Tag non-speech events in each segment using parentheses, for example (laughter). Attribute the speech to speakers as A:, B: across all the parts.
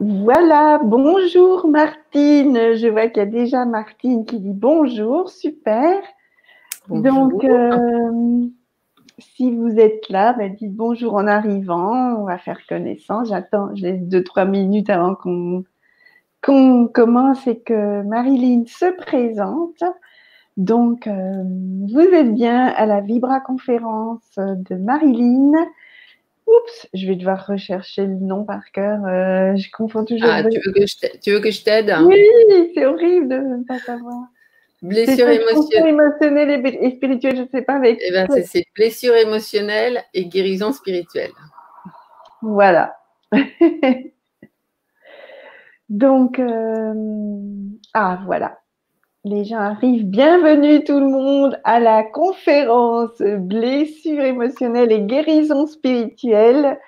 A: Voilà, bonjour Martine. Je vois qu'il y a déjà Martine qui dit bonjour, super. Donc, euh, si vous êtes là, ben, dites bonjour en arrivant. On va faire connaissance. J'attends, je laisse deux, trois minutes avant qu'on qu'on commence et que Marilyn se présente. Donc, euh, vous êtes bien à la Vibra conférence de Marilyn. Oups, je vais devoir rechercher le nom par cœur. Euh, je confonds toujours.
B: Ah, tu veux que je t'aide?
A: Oui, c'est horrible de ne pas savoir.
B: Blessure émotionnelle.
A: émotionnelle et spirituelle, je ne sais pas avec.
B: Eh ben, c'est blessure émotionnelle et guérison spirituelle.
A: Voilà. (laughs) Donc, euh, ah voilà. Les gens arrivent. Bienvenue tout le monde à la conférence Blessure émotionnelle et guérison spirituelle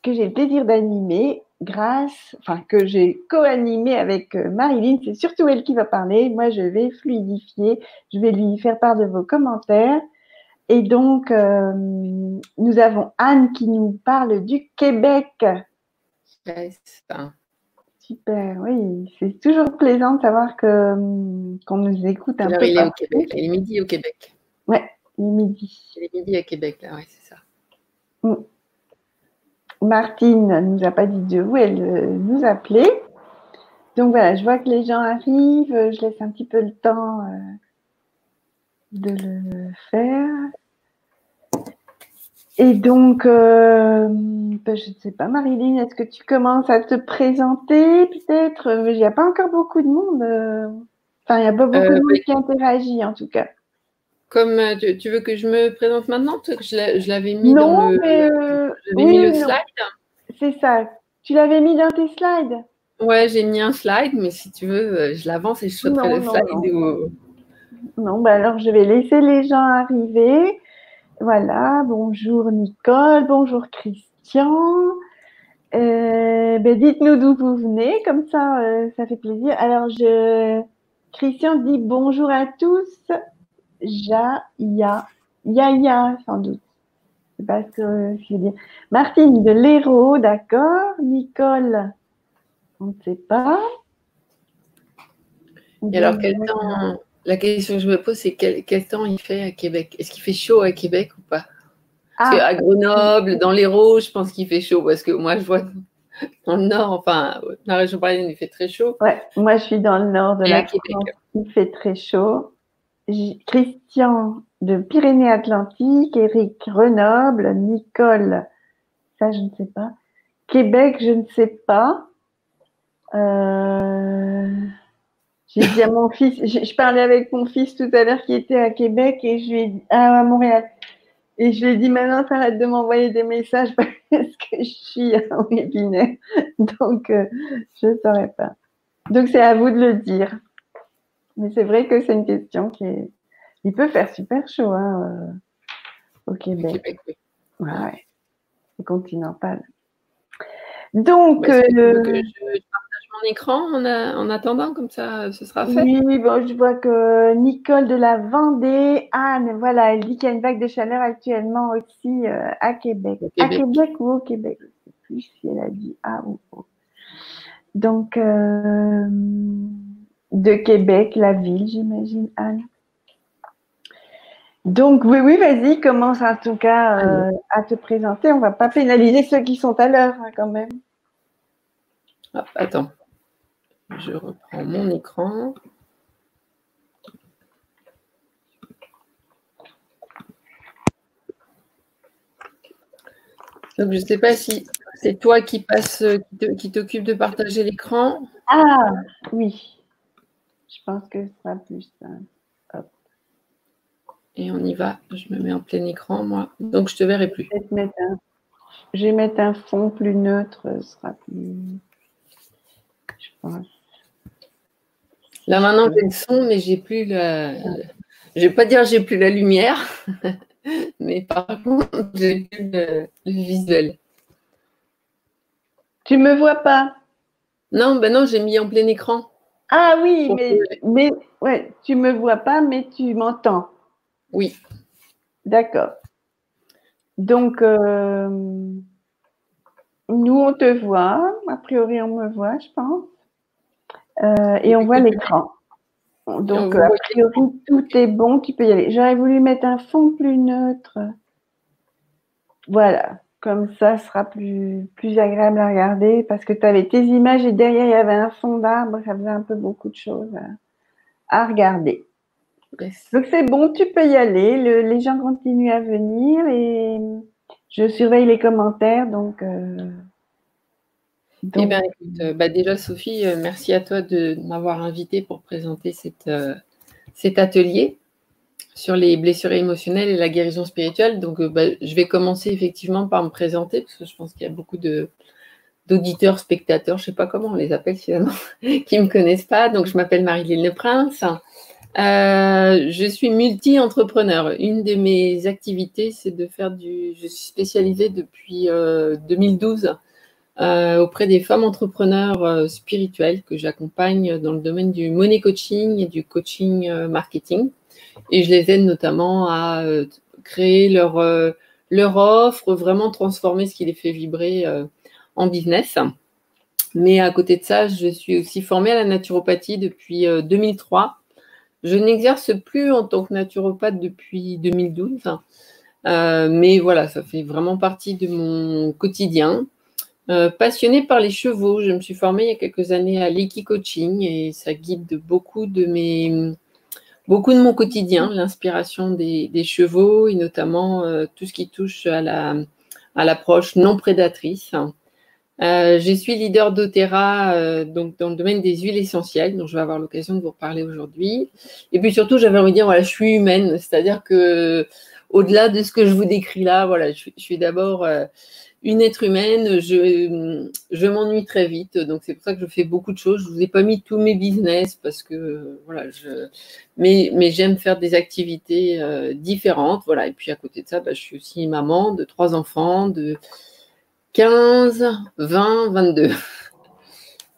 A: que j'ai le plaisir d'animer grâce, enfin que j'ai co-animé avec euh, Marilyn. C'est surtout elle qui va parler. Moi, je vais fluidifier. Je vais lui faire part de vos commentaires. Et donc, euh, nous avons Anne qui nous parle du Québec. Super, oui, c'est toujours plaisant de savoir que qu'on nous écoute un
B: peu. Il est au Québec, il est midi au Québec.
A: Ouais, il est midi.
B: Il est midi à Québec, là, oui, c'est ça.
A: Mm. Martine ne nous a pas dit de où elle euh, nous appelait. Donc voilà, je vois que les gens arrivent, je laisse un petit peu le temps euh, de le faire. Et donc, euh, ben, je ne sais pas, Marilyn, est-ce que tu commences à te présenter peut-être? Il n'y a pas encore beaucoup de monde. Euh, enfin, il n'y a pas beaucoup de monde qui interagit en tout cas.
B: Comme tu, veux que je me présente maintenant? Je l'avais mis dans le, mais
A: oui, mis le slide. C'est ça. Tu l'avais mis dans tes slides?
B: Ouais, j'ai mis un slide, mais si tu veux, je l'avance et je sauterai le slide.
A: Non, non bah alors je vais laisser les gens arriver. Voilà, bonjour Nicole, bonjour Christian. Euh, ben dites-nous d'où vous venez, comme ça, euh, ça fait plaisir. Alors, je, Christian dit bonjour à tous. Ja, ya, ya, ya, sans doute. C'est pas ce que je veux dire. Martine de l'Hérault, d'accord. Nicole, on ne sait pas.
B: Et alors, quel temps la question que je me pose, c'est quel, temps il fait à Québec? Est-ce qu'il fait chaud à Québec ou pas? Parce ah. Grenoble, dans l'Hérault, je pense qu'il fait chaud parce que moi, je vois (laughs) dans le nord, enfin, dans la région parisienne, il fait très chaud.
A: Ouais, moi, je suis dans le nord de la Québec. il fait très chaud. Christian de Pyrénées-Atlantiques, Eric Grenoble, Nicole, ça, je ne sais pas. Québec, je ne sais pas. Euh... J'ai dit à mon fils, je, parlais avec mon fils tout à l'heure qui était à Québec et je lui ai dit, ah, à Montréal. Et je lui ai dit, maintenant, arrête de m'envoyer des messages (laughs) parce que je suis en webinaire. Donc, euh, je ne saurais pas. Donc, c'est à vous de le dire. Mais c'est vrai que c'est une question qui est. Il peut faire super chaud hein, euh, au Québec. Ouais, ouais. C'est continental. Donc.
B: Euh, je, écran en, attendant, comme ça, ce sera fait.
A: Oui, bon, je vois que Nicole de la Vendée, Anne, voilà, elle dit qu'il y a une vague de chaleur actuellement aussi euh, à Québec. À Québec ou au Québec? Je ne sais plus si elle a dit A ou O. Donc, euh, de Québec, la ville, j'imagine, Anne. Donc, oui, oui, vas-y, commence en tout cas euh, à te présenter. On ne va pas pénaliser ceux qui sont à l'heure, hein, quand même.
B: attends. Je reprends mon écran. Donc, je ne sais pas si c'est toi qui passe, qui t'occupe de partager l'écran.
A: Ah, oui. Je pense que ce sera plus simple.
B: Et on y va. Je me mets en plein écran, moi. Donc, je ne te verrai plus.
A: Je vais mettre un fond plus neutre. Ce sera plus. Je pense.
B: Là maintenant j'ai le son, mais j'ai plus la. Je vais pas dire j'ai plus la lumière, (laughs) mais par contre j'ai plus le, visuel.
A: Tu me vois pas
B: Non, ben non, j'ai mis en plein écran.
A: Ah oui, mais, mais ouais, tu me vois pas, mais tu m'entends.
B: Oui.
A: D'accord. Donc, euh, Nous, on te voit. A priori, on me voit, je pense. Euh, et on voit l'écran. Donc, a priori, tout est bon. Tu peux y aller. J'aurais voulu mettre un fond plus neutre. Voilà. Comme ça, ce sera plus, plus agréable à regarder parce que tu avais tes images et derrière, il y avait un fond d'arbre. Ça faisait un peu beaucoup de choses à, regarder. Donc, c'est bon, tu peux y aller. les gens continuent à venir et je surveille les commentaires. Donc, euh,
B: eh bien, écoute, euh, bah, déjà, Sophie, euh, merci à toi de m'avoir invité pour présenter cette, cet atelier sur les blessures émotionnelles et la guérison spirituelle. Donc, euh, bah, je vais commencer effectivement par me présenter parce que je pense qu'il y a beaucoup de d'auditeurs, spectateurs, je ne sais pas comment on les appelle finalement, (laughs) qui ne me connaissent pas. Donc, je m'appelle Marie-Lille Prince. Euh, je suis multi-entrepreneur. Une de mes activités, c'est de faire du. Je suis spécialisée depuis 2012 euh, auprès des femmes entrepreneurs spirituelles que j'accompagne dans le domaine du money coaching et du coaching marketing. Et je les aide notamment à euh, créer leur, euh, leur offre, vraiment transformer ce qui les fait vibrer euh, en business. Mais à côté de ça, je suis aussi formée à la naturopathie depuis 2003. Je n'exerce plus en tant que naturopathe depuis 2012. mais voilà, ça fait vraiment partie de mon quotidien. Passionnée par les chevaux, je me suis formée il y a quelques années à l'Eki Coaching et ça guide beaucoup de mes beaucoup de mon quotidien, l'inspiration des, chevaux et notamment euh, tout ce qui touche à, la, l'approche non prédatrice. Euh, je suis leader d'Otera euh, dans le domaine des huiles essentielles, dont je vais avoir l'occasion de vous reparler aujourd'hui. Et puis surtout, j'avais envie de dire, voilà, je suis humaine, c'est-à-dire que au-delà de ce que je vous décris là, voilà, je suis d'abord une être humaine, je, m'ennuie très vite. Donc, c'est pour ça que je fais beaucoup de choses. Je ne vous ai pas mis tous mes business parce que, voilà, mais, j'aime faire des activités euh, différentes. Voilà. Et puis, à côté de ça, bah, je suis aussi maman de trois enfants de 15, 20, 22.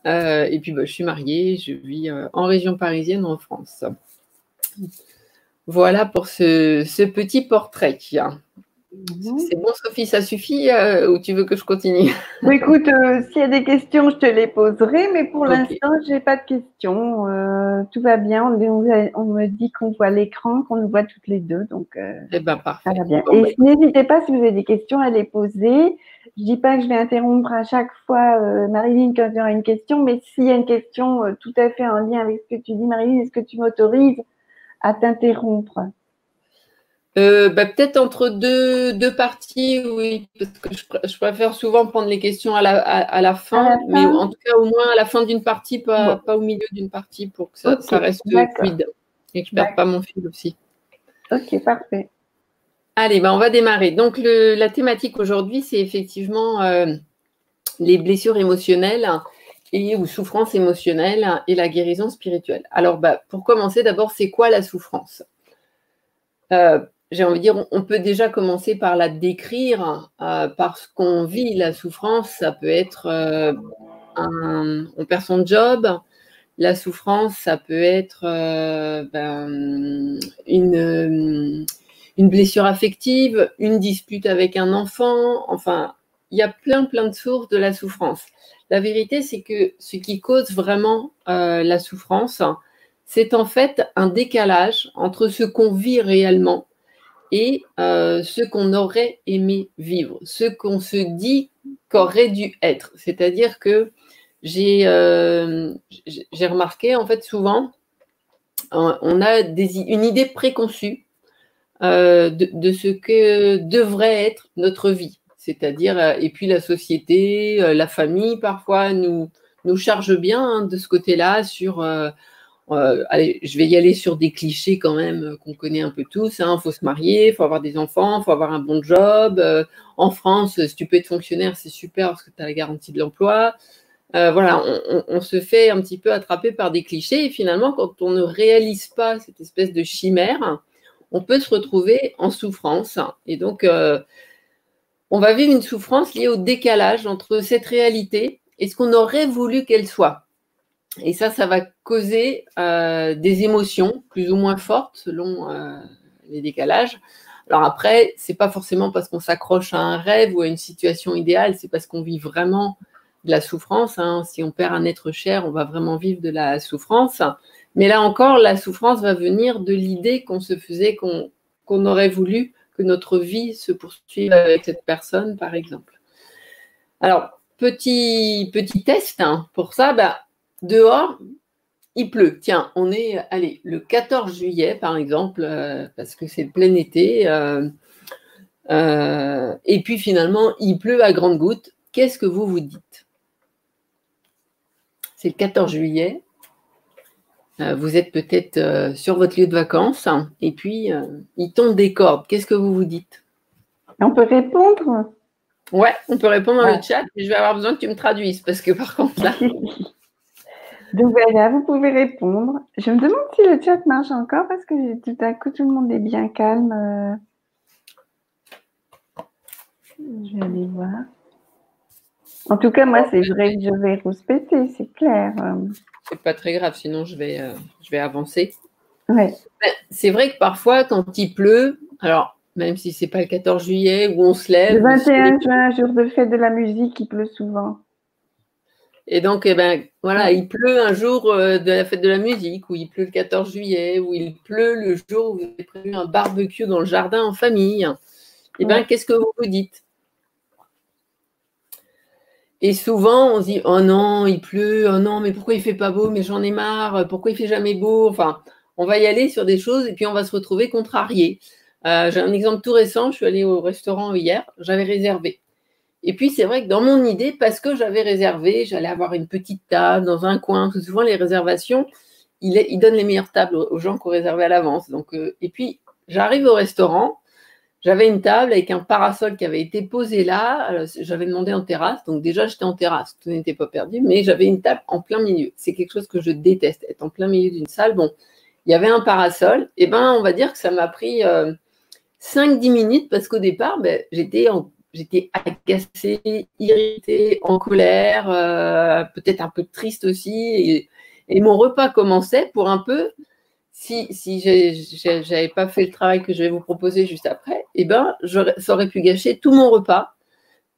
B: et puis, bah, je suis mariée. Je vis euh, en région parisienne en France. Voilà pour ce, petit portrait. C'est bon, Sophie, ça suffit euh, ou tu veux que je continue?
A: Écoute, euh, s'il y a des questions, je te les poserai, mais pour l'instant, je n'ai pas de questions. Euh, tout va bien. On, me dit qu'on voit l'écran, qu'on nous voit toutes les deux, donc
B: eh ben, parfait.
A: ça va bien. Et ben. n'hésitez pas, si vous avez des questions, à les poser. Je ne dis pas que je vais interrompre à chaque fois Marilyn quand il y aura une question, mais s'il y a une question tout à fait en lien avec ce que tu dis, Marilyn, est-ce que tu m'autorises à t'interrompre?
B: Euh, bah, peut-être entre deux, deux parties, oui, parce que je, préfère souvent prendre les questions à la, à, la, fin, mais en tout cas au moins à la fin d'une partie, pas, pas au milieu d'une partie, pour que ça, ça reste fluide et que je ne perde pas mon fil aussi.
A: Ok, parfait.
B: Allez, bah, on va démarrer. Donc le, la thématique aujourd'hui, c'est effectivement euh, les blessures émotionnelles et ou souffrances émotionnelles et la guérison spirituelle. Alors, bah, pour commencer, d'abord, c'est quoi la souffrance? Euh, j'ai envie de dire, on peut déjà commencer par la décrire euh, parce qu'on vit la souffrance. Ça peut être euh, un, on perd son job. La souffrance, ça peut être euh, ben, une, une blessure affective, une dispute avec un enfant. Enfin, il y a plein, plein de sources de la souffrance. La vérité, c'est que ce qui cause vraiment la souffrance, c'est en fait un décalage entre ce qu'on vit réellement et euh, ce qu'on aurait aimé vivre, ce qu'on se dit qu'aurait dû être. C'est-à-dire que j'ai euh, remarqué, en fait, souvent, on a une idée préconçue euh, de, ce que devrait être notre vie. C'est-à-dire, et puis la société, la famille, parfois, nous, nous charge bien hein, de ce côté-là sur euh, je vais y aller sur des clichés quand même euh, qu'on connaît un peu tous. Il hein. faut se marier, il faut avoir des enfants, il faut avoir un bon job. Euh, en France, si tu peux être fonctionnaire, c'est super parce que tu as la garantie de l'emploi. voilà, on, se fait un petit peu attraper par des clichés et finalement, quand on ne réalise pas cette espèce de chimère, on peut se retrouver en souffrance. Et donc, on va vivre une souffrance liée au décalage entre cette réalité et ce qu'on aurait voulu qu'elle soit. Et ça, ça va causer euh, des émotions plus ou moins fortes selon euh, les décalages. Alors après, c'est pas forcément parce qu'on s'accroche à un rêve ou à une situation idéale, c'est parce qu'on vit vraiment de la souffrance. Hein. Si on perd un être cher, on va vraiment vivre de la souffrance. Mais là encore, la souffrance va venir de l'idée qu'on se faisait, qu'on aurait voulu que notre vie se poursuive avec cette personne, par exemple. Alors, petit, petit test hein. pour ça, bah, dehors, il pleut. Tiens, on est, allez, le 14 juillet, par exemple, euh, parce que c'est le plein été. Euh, euh, et puis finalement, il pleut à grandes gouttes. Qu'est-ce que vous vous dites? C'est le 14 juillet. vous êtes peut-être sur votre lieu de vacances et puis il tombe des cordes. Qu'est-ce que vous vous dites?
A: On peut répondre?
B: Ouais, on peut répondre dans le chat, mais je vais avoir besoin que tu me traduises parce que par contre là. (laughs)
A: Donc voilà, vous pouvez répondre. Je me demande si le chat marche encore parce que tout à coup tout le monde est bien calme. Je vais aller voir. En tout cas, moi, c'est vrai que je vais respecter, c'est clair.
B: C'est pas très grave, sinon je vais, euh, je vais avancer.
A: Ouais.
B: C'est vrai que parfois, quand il pleut, alors même si c'est pas le 14 juillet où on se lève.
A: Le 21 juin, jour de fête de la musique, il pleut souvent.
B: Et donc, eh ben, voilà, il pleut un jour euh, de la fête de la musique, ou il pleut le 14 juillet, ou il pleut le jour où vous avez prévu un barbecue dans le jardin en famille. Eh bien, qu'est-ce que vous vous dites? Et souvent, on se dit Oh non, il pleut, oh non, mais pourquoi il fait pas beau, mais j'en ai marre, pourquoi il fait jamais beau? Enfin, on va y aller sur des choses et puis on va se retrouver contrarié. Euh, j'ai un exemple tout récent, je suis allée au restaurant hier, j'avais réservé. Et puis, c'est vrai que dans mon idée, parce que j'avais réservé, j'allais avoir une petite table dans un coin. Parce que souvent, les réservations, ils, donnent les meilleures tables aux gens qui ont réservé à l'avance. Donc, euh, et puis, j'arrive au restaurant. J'avais une table avec un parasol qui avait été posé là. J'avais demandé en terrasse. Donc, déjà, j'étais en terrasse. Tout n'était pas perdu. Mais j'avais une table en plein milieu. C'est quelque chose que je déteste, être en plein milieu d'une salle. Bon, il y avait un parasol. Et eh ben, on va dire que ça m'a pris 5-10 euh, minutes parce qu'au départ, ben, j'étais en j'étais agacée, irritée, en colère, euh, peut-être un peu triste aussi. Et, mon repas commençait pour un peu, si, si n'avais pas fait le travail que je vais vous proposer juste après, eh ben, ça aurait pu gâcher tout mon repas.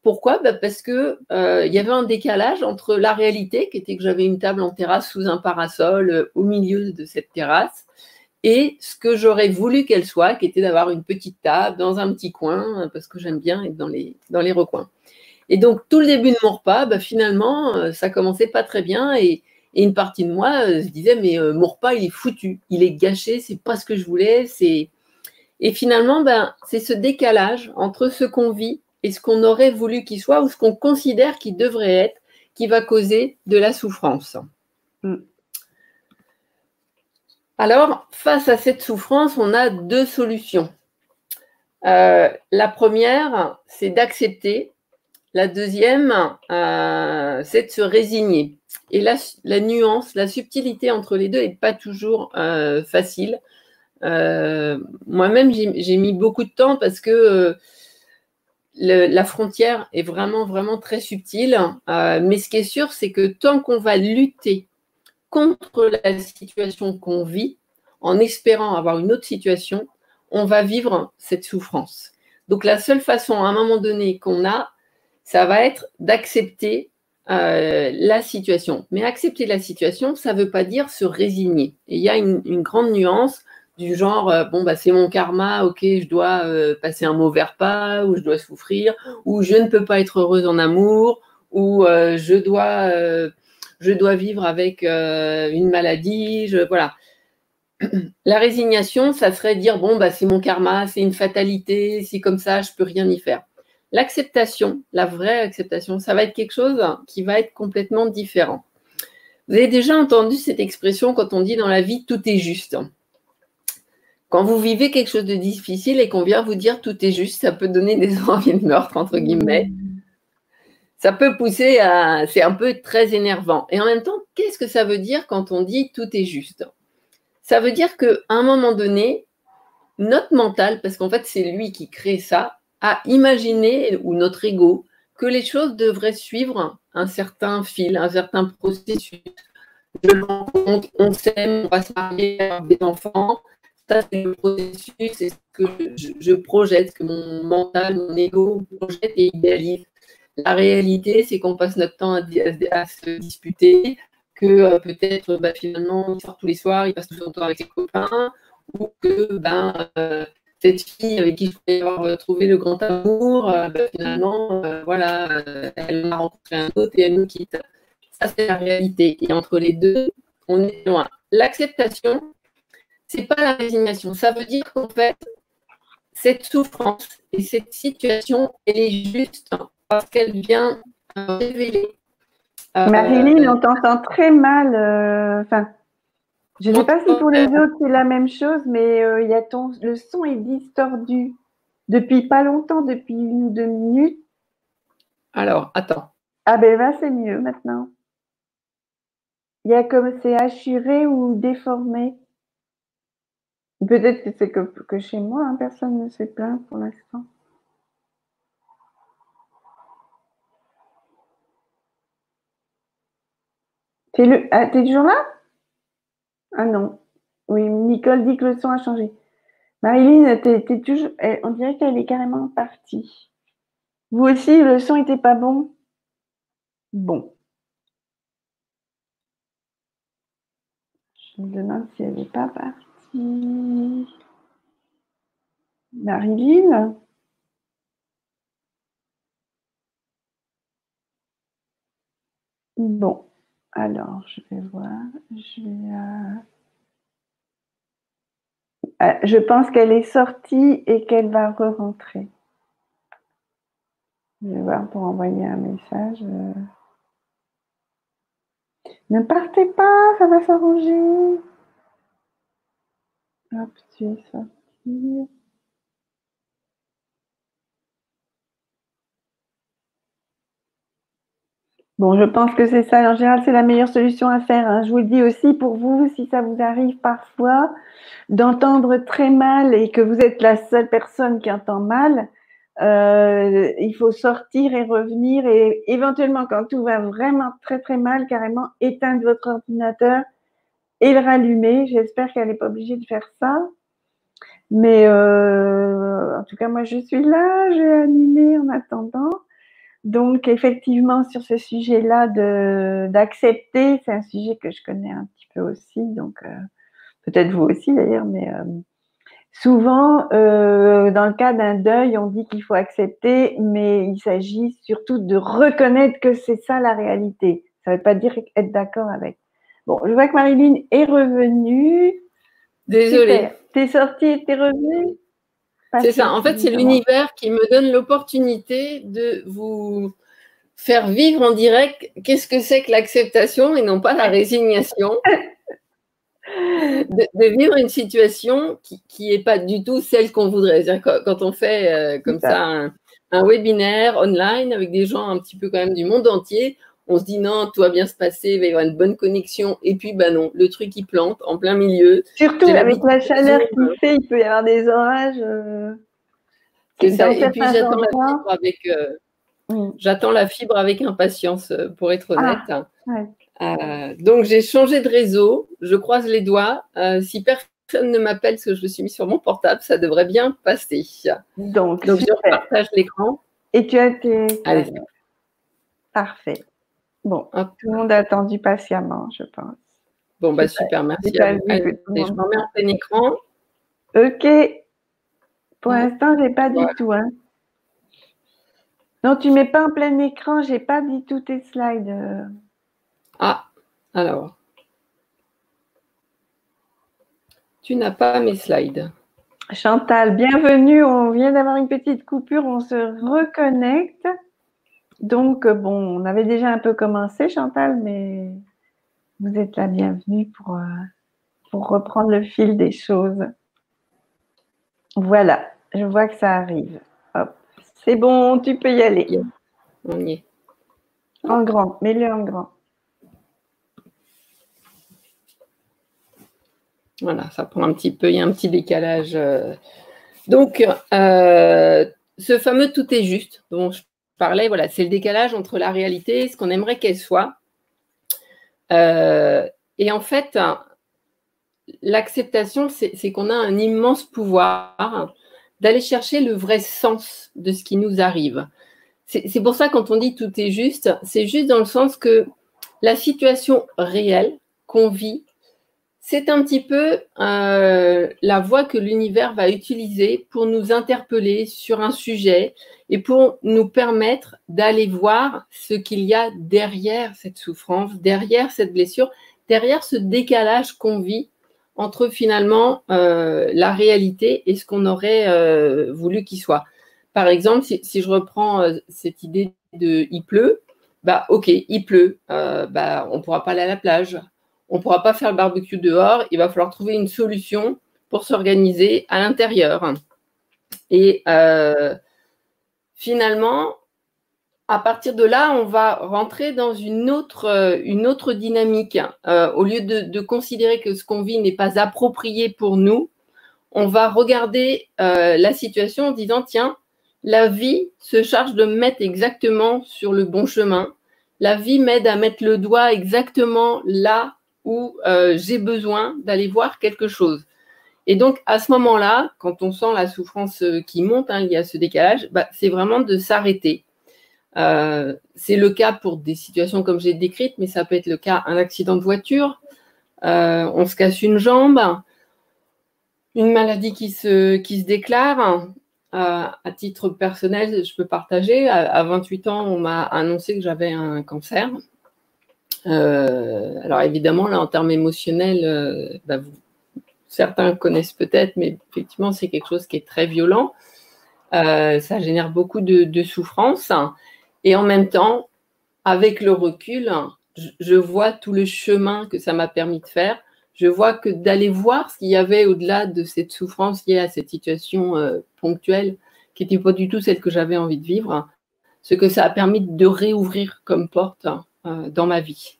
B: Pourquoi? Bah, Parce qu'il euh, y avait un décalage entre la réalité, qui était que j'avais une table en terrasse sous un parasol euh, au milieu de cette terrasse, et ce que j'aurais voulu qu'elle soit, qui était d'avoir une petite table dans un petit coin, parce que j'aime bien être dans les, dans les recoins. Et donc, tout le début de mon repas, bah, finalement, euh, ça commençait pas très bien et, une partie de moi euh, se disait, mais euh, mon repas, il est foutu, il est gâché, c'est pas ce que je voulais. Et finalement, ben, c'est ce décalage entre ce qu'on vit et ce qu'on aurait voulu qu'il soit ou ce qu'on considère qu'il devrait être qui va causer de la souffrance. Mm. Alors, face à cette souffrance, on a deux solutions. Euh, la première, c'est d'accepter. La deuxième, euh, c'est de se résigner. Et la, la, nuance, la subtilité entre les deux n'est pas toujours euh, facile. Moi-même, j'ai mis beaucoup de temps parce que la frontière est vraiment, vraiment très subtile. mais ce qui est sûr, c'est que tant qu'on va lutter contre la situation qu'on vit, en espérant avoir une autre situation, on va vivre cette souffrance. Donc la seule façon à un moment donné qu'on a, ça va être d'accepter euh, la situation. Mais accepter la situation, ça ne veut pas dire se résigner. Et il y a une, grande nuance du genre, euh, bon, bah, c'est mon karma, ok, je dois euh, passer un mauvais repas, ou je dois souffrir, ou je ne peux pas être heureuse en amour, ou je dois je dois vivre avec euh, une maladie, je, voilà. (clears throat) La résignation, ça serait dire bon bah c'est mon karma, c'est une fatalité, c'est comme ça, je peux rien y faire. L'acceptation, la vraie acceptation, ça va être quelque chose qui va être complètement différent. Vous avez déjà entendu cette expression quand on dit dans la vie tout est juste. Quand vous vivez quelque chose de difficile et qu'on vient vous dire tout est juste, ça peut donner des (laughs) envies de meurtre entre guillemets ça peut pousser à. C'est un peu très énervant. Et en même temps, qu'est-ce que ça veut dire quand on dit tout est juste? Ça veut dire qu'à un moment donné, notre mental, parce qu'en fait, c'est lui qui crée ça, a imaginé, ou notre ego, que les choses devraient suivre un certain fil, un certain processus. Je rencontre, on s'aime, on va se marier, avoir des enfants. Ça, c'est le processus, c'est ce que je, projette, que mon mental, mon ego projette et idéalise. La réalité, c'est qu'on passe notre temps à, se disputer, que euh, peut-être bah, finalement, il sort tous les soirs, il passe tout son temps avec ses copains, ou que ben, euh, cette fille avec qui je voulais avoir trouvé le grand amour, bah, finalement, voilà, elle m'a rencontré un autre et elle nous quitte. Ça, c'est la réalité. Et entre les deux, on est loin. L'acceptation, c'est pas la résignation. Ça veut dire qu'en fait, cette souffrance et cette situation, elle est juste parce qu'elle vient révéler.
A: Euh, Marilyn, on t'entend très mal. Euh, enfin, je ne sais pas si pour les autres c'est la même chose, mais euh, il y a ton, le son est distordu depuis pas longtemps, depuis une ou deux minutes.
B: Alors, attends.
A: Ah ben là, c'est mieux maintenant. Il y a comme c'est assuré ou déformé. Peut-être que c'est que, chez moi, hein, personne ne s'est plaint pour l'instant. T'es. Ah, toujours là? Ah non. Oui, Nicole dit que le son a changé. Marilyn, t'es, toujours... on dirait qu'elle est carrément partie. Vous aussi, le son n'était pas bon? Bon. Je me demande si elle n'est pas partie. Marilyn? Bon, alors je vais voir. Je, euh, euh, je pense qu'elle est sortie et qu'elle va re-rentrer. Je vais voir pour envoyer un message. Euh. Ne partez pas, ça va s'arranger. Hop, tu es sorti. Bon, je pense que c'est ça. En général, c'est la meilleure solution à faire. Hein. Je vous le dis aussi pour vous, si ça vous arrive parfois d'entendre très mal et que vous êtes la seule personne qui entend mal, euh, il faut sortir et revenir et éventuellement quand tout va vraiment très très mal, carrément éteindre votre ordinateur et le rallumer. J'espère qu'elle n'est pas obligée de faire ça. Mais euh, en tout cas, moi je suis là, j'ai animé en attendant. Donc effectivement, sur ce sujet-là d'accepter, c'est un sujet que je connais un petit peu aussi, donc euh, peut-être vous aussi d'ailleurs, mais euh, Souvent, euh, dans le cas d'un deuil, on dit qu'il faut accepter, mais il s'agit surtout de reconnaître que c'est ça la réalité. Ça ne veut pas dire être d'accord avec. Bon, je vois que Marilyn est revenue.
B: Désolée.
A: T'es sortie et t'es revenue?
B: C'est ça. En fait, c'est l'univers qui me donne l'opportunité de vous faire vivre en direct qu'est-ce que c'est que l'acceptation et non pas la résignation. de, vivre une situation qui n'est pas du tout celle qu'on voudrait. Quand, quand, on fait euh, comme ça, un, webinaire online avec des gens un petit peu quand même du monde entier, on se dit non, tout va bien se passer, il va y avoir une bonne connexion, et puis bah non, le truc il plante en plein milieu.
A: Surtout avec la chaleur qu'il fait, il peut y avoir des orages. Euh,
B: et puis j'attends la fibre avec. Euh, j'attends la fibre avec impatience, pour être honnête. Ah, euh, donc j'ai changé de réseau, je croise les doigts. Euh, si personne ne m'appelle parce que je me suis mis sur mon portable, ça devrait bien passer. Donc, je partage l'écran.
A: Et tu as été. Allez. Parfait. Bon, tout le monde a attendu patiemment, je pense.
B: Bon, bah super, merci. je m'en mets en plein écran.
A: Ok. Pour l'instant, je n'ai pas du tout. Hein. Non, tu ne mets pas en plein écran, je n'ai pas du tout tes slides. Euh.
B: Ah, alors. Tu n'as pas mes slides.
A: Chantal, bienvenue. On vient d'avoir une petite coupure, on se reconnecte. Donc, bon, on avait déjà un peu commencé, Chantal, mais vous êtes la bienvenue pour, euh, pour reprendre le fil des choses. Voilà, je vois que ça arrive. Hop, c'est bon, tu peux y aller.
B: On y est.
A: En grand, mets-le en grand.
B: Voilà, ça prend un petit peu, il y a un petit décalage. Euh. Donc, euh, ce fameux tout est juste dont je parlais, voilà, c'est le décalage entre la réalité et ce qu'on aimerait qu'elle soit. Euh, et en fait, l'acceptation, c'est qu'on a un immense pouvoir d'aller chercher le vrai sens de ce qui nous arrive. C'est pour ça quand on dit tout est juste, c'est juste dans le sens que la situation réelle qu'on vit, c'est un petit peu euh, la voie que l'univers va utiliser pour nous interpeller sur un sujet et pour nous permettre d'aller voir ce qu'il y a derrière cette souffrance, derrière cette blessure, derrière ce décalage qu'on vit entre finalement euh, la réalité et ce qu'on aurait euh, voulu qu'il soit. Par exemple, si, je reprends cette idée de il pleut, bah ok, il pleut, bah on ne pourra pas aller à la plage, on ne pourra pas faire le barbecue dehors, il va falloir trouver une solution pour s'organiser à l'intérieur. Et finalement, à partir de là, on va rentrer dans une autre, euh, dynamique. Euh, au lieu de, considérer que ce qu'on vit n'est pas approprié pour nous, on va regarder euh, la situation en disant, tiens, la vie se charge de me mettre exactement sur le bon chemin. La vie m'aide à mettre le doigt exactement là où j'ai besoin d'aller voir quelque chose. Et donc, à ce moment-là, quand on sent la souffrance qui monte, hein, il y a ce décalage, bah, c'est vraiment de s'arrêter euh, c'est le cas pour des situations comme j'ai décrites, mais ça peut être le cas un accident de voiture, euh, on se casse une jambe, une maladie qui se, déclare. Euh, à titre personnel, je peux partager. À, 28 ans, on m'a annoncé que j'avais un cancer. Alors évidemment, là, en termes émotionnels, bah, certains connaissent peut-être, mais effectivement, c'est quelque chose qui est très violent. ça génère beaucoup de, souffrance. Et en même temps, avec le recul, je vois tout le chemin que ça m'a permis de faire. Je vois que d'aller voir ce qu'il y avait au-delà de cette souffrance liée à cette situation euh, ponctuelle, qui n'était pas du tout celle que j'avais envie de vivre, ce que ça a permis de réouvrir comme porte euh, dans ma vie.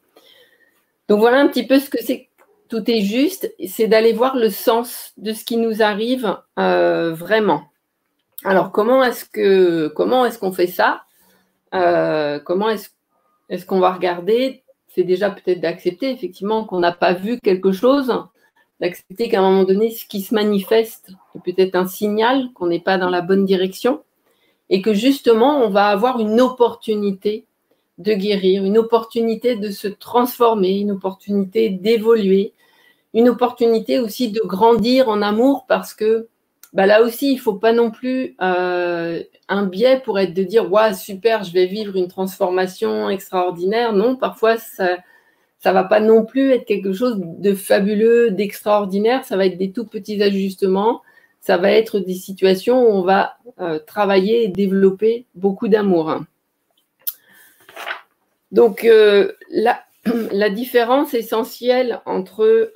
B: Donc voilà un petit peu ce que c'est. Tout est juste, c'est d'aller voir le sens de ce qui nous arrive euh, vraiment. Alors comment est-ce que comment est-ce qu'on fait ça? Euh, comment est-ce qu'on va regarder? C'est déjà peut-être d'accepter effectivement qu'on n'a pas vu quelque chose, d'accepter qu'à un moment donné, ce qui se manifeste est peut-être un signal qu'on n'est pas dans la bonne direction et que justement, on va avoir une opportunité de guérir, une opportunité de se transformer, une opportunité d'évoluer, une opportunité aussi de grandir en amour parce que bah là aussi, il ne faut pas non plus euh, un biais pour être de dire ouais, super, je vais vivre une transformation extraordinaire. Non, parfois, ça ne va pas non plus être quelque chose de fabuleux, d'extraordinaire. Ça va être des tout petits ajustements. Ça va être des situations où on va euh, travailler et développer beaucoup d'amour. Donc, euh, (clears throat) la, différence essentielle entre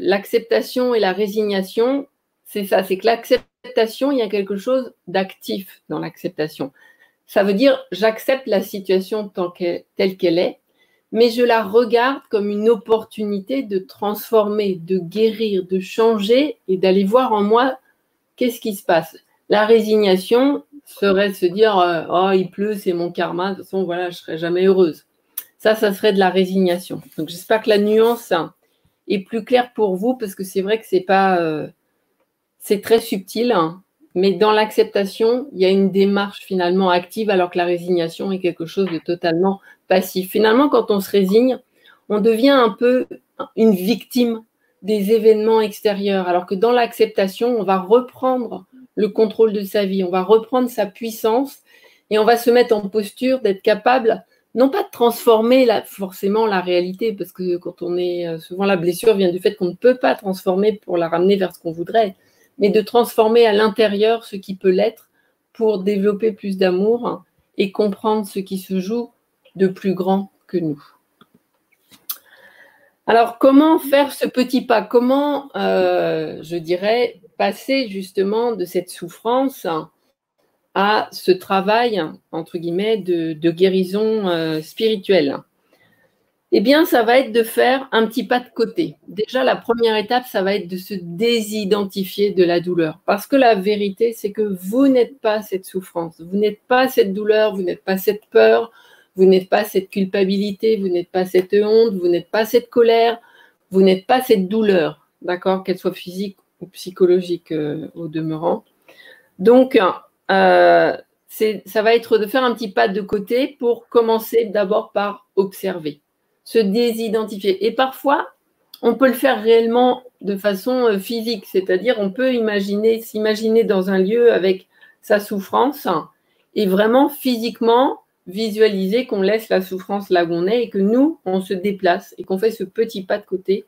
B: l'acceptation et la résignation, c'est ça, c'est que l'acceptation, il y a quelque chose d'actif dans l'acceptation. Ça veut dire, j'accepte la situation telle qu'elle est, mais je la regarde comme une opportunité de transformer, de guérir, de changer et d'aller voir en moi qu'est-ce qui se passe. La résignation serait de se dire, euh, oh, il pleut, c'est mon karma, de toute façon, voilà, je serai jamais heureuse. Ça, ça serait de la résignation. Donc, j'espère que la nuance est plus claire pour vous parce que c'est vrai que c'est pas, euh, c'est très subtil, hein. mais dans l'acceptation, il y a une démarche finalement active, alors que la résignation est quelque chose de totalement passif. Finalement, quand on se résigne, on devient un peu une victime des événements extérieurs, alors que dans l'acceptation, on va reprendre le contrôle de sa vie, on va reprendre sa puissance et on va se mettre en posture d'être capable non pas de transformer forcément la réalité, parce que quand on est euh, souvent la blessure vient du fait qu'on ne peut pas transformer pour la ramener vers ce qu'on voudrait, mais de transformer à l'intérieur ce qui peut l'être pour développer plus d'amour et comprendre ce qui se joue de plus grand que nous. Alors, comment faire ce petit pas? Comment, euh, je dirais, passer justement de cette souffrance à ce travail, entre guillemets, de, guérison euh, spirituelle eh bien, ça va être de faire un petit pas de côté. Déjà, la première étape, ça va être de se désidentifier de la douleur. Parce que la vérité, c'est que vous n'êtes pas cette souffrance, vous n'êtes pas cette douleur, vous n'êtes pas cette peur, vous n'êtes pas cette culpabilité, vous n'êtes pas cette honte, vous n'êtes pas cette colère, vous n'êtes pas cette douleur. d'accord, qu'elle soit physique ou psychologique euh, au demeurant. Donc, euh, ça va être de faire un petit pas de côté pour commencer d'abord par observer, se désidentifier. Et parfois, on peut le faire réellement de façon euh, physique, c'est-à-dire on peut imaginer, s'imaginer dans un lieu avec sa souffrance et vraiment physiquement visualiser qu'on laisse la souffrance là où on est et que nous, on se déplace et qu'on fait ce petit pas de côté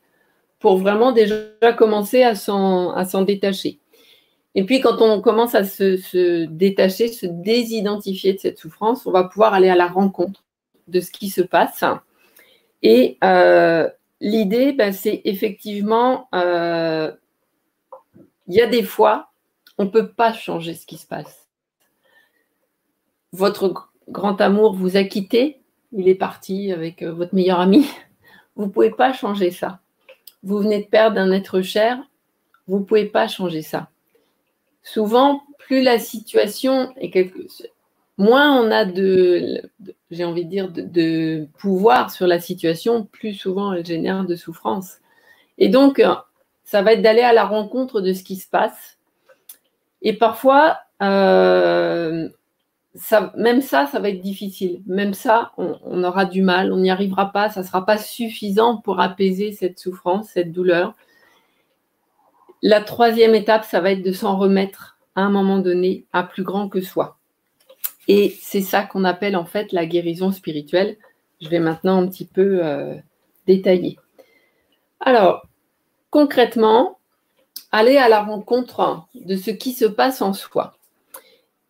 B: pour vraiment déjà commencer à s'en détacher. Et puis quand on commence à se, détacher, se désidentifier de cette souffrance, on va pouvoir aller à la rencontre de ce qui se passe. Et euh, l'idée, ben, c'est effectivement, euh, il y a des fois, on ne peut pas changer ce qui se passe. Votre grand amour vous a quitté, il est parti avec euh, votre meilleur ami. (laughs) Vous ne pouvez pas changer ça. Vous venez de perdre un être cher, vous ne pouvez pas changer ça. Souvent, plus la situation est quelque... moins on a de, j'ai envie de dire, de, pouvoir sur la situation, plus souvent elle génère de souffrance. Et donc, euh, ça va être d'aller à la rencontre de ce qui se passe. Et parfois, euh, même ça, ça va être difficile. Même ça, on, aura du mal, on n'y arrivera pas, ça ne sera pas suffisant pour apaiser cette souffrance, cette douleur. La troisième étape, ça va être de s'en remettre à un moment donné à plus grand que soi. Et c'est ça qu'on appelle en fait la guérison spirituelle. Je vais maintenant un petit peu euh, détailler. Alors, concrètement, aller à la rencontre de ce qui se passe en soi.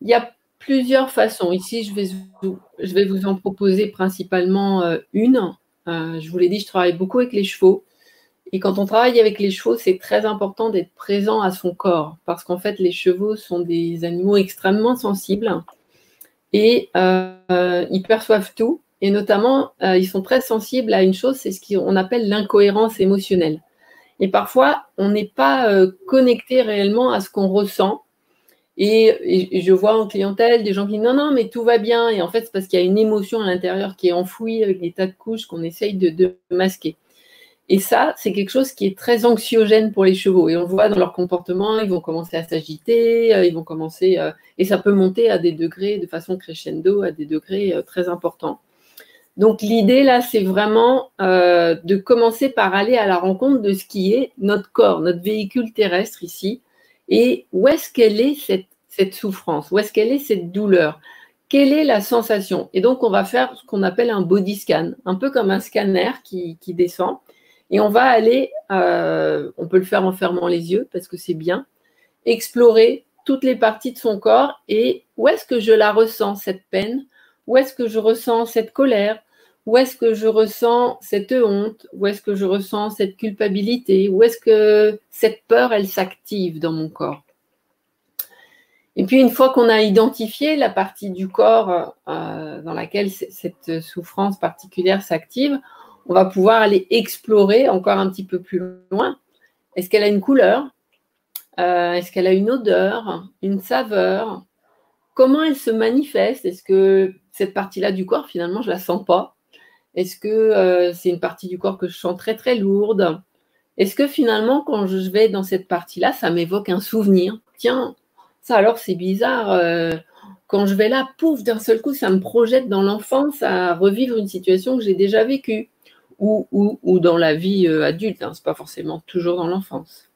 B: Il y a plusieurs façons. Ici, je vais, vous en proposer principalement euh, une. Euh, je vous l'ai dit, je travaille beaucoup avec les chevaux. Et quand on travaille avec les chevaux, c'est très important d'être présent à son corps, parce qu'en fait, les chevaux sont des animaux extrêmement sensibles et euh, ils perçoivent tout. Et notamment, ils sont très sensibles à une chose, c'est ce qu'on appelle l'incohérence émotionnelle. Et parfois, on n'est pas connecté réellement à ce qu'on ressent. Et, je vois en clientèle des gens qui disent non, non, mais tout va bien. Et en fait, c'est parce qu'il y a une émotion à l'intérieur qui est enfouie avec des tas de couches qu'on essaye de, masquer. Et ça, c'est quelque chose qui est très anxiogène pour les chevaux. Et on voit dans leur comportement, ils vont commencer à s'agiter, euh, ils vont commencer, euh, et ça peut monter à des degrés de façon crescendo, à des degrés euh, très importants. Donc l'idée là, c'est vraiment de commencer par aller à la rencontre de ce qui est notre corps, notre véhicule terrestre ici, et où est-ce qu'elle est cette, souffrance? Où est-ce qu'elle est cette douleur? Quelle est la sensation? Et donc, on va faire ce qu'on appelle un body scan, un peu comme un scanner qui, descend. Et on va aller, euh, on peut le faire en fermant les yeux parce que c'est bien, explorer toutes les parties de son corps et où est-ce que je la ressens, cette peine? Où est-ce que je ressens cette colère? Où est-ce que je ressens cette honte? Où est-ce que je ressens cette culpabilité? Où est-ce que cette peur, elle s'active dans mon corps? Et puis, une fois qu'on a identifié la partie du corps euh, dans laquelle cette souffrance particulière s'active, on va pouvoir aller explorer encore un petit peu plus loin. Est-ce qu'elle a une couleur? Euh, Est-ce qu'elle a une odeur Une saveur? Comment elle se manifeste? Est-ce que cette partie-là du corps, finalement, je ne la sens pas? Est-ce que euh, c'est une partie du corps que je sens très très lourde? Est-ce que finalement, quand je vais dans cette partie-là, ça m'évoque un souvenir? Tiens, ça alors c'est bizarre. Euh, quand je vais là, pouf, d'un seul coup, ça me projette dans l'enfance à revivre une situation que j'ai déjà vécue ou, dans la vie euh, adulte. Hein, ce n'est pas forcément toujours dans l'enfance.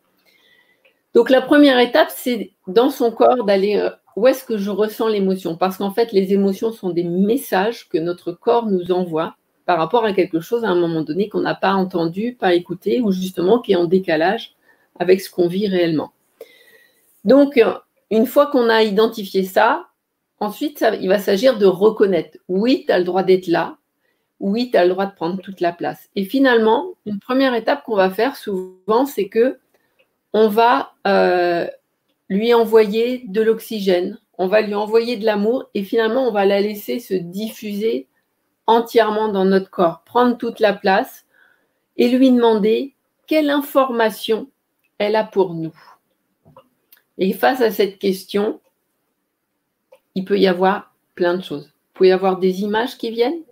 B: Donc la première étape, c'est dans son corps d'aller où est-ce que je ressens l'émotion? Parce qu'en fait, les émotions sont des messages que notre corps nous envoie par rapport à quelque chose à un moment donné qu'on n'a pas entendu, pas écouté, ou justement qui est en décalage avec ce qu'on vit réellement. Donc, une fois qu'on a identifié ça, ensuite, il va s'agir de reconnaître, oui, tu as le droit d'être là, oui, tu as le droit de prendre toute la place. Et finalement, une première étape qu'on va faire souvent, c'est que on va euh, lui envoyer de l'oxygène, on va lui envoyer de l'amour et finalement, on va la laisser se diffuser entièrement dans notre corps, prendre toute la place et lui demander quelle information elle a pour nous. Et face à cette question, il peut y avoir plein de choses. Vous pouvez avoir des images qui viennent,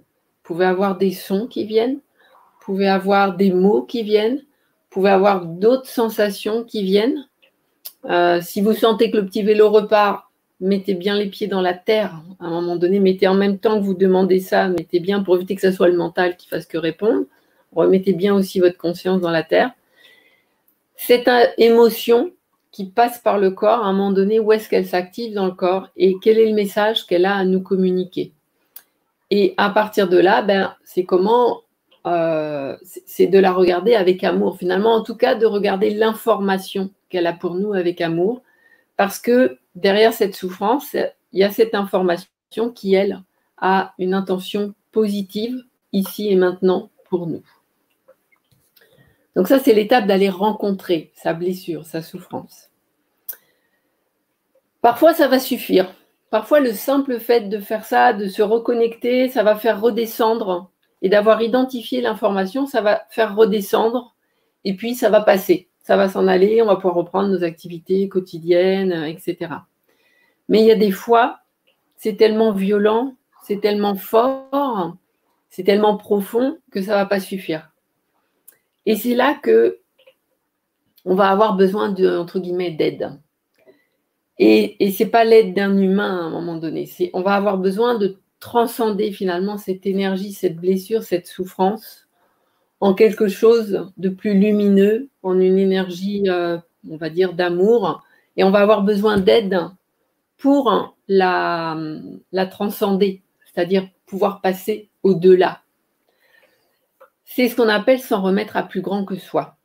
B: pouvez avoir des sons qui viennent, vous pouvez avoir des mots qui viennent, vous pouvez avoir d'autres sensations qui viennent. Euh, si vous sentez que le petit vélo repart, mettez bien les pieds dans la terre. À un moment donné, mettez en même temps que vous demandez ça, mettez bien pour éviter que ce soit le mental qui fasse que répondre. Remettez bien aussi votre conscience dans la terre. Cette émotion qui passe par le corps, à un moment donné, où est-ce qu'elle s'active dans le corps et quel est le message qu'elle a à nous communiquer? Et à partir de là, ben, c'est comment euh, c'est de la regarder avec amour. Finalement, en tout cas, de regarder l'information qu'elle a pour nous avec amour, parce que derrière cette souffrance, il y a cette information qui, elle, a une intention positive ici et maintenant pour nous. Donc ça, c'est l'étape d'aller rencontrer sa blessure, sa souffrance. Parfois, ça va suffire. Parfois, le simple fait de faire ça, de se reconnecter, ça va faire redescendre et d'avoir identifié l'information, ça va faire redescendre et puis ça va passer. Ça va s'en aller, on va pouvoir reprendre nos activités quotidiennes, etc. Mais il y a des fois, c'est tellement violent, c'est tellement fort, c'est tellement profond que ça ne va pas suffire. Et c'est là que on va avoir besoin de, entre guillemets, d'aide. Et, ce n'est pas l'aide d'un humain à un moment donné. On va avoir besoin de transcender finalement cette énergie, cette blessure, cette souffrance en quelque chose de plus lumineux, en une énergie, euh, on va dire, d'amour. Et on va avoir besoin d'aide pour la transcender, c'est-à-dire pouvoir passer au-delà. C'est ce qu'on appelle s'en remettre à plus grand que soi.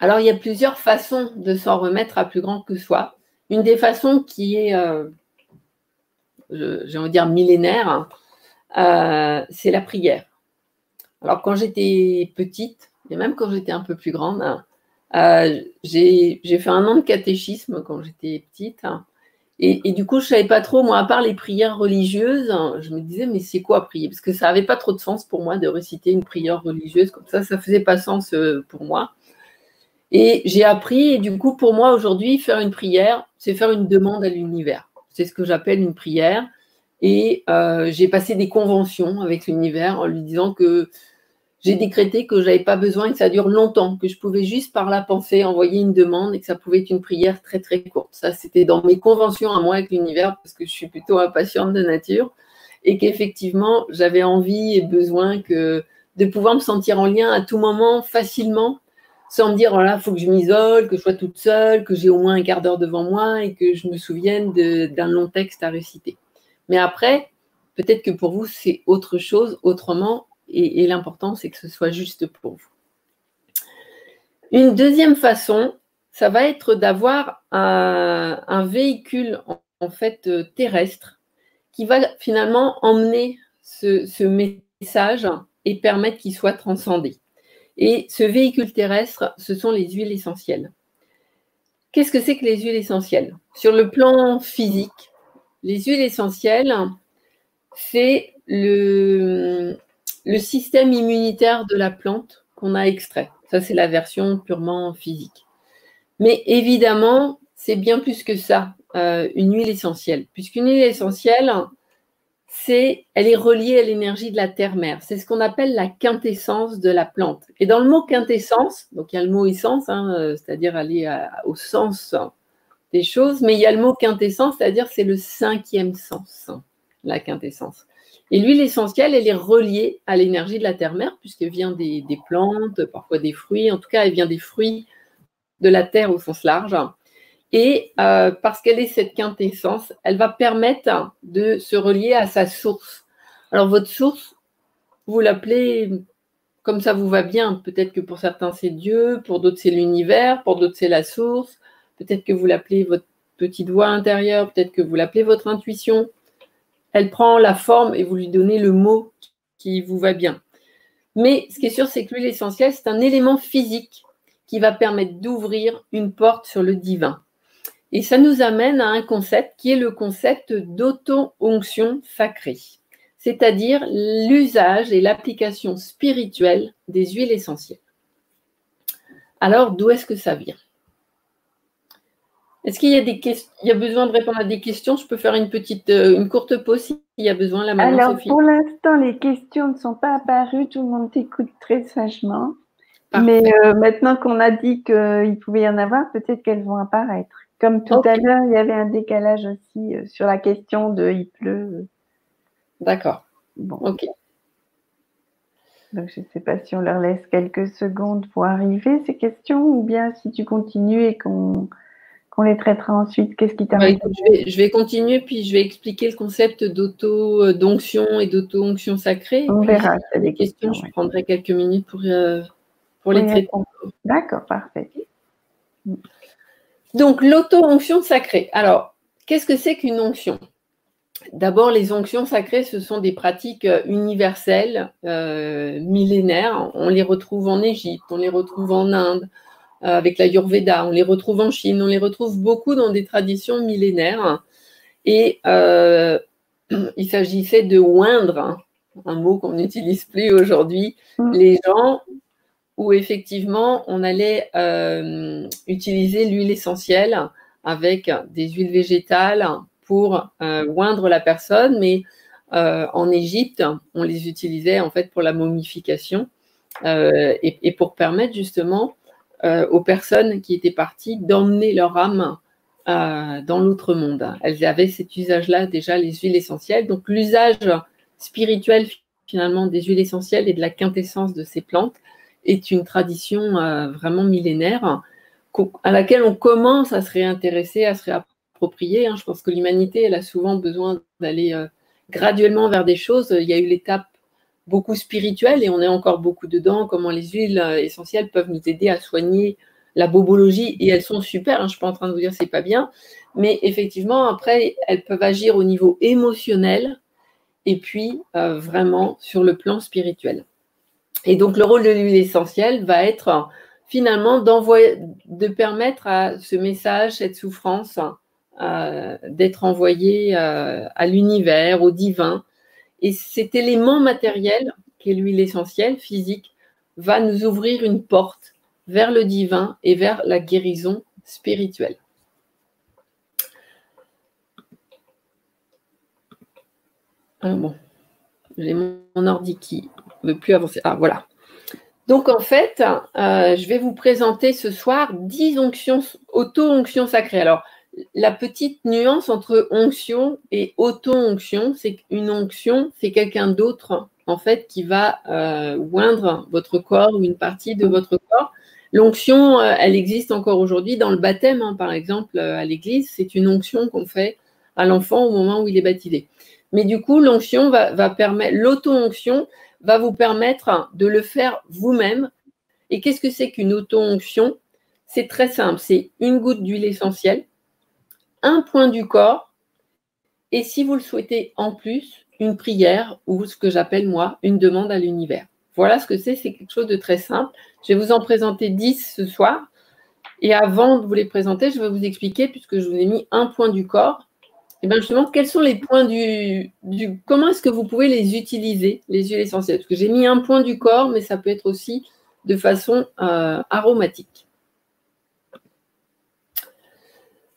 B: Alors, il y a plusieurs façons de s'en remettre à plus grand que soi. Une des façons qui est euh, j'ai envie de dire millénaire, euh, c'est la prière. Alors quand j'étais petite, et même quand j'étais un peu plus grande, euh, j'ai fait un an de catéchisme quand j'étais petite. Et, du coup, je ne savais pas trop, moi, à part les prières religieuses, je me disais, mais c'est quoi prier? Parce que ça n'avait pas trop de sens pour moi de réciter une prière religieuse comme ça, ça ne faisait pas sens pour moi. Et j'ai appris, et du coup, pour moi, aujourd'hui, faire une prière, c'est faire une demande à l'univers. C'est ce que j'appelle une prière. Et euh, j'ai passé des conventions avec l'univers en lui disant que j'ai décrété que je n'avais pas besoin que ça dure longtemps, que je pouvais juste par la pensée envoyer une demande et que ça pouvait être une prière très très courte. Ça, c'était dans mes conventions à moi avec l'univers parce que je suis plutôt impatiente de nature et qu'effectivement, j'avais envie et besoin que de pouvoir me sentir en lien à tout moment facilement sans me dire, voilà, il faut que je m'isole, que je sois toute seule, que j'ai au moins un quart d'heure devant moi et que je me souvienne d'un long texte à réciter. Mais après, peut-être que pour vous, c'est autre chose, autrement, et, l'important, c'est que ce soit juste pour vous. Une deuxième façon, ça va être d'avoir un, véhicule en, fait euh, terrestre qui va finalement emmener ce message et permettre qu'il soit transcendé. Et ce véhicule terrestre, ce sont les huiles essentielles. Qu'est-ce que c'est que les huiles essentielles? Sur le plan physique, les huiles essentielles, c'est le, système immunitaire de la plante qu'on a extrait. Ça, c'est la version purement physique. Mais évidemment, c'est bien plus que ça, euh, une huile essentielle. Puisqu'une huile essentielle, c'est, elle est reliée à l'énergie de la terre-mère. C'est ce qu'on appelle la quintessence de la plante. Et dans le mot quintessence, donc il y a le mot essence, hein, euh, c'est-à-dire aller au sens des choses, mais il y a le mot quintessence, c'est-à-dire c'est le cinquième sens, la quintessence. Et l'huile essentielle, elle est reliée à l'énergie de la terre-mère, puisqu'elle vient des, des, plantes, parfois des fruits, en tout cas, elle vient des fruits de la terre au sens large. Et euh, parce qu'elle est cette quintessence, elle va permettre de se relier à sa source. Alors votre source, vous l'appelez comme ça vous va bien. Peut-être que pour certains c'est Dieu, pour d'autres c'est l'univers, pour d'autres c'est la source. Peut-être que vous l'appelez votre petite voix intérieure, peut-être que vous l'appelez votre intuition. Elle prend la forme et vous lui donnez le mot qui vous va bien. Mais ce qui est sûr, c'est que l'huile essentielle, c'est un élément physique qui va permettre d'ouvrir une porte sur le divin. Et ça nous amène à un concept qui est le concept d'auto-onction sacrée, c'est-à-dire l'usage et l'application spirituelle des huiles essentielles. Alors, d'où est-ce que ça vient? Est-ce qu'il y a des questions Il y a besoin de répondre à des questions? Je peux faire une petite, euh, une courte pause s'il y a besoin.
A: La Alors, pour l'instant, les questions ne sont pas apparues. Tout le monde t'écoute très sagement. Mais euh, maintenant qu'on a dit qu'il pouvait y en avoir, peut-être qu'elles vont apparaître. Comme tout à l'heure, il y avait un décalage aussi euh, sur la question de il pleut.
B: D'accord. Bon. Ok.
A: Donc, je ne sais pas si on leur laisse quelques secondes pour arriver, ces questions, ou bien si tu continues et qu'on les traitera ensuite. Qu'est-ce qui t'arrive
B: je, vais, continuer, puis je vais expliquer le concept d'auto-donction et d'auto-onction sacrée.
A: On verra.
B: Si des questions, je prendrai quelques minutes pour, euh, pour les traiter.
A: D'accord, parfait.
B: Donc, l'auto-onction sacrée. Alors, qu'est-ce que c'est qu'une onction? D'abord, les onctions sacrées, ce sont des pratiques euh, universelles, euh, millénaires. On les retrouve en Égypte, on les retrouve en Inde, euh, avec la Yurveda, on les retrouve en Chine, on les retrouve beaucoup dans des traditions millénaires. Et (clears throat) il s'agissait de oindre, hein, un mot qu'on n'utilise plus aujourd'hui, mm. les gens où effectivement on allait utiliser l'huile essentielle avec des huiles végétales pour euh, oindre la personne, mais euh, en Égypte, on les utilisait en fait pour la momification euh, et, pour permettre justement aux personnes qui étaient parties d'emmener leur âme dans l'autre monde. Elles avaient cet usage-là déjà, les huiles essentielles. Donc l'usage spirituel finalement des huiles essentielles et de la quintessence de ces plantes est une tradition vraiment millénaire à laquelle on commence à se réintéresser, à se réapproprier Hein. Je pense que l'humanité, a souvent besoin d'aller euh, graduellement vers des choses. Il y a eu l'étape beaucoup spirituelle et on est encore beaucoup dedans, comment les huiles euh, essentielles peuvent nous aider à soigner la bobologie et elles sont super, hein. je ne suis pas en train de vous dire c'est pas bien, mais effectivement après elles peuvent agir au niveau émotionnel et puis euh, vraiment sur le plan spirituel. Et donc le rôle de l'huile essentielle va être finalement d'envoyer, de permettre à ce message, cette souffrance, euh, d'être envoyé euh, à l'univers, au divin. Et cet élément matériel, qui est l'huile essentielle, physique, va nous ouvrir une porte vers le divin et vers la guérison spirituelle. Ah bon, j'ai mon ordi qui ne plus avancer. Ah voilà. Donc en fait, euh, je vais vous présenter ce soir 10 onctions, auto-onctions sacrées. Alors, la petite nuance entre onction et auto-onction, c'est qu'une onction, c'est quelqu'un d'autre, en fait, qui va euh, oindre votre corps ou une partie de votre corps. L'onction, euh, elle existe encore aujourd'hui dans le baptême, hein, par exemple, à l'église. C'est une onction qu'on fait à l'enfant au moment où il est baptisé. Mais du coup, l'onction va permettre, l'auto-onction va vous permettre de le faire vous-même. Et qu'est-ce que c'est qu'une auto-onction? C'est très simple. C'est une goutte d'huile essentielle un point du corps et si vous le souhaitez en plus, une prière ou ce que j'appelle moi une demande à l'univers. Voilà ce que c'est, c'est quelque chose de très simple. Je vais vous en présenter 10 ce soir. Et avant de vous les présenter, je vais vous expliquer, puisque je vous ai mis un point du corps, et eh bien justement, quels sont les points du. comment est-ce que vous pouvez les utiliser, les huiles essentielles? Parce que j'ai mis un point du corps, mais ça peut être aussi de façon euh, aromatique.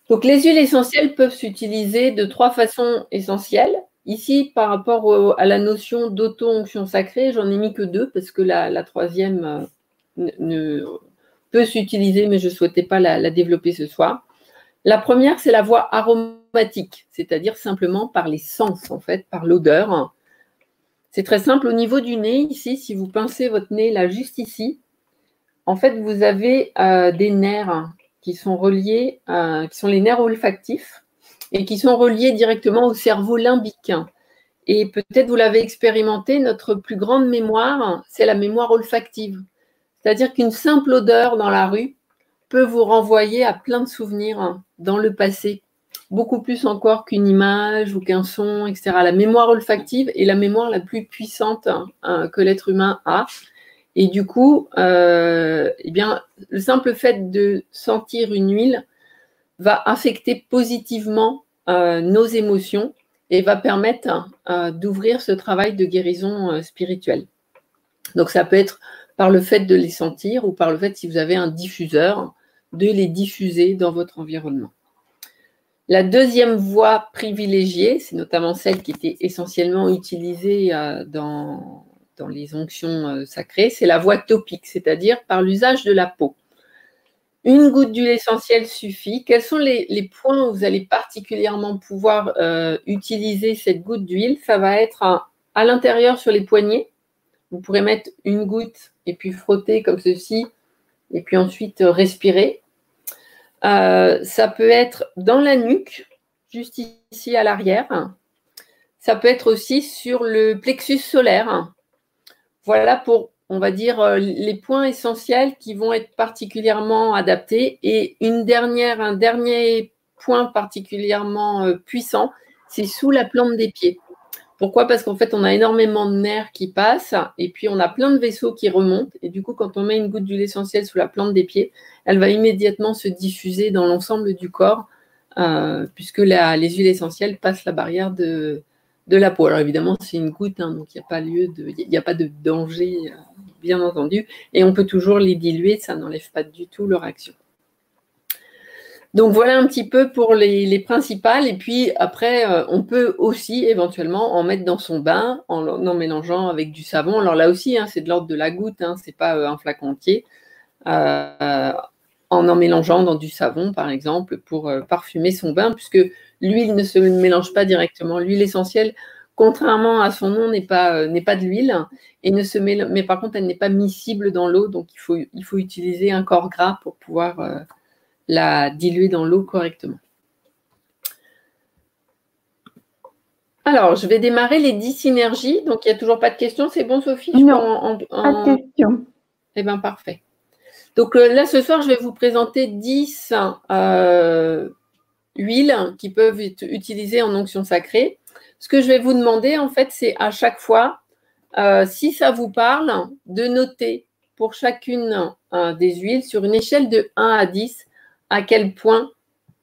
B: Donc, les huiles essentielles peuvent s'utiliser de trois façons essentielles. Ici, par rapport à la notion d'auto-onction sacrée, j'en ai mis que deux parce que la, troisième euh, ne, peut s'utiliser, mais je ne souhaitais pas la, développer ce soir. La première, c'est la voie aromatique, c'est-à-dire simplement par les sens, en fait, par l'odeur. C'est très simple. Au niveau du nez, ici, si vous pincez votre nez là, juste ici, en fait, vous avez euh, des nerfs qui sont reliés, qui sont les nerfs olfactifs et qui sont reliés directement au cerveau limbique. Et peut-être vous l'avez expérimenté, notre plus grande mémoire, c'est la mémoire olfactive. C'est-à-dire qu'une simple odeur dans la rue peut vous renvoyer à plein de souvenirs dans le passé, beaucoup plus encore qu'une image ou qu'un son, etc. La mémoire olfactive est la mémoire la plus puissante hein, que l'être humain a. Et du coup, euh, eh bien, le simple fait de sentir une huile va affecter positivement euh, nos émotions et va permettre euh, d'ouvrir ce travail de guérison spirituelle. Donc ça peut être par le fait de les sentir ou par le fait, si vous avez un diffuseur, de les diffuser dans votre environnement. La deuxième voie privilégiée, c'est notamment celle qui était essentiellement utilisée dans dans les onctions sacrées, c'est la voie topique, c'est-à-dire par l'usage de la peau. Une goutte d'huile essentielle suffit. Quels sont les, points où vous allez particulièrement pouvoir utiliser cette goutte d'huile? Ça va être à l'intérieur sur les poignets. Vous pourrez mettre une goutte et puis frotter comme ceci, et puis ensuite respirer. Ça peut être dans la nuque, juste ici à l'arrière. Ça peut être aussi sur le plexus solaire. Voilà pour, on va dire, euh, les points essentiels qui vont être particulièrement adaptés. Et un dernier point particulièrement euh, puissant, c'est sous la plante des pieds. Pourquoi? Parce qu'en fait, on a énormément de nerfs qui passent et puis on a plein de vaisseaux qui remontent. Et du coup, quand on met une goutte d'huile essentielle sous la plante des pieds, elle va immédiatement se diffuser dans l'ensemble du corps euh, puisque les huiles essentielles passent la barrière de, la peau. Alors évidemment, c'est une goutte, hein, donc il n'y a pas lieu de, il n'y a pas de danger, euh, bien entendu, et on peut toujours les diluer, ça n'enlève pas du tout leur action. Donc voilà un petit peu pour les, principales. Et puis après, euh, on peut aussi éventuellement en mettre dans son bain en, en mélangeant avec du savon. Alors là aussi, hein, c'est de l'ordre de la goutte, hein, c'est pas un flacon entier en en mélangeant dans du savon, par exemple, pour euh, parfumer son bain, puisque l'huile ne se mélange pas directement. L'huile essentielle, contrairement à son nom, n'est pas, euh, pas de l'huile, et ne se mais par contre, elle n'est pas miscible dans l'eau, donc il faut, il faut utiliser un corps gras pour pouvoir euh, la diluer dans l'eau correctement. Alors, je vais démarrer les 10 synergies. Donc, il n'y a toujours pas de questions. C'est bon, Sophie
A: Non, pas de questions.
B: Eh bien, parfait. Donc euh, là, ce soir, je vais vous présenter 10 euh, huiles qui peuvent être utilisées en onction sacrée. Ce que je vais vous demander, en fait, c'est à chaque fois, euh, si ça vous parle, de noter pour chacune des huiles sur une échelle de 1 à 10 à quel point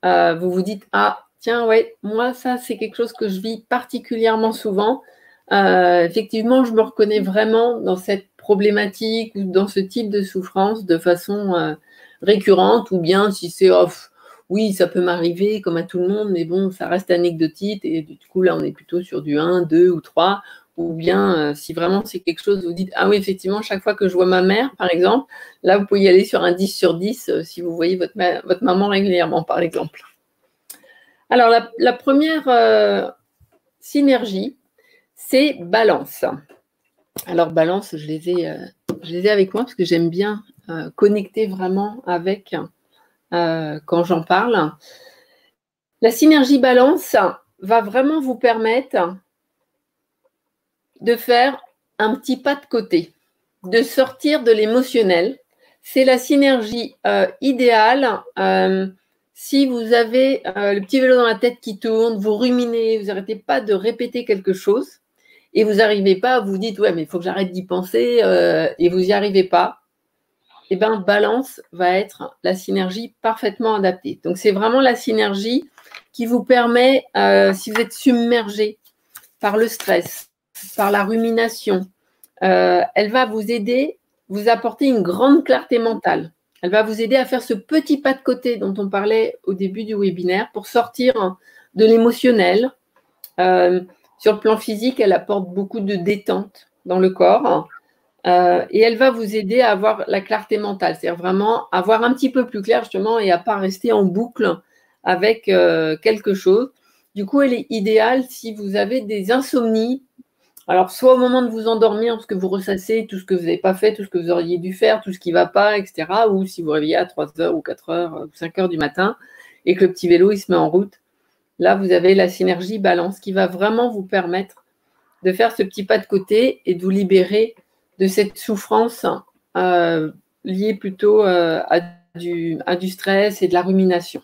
B: vous vous dites Ah, tiens, ouais, moi, ça, c'est quelque chose que je vis particulièrement souvent. effectivement, je me reconnais vraiment dans cette problématique ou dans ce type de souffrance de façon euh, récurrente ou bien si c'est off. Oui, ça peut m'arriver comme à tout le monde, mais bon, ça reste anecdotique et du coup là on est plutôt sur du 1, 2 ou 3 ou bien euh, si vraiment c'est quelque chose, vous dites, ah oui, effectivement, chaque fois que je vois ma mère, par exemple, là, vous pouvez y aller sur un 10 sur 10 euh, si vous voyez votre, maman régulièrement, par exemple. Alors, la, première synergie, c'est balance. Alors, balance, je les ai, euh, avec moi parce que j'aime bien euh, connecter vraiment avec euh, quand j'en parle. La synergie balance va vraiment vous permettre de faire un petit pas de côté, de sortir de l'émotionnel. C'est la synergie idéale. si vous avez le petit vélo dans la tête qui tourne, vous ruminez, vous n'arrêtez pas de répéter quelque chose, et vous n'arrivez pas, vous dites, ouais, mais il faut que j'arrête d'y penser, euh, et vous n'y arrivez pas, eh bien, balance va être la synergie parfaitement adaptée. Donc, c'est vraiment la synergie qui vous permet, euh, si vous êtes submergé par le stress, par la rumination, euh, elle va vous aider, vous apporter une grande clarté mentale. Elle va vous aider à faire ce petit pas de côté dont on parlait au début du webinaire pour sortir de l'émotionnel. Sur le plan physique, elle apporte beaucoup de détente dans le corps. Euh, et elle va vous aider à avoir la clarté mentale, c'est-à-dire vraiment avoir un petit peu plus clair justement et à pas rester en boucle avec euh, quelque chose. Du coup, elle est idéale si vous avez des insomnies. Alors, soit au moment de vous endormir, parce que vous ressassez tout ce que vous n'avez pas fait, tout ce que vous auriez dû faire, tout ce qui ne va pas, etc. Ou si vous réveillez à 3 heures ou 4 heures ou 5 heures du matin et que le petit vélo, il se met en route. Là, vous avez la synergie balance qui va vraiment vous permettre de faire ce petit pas de côté et de vous libérer de cette souffrance euh, liée plutôt euh, à, du stress et de la rumination.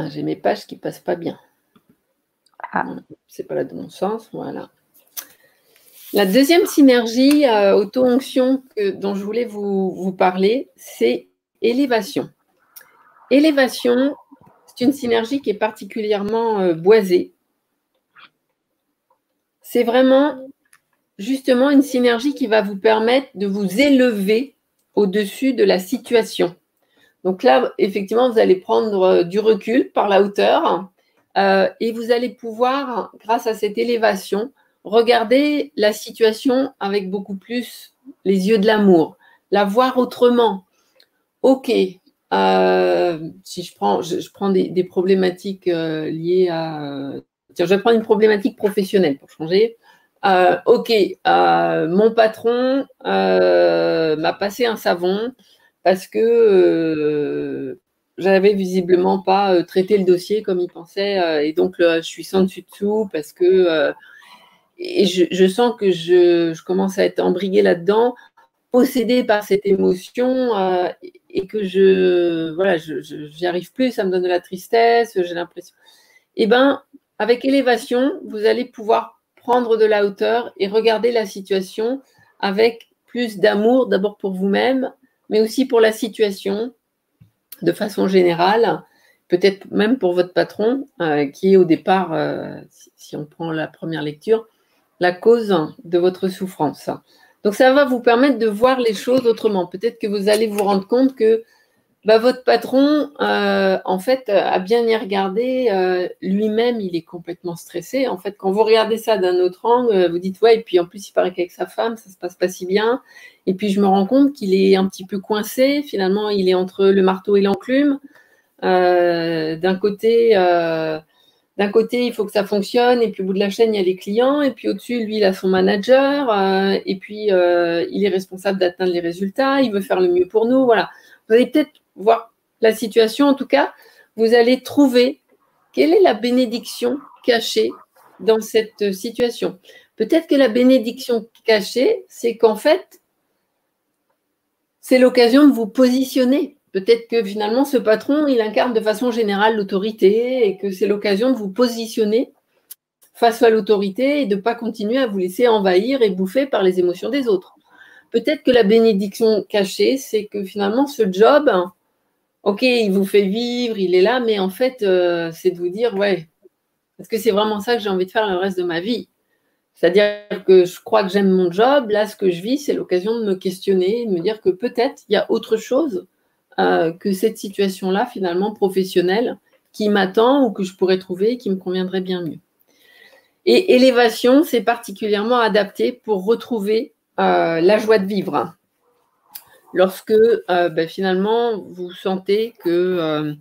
B: Ah, j'ai mes pages qui passent pas bien. Ah. C'est pas là de mon sens, voilà. La deuxième synergie euh, auto-onction dont je voulais vous, parler, c'est élévation. Élévation, c'est une synergie qui est particulièrement euh, boisée. C'est vraiment justement une synergie qui va vous permettre de vous élever au-dessus de la situation, Donc là, effectivement, vous allez prendre du recul par la hauteur et vous allez pouvoir, grâce à cette élévation, regarder la situation avec beaucoup plus les yeux de l'amour, la voir autrement. Ok, euh, si je prends, des, problématiques euh, liées à. Tiens, je vais prendre une problématique professionnelle pour changer. Euh, ok, mon patron m'a passé un savon parce que j'avais visiblement pas traité le dossier comme il pensait et donc je suis sans dessus dessous parce que et je, sens que je, commence à être embriguée là-dedans, possédée par cette émotion euh, et que je voilà, je n'y arrive plus, ça me donne de la tristesse, j'ai l'impression. Eh bien, avec élévation, vous allez pouvoir prendre de la hauteur et regarder la situation avec plus d'amour, d'abord pour vous-même, mais aussi pour la situation de façon générale, peut-être même pour votre patron, euh, qui est au départ, euh, si, on prend la première lecture, la cause de votre souffrance. Donc ça va vous permettre de voir les choses autrement. Peut-être que vous allez vous rendre compte que bah, votre patron, euh, en fait, a bien y regardé. Euh, lui-même, il est complètement stressé. En fait, quand vous regardez ça d'un autre angle, vous dites ouais. Et puis en plus, il paraît qu'avec sa femme, ça se passe pas si bien. Et puis je me rends compte qu'il est un petit peu coincé. Finalement, il est entre le marteau et l'enclume. Euh, d'un côté, d'un côté, il faut que ça fonctionne, et puis au bout de la chaîne, il y a les clients, et puis au-dessus, lui, il a son manager, euh, et puis euh, il est responsable d'atteindre les résultats, il veut faire le mieux pour nous. Voilà. Vous allez peut-être voir la situation, en tout cas, vous allez trouver quelle est la bénédiction cachée dans cette situation. Peut-être que la bénédiction cachée, c'est qu'en fait, c'est l'occasion de vous positionner Peut-être que finalement, ce patron, il incarne de façon générale l'autorité et que c'est l'occasion de vous positionner face à l'autorité et de ne pas continuer à vous laisser envahir et bouffer par les émotions des autres. Peut-être que la bénédiction cachée, c'est que finalement, ce job, ok, il vous fait vivre, il est là, mais en fait, euh, c'est de vous dire, ouais, est-ce que c'est vraiment ça que j'ai envie de faire le reste de ma vie C'est-à-dire que je crois que j'aime mon job, là, ce que je vis, c'est l'occasion de me questionner, de me dire que peut-être il y a autre chose euh, que cette situation-là, finalement, professionnelle, qui m'attend ou que je pourrais trouver qui me conviendrait bien mieux. Et élévation, c'est particulièrement adapté pour retrouver euh, la joie de vivre. Lorsque euh, ben, finalement vous sentez que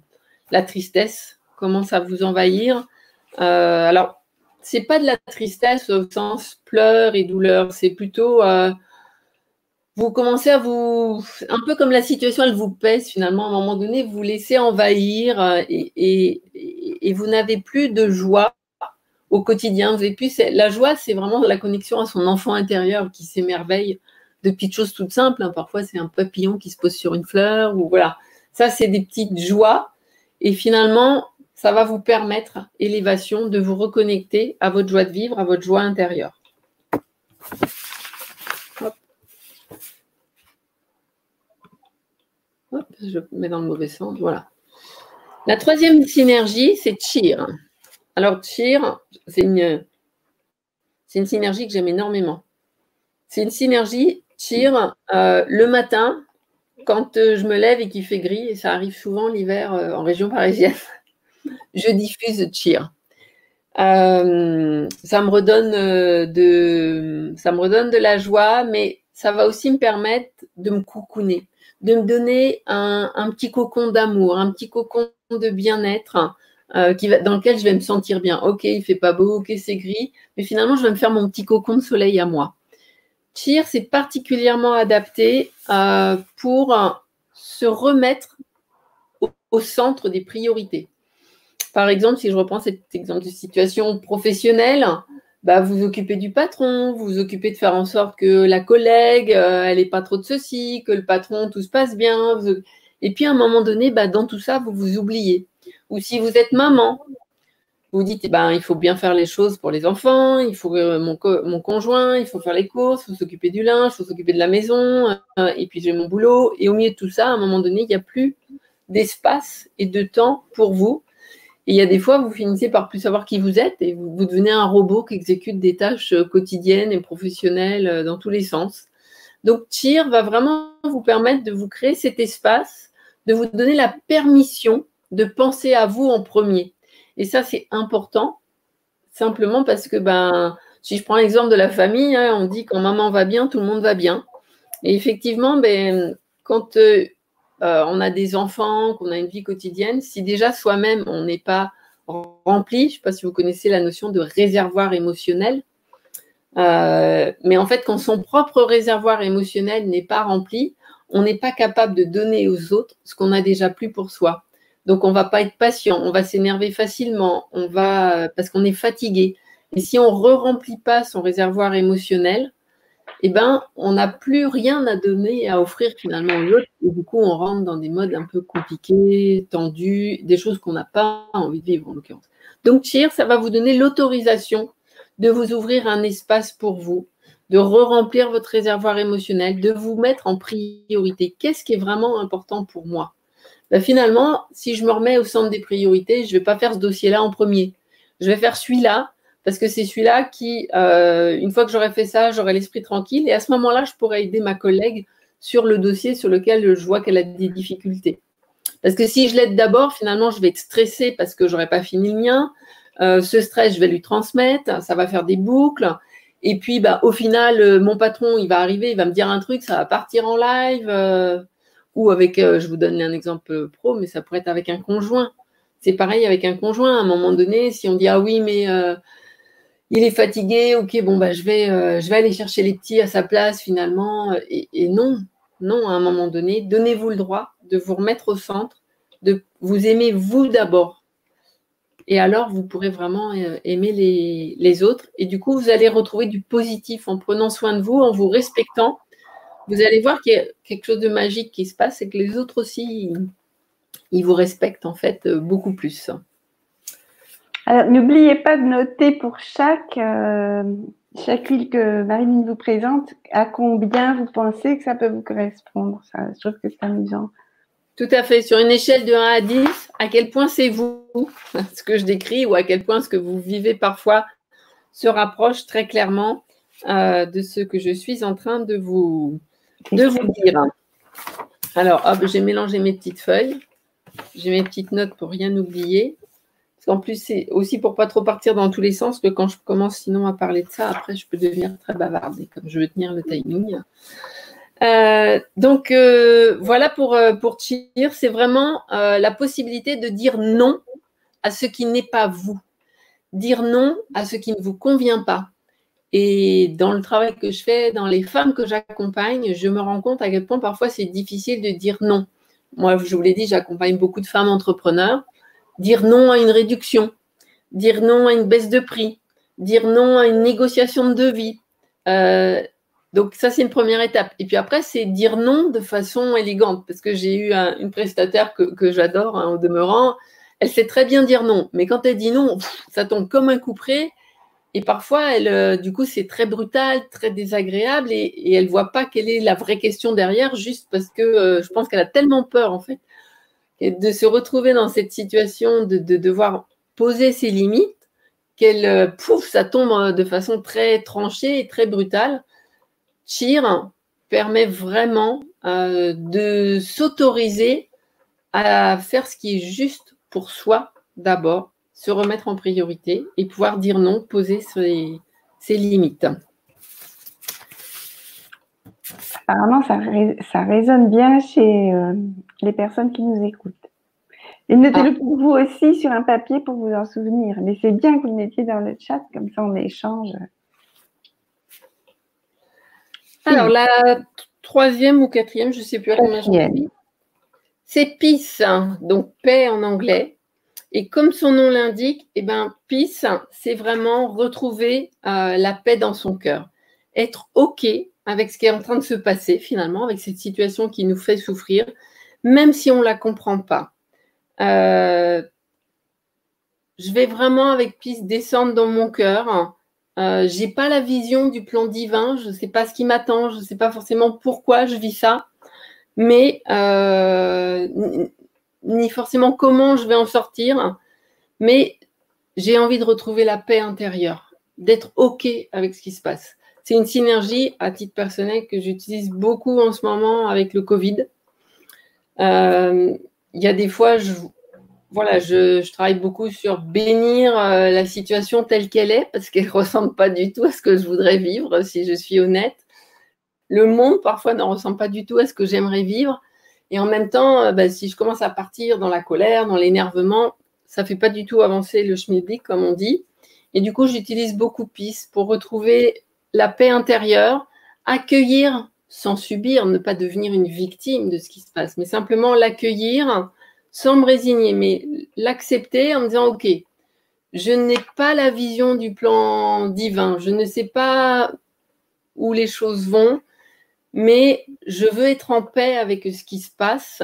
B: la tristesse commence à vous envahir. alors, c'est pas de la tristesse au sens pleurs et douleur, c'est plutôt vous commencez à vous, un peu comme la situation, elle vous pèse finalement, à un moment donné, vous, laissez envahir euh, et, vous n'avez plus de joie au quotidien. Vous plus, la joie, c'est vraiment la connexion à son enfant intérieur qui s'émerveille petites choses toutes simples. Hein. Parfois, c'est un papillon qui se pose sur une fleur ou voilà. Ça, c'est des petites joies. Et finalement, ça va vous permettre, élévation, de vous reconnecter à votre joie de vivre, à votre joie intérieure. je mets dans le mauvais sens. Voilà. La troisième synergie, c'est cheer. Alors, cheer, c'est une, c'est une synergie que j'aime énormément. C'est une synergie cheer euh, le matin quand euh, je me lève et qu'il fait gris, et ça arrive souvent l'hiver euh, en région parisienne. (laughs) je diffuse cheer. ça me redonne de la joie, mais ça va aussi me permettre de me coucouner de me donner un, petit cocon d'amour, un petit cocon de bien-être dans lequel je vais me sentir bien. Ok, il fait pas beau, ok, c'est gris, mais finalement, je vais me faire mon petit cocon de soleil à moi. C'est particulièrement adapté euh, pour se remettre au, centre des priorités. Par exemple, si je reprends cet exemple de situation professionnelle, bah, vous occupez du patron, vous vous occupez de faire en sorte que la collègue, euh, elle n'ait pas trop de ceci, que le patron, tout se passe bien. Et puis à un moment donné, bah, dans tout ça, vous vous oubliez. Ou si vous êtes maman, vous dites, eh ben, il faut bien faire les choses pour les enfants, il faut mon, mon, conjoint, il faut faire les courses, il faut s'occuper du linge, il faut s'occuper de la maison, euh, et puis j'ai mon boulot. Et au milieu de tout ça, à un moment donné, il n'y a plus d'espace et de temps pour vous. Et il y a des fois, vous finissez par plus savoir qui vous êtes et vous, devenez un robot qui exécute des tâches euh, quotidiennes et professionnelles euh, dans tous les sens. Donc, TIR va vraiment vous permettre de vous créer cet espace, de vous donner la permission de penser à vous en premier. Et ça, c'est important, simplement parce que, ben, si je prends l'exemple de la famille, hein, on dit quand maman va bien, tout le monde va bien. Et effectivement, ben, quand euh, euh, on a des enfants, qu'on a une vie quotidienne, si déjà soi-même, on n'est pas rempli, je ne sais pas si vous connaissez la notion de réservoir émotionnel, euh, mais en fait, quand son propre réservoir émotionnel n'est pas rempli, on n'est pas capable de donner aux autres ce qu'on a déjà plus pour soi. Donc, on va pas être patient, on va s'énerver facilement, on va parce qu'on est fatigué. Et si on ne re-remplit pas son réservoir émotionnel, eh ben, on n'a plus rien à donner, à offrir finalement aux autres. Et du coup, on rentre dans des modes un peu compliqués, tendus, des choses qu'on n'a pas envie de vivre en l'occurrence. Donc, Cheer, ça va vous donner l'autorisation de vous ouvrir un espace pour vous, de re-remplir votre réservoir émotionnel, de vous mettre en priorité. Qu'est-ce qui est vraiment important pour moi? Ben, Finalement, si je me remets au centre des priorités, je ne vais pas faire ce dossier-là en premier. Je vais faire celui-là parce que c'est celui-là qui, euh, une fois que j'aurai fait ça, j'aurai l'esprit tranquille. Et à ce moment-là, je pourrai aider ma collègue sur le dossier sur lequel je vois qu'elle a des difficultés. Parce que si je l'aide d'abord, finalement, je vais être stressée parce que je n'aurai pas fini le mien. Euh, ce stress, je vais lui transmettre, ça va faire des boucles. Et puis, bah, au final, euh, mon patron, il va arriver, il va me dire un truc, ça va partir en live. Ou avec, je vous donne un exemple pro, mais ça pourrait être avec un conjoint. C'est pareil avec un conjoint. À un moment donné, si on dit, ah oui, mais il est fatigué, ok, bon, bah, je, vais, euh, je vais aller chercher les petits à sa place finalement. Et, non, non, à un moment donné, donnez-vous le droit de vous remettre au centre, de vous aimer vous d'abord. Et alors, vous pourrez vraiment euh, aimer les, autres. Et du coup, vous allez retrouver du positif en prenant soin de vous, en vous respectant. Vous allez voir qu'il y a quelque chose de magique qui se passe et que les autres aussi, ils vous respectent en fait euh, beaucoup plus.
A: Alors, n'oubliez pas de noter pour chaque, euh, chaque huile que Marilyn vous présente, à combien vous pensez que ça peut vous correspondre. Ça, je trouve que c'est amusant.
B: Tout à fait. Sur une échelle de 1 à 10, à quel point c'est vous, (laughs) ce que je décris, ou à quel point ce que vous vivez parfois se rapproche très clairement euh, de ce que je suis en train de vous, de vous dire. Alors, hop, j'ai mélangé mes petites feuilles. J'ai mes petites notes pour rien oublier. En plus, c'est aussi pour pas trop partir dans tous les sens que quand je commence sinon à parler de ça, après, je peux devenir très bavarde comme je veux tenir le timing. Euh, donc euh, voilà pour, euh, pour Cheer, c'est vraiment la possibilité de dire non à ce qui n'est pas vous, dire non à ce qui ne vous convient pas. Et dans le travail que je fais, dans les femmes que j'accompagne, je me rends compte à quel point parfois c'est difficile de dire non. Moi, je vous l'ai dit, j'accompagne beaucoup de femmes entrepreneurs dire non à une réduction, dire non à une baisse de prix, dire non à une négociation de devis. Euh, donc ça, c'est une première étape. Et puis après, c'est dire non de façon élégante, parce que j'ai eu une prestataire que, j'adore hein, au demeurant. Elle sait très bien dire non, mais quand elle dit non, ça tombe comme un coup près. Et parfois, elle, euh, du coup, c'est très brutal, très désagréable, et, elle ne voit pas quelle est la vraie question derrière, juste parce que euh, je pense qu'elle a tellement peur, en fait, de se retrouver dans cette situation de, devoir poser ses limites, qu'elle, euh, pouf, ça tombe de façon très tranchée et très brutale. Cheer permet vraiment de s'autoriser à faire ce qui est juste pour soi d'abord, se remettre en priorité et pouvoir dire non, poser ses, ses limites.
A: Apparemment, ça, ça résonne bien chez euh, les personnes qui nous écoutent. Et notez-le ah. pour vous aussi sur un papier pour vous en souvenir. Mais c'est bien que vous le mettiez dans le chat, comme ça on échange.
B: Alors, la troisième ou quatrième, je ne sais plus à combien je C'est peace, hein, donc paix en anglais. Et comme son nom l'indique, eh ben, peace, c'est vraiment retrouver euh, la paix dans son cœur. Être OK avec ce qui est en train de se passer finalement, avec cette situation qui nous fait souffrir, même si on ne la comprend pas. Euh, je vais vraiment avec piste descendre dans mon cœur. Euh, je n'ai pas la vision du plan divin, je ne sais pas ce qui m'attend, je ne sais pas forcément pourquoi je vis ça, mais euh, ni forcément comment je vais en sortir, mais j'ai envie de retrouver la paix intérieure, d'être OK avec ce qui se passe. C'est une synergie à titre personnel que j'utilise beaucoup en ce moment avec le Covid. il y a des fois, je, voilà, je, travaille beaucoup sur bénir la situation telle qu'elle est, parce qu'elle ne (laughs) ressemble pas du tout à ce que je voudrais vivre, si je suis honnête. Le monde, parfois, ne ressemble pas du tout à ce que j'aimerais vivre. Et en même temps, bah, si je commence à partir dans la colère, dans l'énervement, ça ne fait pas du tout avancer le schmilblick, comme on dit. Et du coup, j'utilise beaucoup PIS pour retrouver la paix intérieure, accueillir sans subir, ne pas devenir une victime de ce qui se passe, mais simplement l'accueillir sans me résigner, mais l'accepter en me disant, OK, je n'ai pas la vision du plan divin, je ne sais pas où les choses vont, mais je veux être en paix avec ce qui se passe,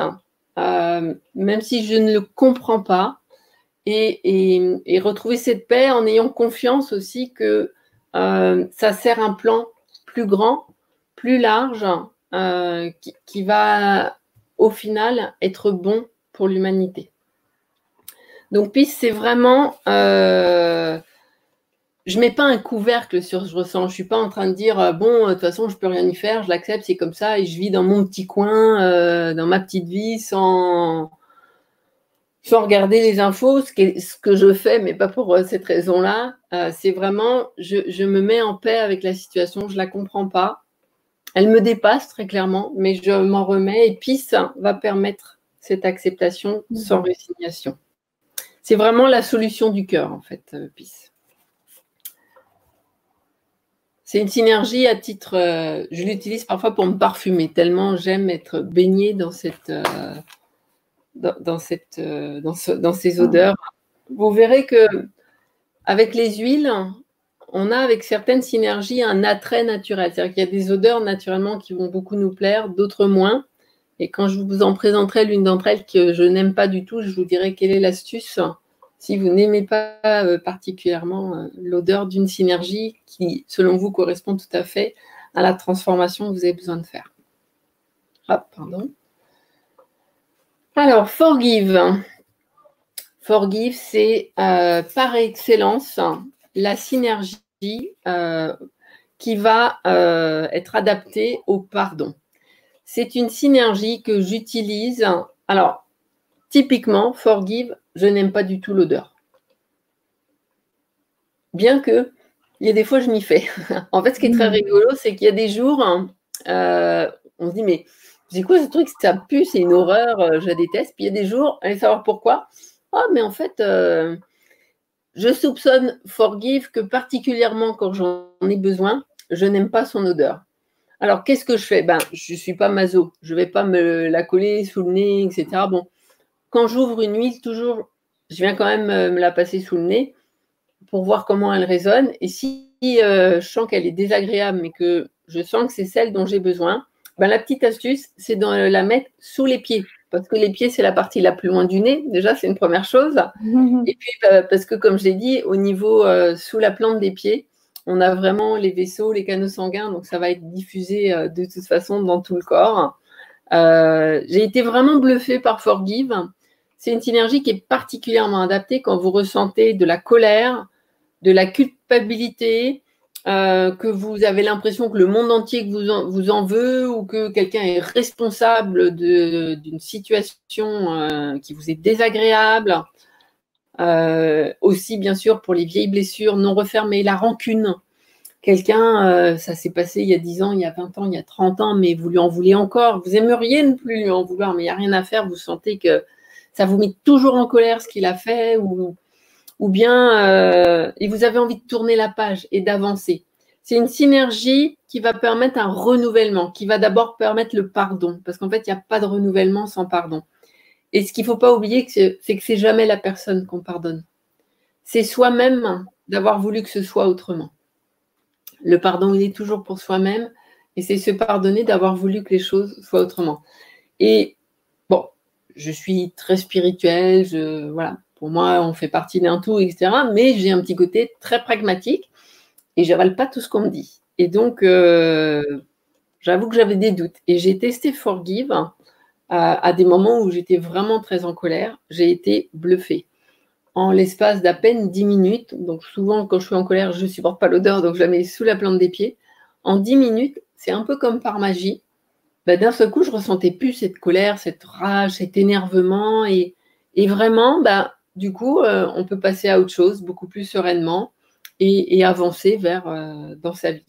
B: euh, même si je ne le comprends pas, et, retrouver cette paix en ayant confiance aussi que euh, ça sert un plan plus grand, plus large, euh, qui, va au final être bon pour l'humanité. Donc, puis c'est vraiment, je mets pas un couvercle sur ce que je ressens. Je suis pas en train de dire bon, de toute façon, je peux rien y faire, je l'accepte, c'est comme ça, et je vis dans mon petit coin, dans ma petite vie, sans sans regarder les infos, ce, ce, que je fais, mais pas pour euh, cette raison-là. Euh, c'est vraiment, je, me mets en paix avec la situation, je la comprends pas. Elle me dépasse très clairement, mais je m'en remets et puis ça va permettre cette acceptation mhm. sans résignation. C'est vraiment la solution du cœur, en fait, euh, PIS. C'est une synergie à titre. je l'utilise parfois pour me parfumer, tellement j'aime être baignée dans cette dans, cette, euh, dans, dans, ces odeurs. Vous verrez que avec les huiles, on a avec certaines synergies un attrait naturel. C'est-à-dire qu'il y a des odeurs naturellement qui vont beaucoup nous plaire, d'autres moins. Et quand je vous en présenterai l'une d'entre elles que je n'aime pas du tout, je vous dirai quelle est l'astuce si vous n'aimez pas euh, particulièrement euh, l'odeur d'une synergie qui, selon vous, correspond tout à fait à la transformation que vous avez besoin de faire. Hop, pardon. Alors, forgive. Forgive, c'est euh, par excellence la synergie qui va être adaptée au pardon. C'est une synergie que j'utilise. Alors, typiquement, forgive, je n'aime pas du tout l'odeur. Bien que, il y a des fois, je m'y fais. (laughs) en fait, ce qui est très mmh. rigolo, c'est qu'il y a des jours, on se dit, mais c'est quoi ce truc? Ça pue, c'est une horreur, euh, je déteste. Puis il y a des jours, allez savoir pourquoi. Ah, mais en fait, euh, je soupçonne Forgive que particulièrement quand j'en ai besoin, je n'aime pas son odeur. Alors, qu'est-ce que je fais? Ben, Je ne suis pas maso. Je ne vais pas me la coller sous le nez, etc. Bon, quand j'ouvre une huile, toujours, je viens quand même euh, me la passer sous le nez pour voir comment elle résonne. Et si je sens qu'elle est désagréable, mais que je sens que c'est celle dont j'ai besoin, ben, la petite astuce, c'est de la mettre sous les pieds. Parce que les pieds, c'est la partie la plus loin du nez. Déjà, c'est une première chose. (laughs) Et puis, bah, parce que, comme je l'ai dit, au niveau euh, sous la plante des pieds, on a vraiment les vaisseaux, les canaux sanguins. Donc, ça va être diffusé euh, de toute façon dans tout le corps. Euh, j'ai été vraiment bluffée par Forgive. C'est une synergie qui est particulièrement adaptée quand vous ressentez de la colère, de la culpabilité, euh, que vous avez l'impression que le monde entier vous en, vous en veut ou que quelqu'un est responsable d'une situation euh, qui vous est désagréable. Euh, aussi, bien sûr, pour les vieilles blessures non refermées, la rancune. Quelqu'un, ça s'est passé il y a 10 ans, il y a 20 ans, il y a 30 ans, mais vous lui en voulez encore. Vous aimeriez ne plus lui en vouloir, mais il n'y a rien à faire. Vous sentez que ça vous met toujours en colère ce qu'il a fait ou ou bien euh, et vous avez envie de tourner la page et d'avancer. C'est une synergie qui va permettre un renouvellement, qui va d'abord permettre le pardon, parce qu'en fait, il n'y a pas de renouvellement sans pardon. Et ce qu'il ne faut pas oublier, c'est que c'est jamais la personne qu'on pardonne. C'est soi-même d'avoir voulu que ce soit autrement. Le pardon, il est toujours pour soi-même, et c'est se pardonner d'avoir voulu que les choses soient autrement. Et je suis très spirituelle, voilà, pour moi, on fait partie d'un tout, etc. Mais j'ai un petit côté très pragmatique et j'avale pas tout ce qu'on me dit. Et donc, euh, j'avoue que j'avais des doutes. Et j'ai testé Forgive à, des moments où j'étais vraiment très en colère. J'ai été bluffée. En l'espace d'à peine 10 minutes, donc souvent quand je suis en colère, je ne supporte pas l'odeur, donc je la mets sous la plante des pieds. En 10 minutes, c'est un peu comme par magie. Bah, d'un seul coup, je ressentais plus cette colère, cette rage, cet énervement. Et, vraiment, bah, du coup, euh, on peut passer à autre chose beaucoup plus sereinement et, avancer vers euh, dans sa vie.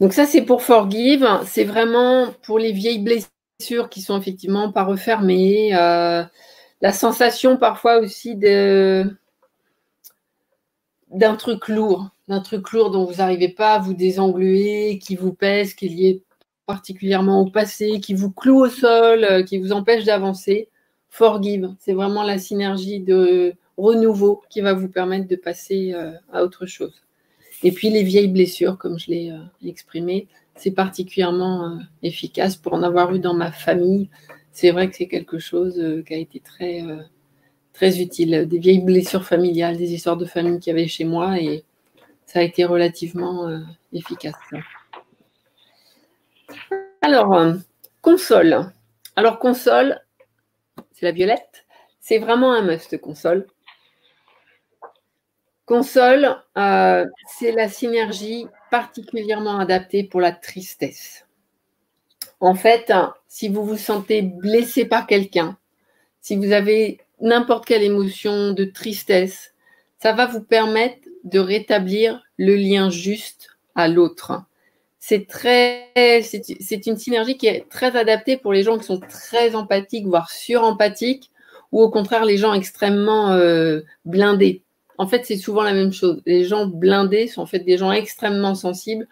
B: Donc ça, c'est pour Forgive. C'est vraiment pour les vieilles blessures qui sont effectivement pas refermées. Euh, la sensation parfois aussi d'un truc lourd, d'un truc lourd dont vous n'arrivez pas à vous désengluer, qui vous pèse, qui est lié particulièrement au passé, qui vous cloue au sol, euh, qui vous empêche d'avancer. Forgive, c'est vraiment la synergie de renouveau qui va vous permettre de passer euh, à autre chose. Et puis les vieilles blessures, comme je l'ai euh, exprimé, c'est particulièrement efficace pour en avoir eu dans ma famille. C'est vrai que c'est quelque chose qui a été très, très utile. Des vieilles blessures familiales, des histoires de famille qu'il y avait chez moi et ça a été relativement efficace. Alors, euh, console. Alors, console, c'est la violette. C'est vraiment un must console. Console, euh, c'est la synergie particulièrement adaptée pour la tristesse. En fait, si vous vous sentez blessé par quelqu'un, si vous avez n'importe quelle émotion de tristesse, ça va vous permettre de rétablir le lien juste à l'autre c'est très, c'est une synergie qui est très adaptée pour les gens qui sont très empathiques, voire surempathiques, ou au contraire les gens extrêmement euh, blindés. En fait, c'est souvent la même chose. Les gens blindés sont en fait des gens extrêmement sensibles,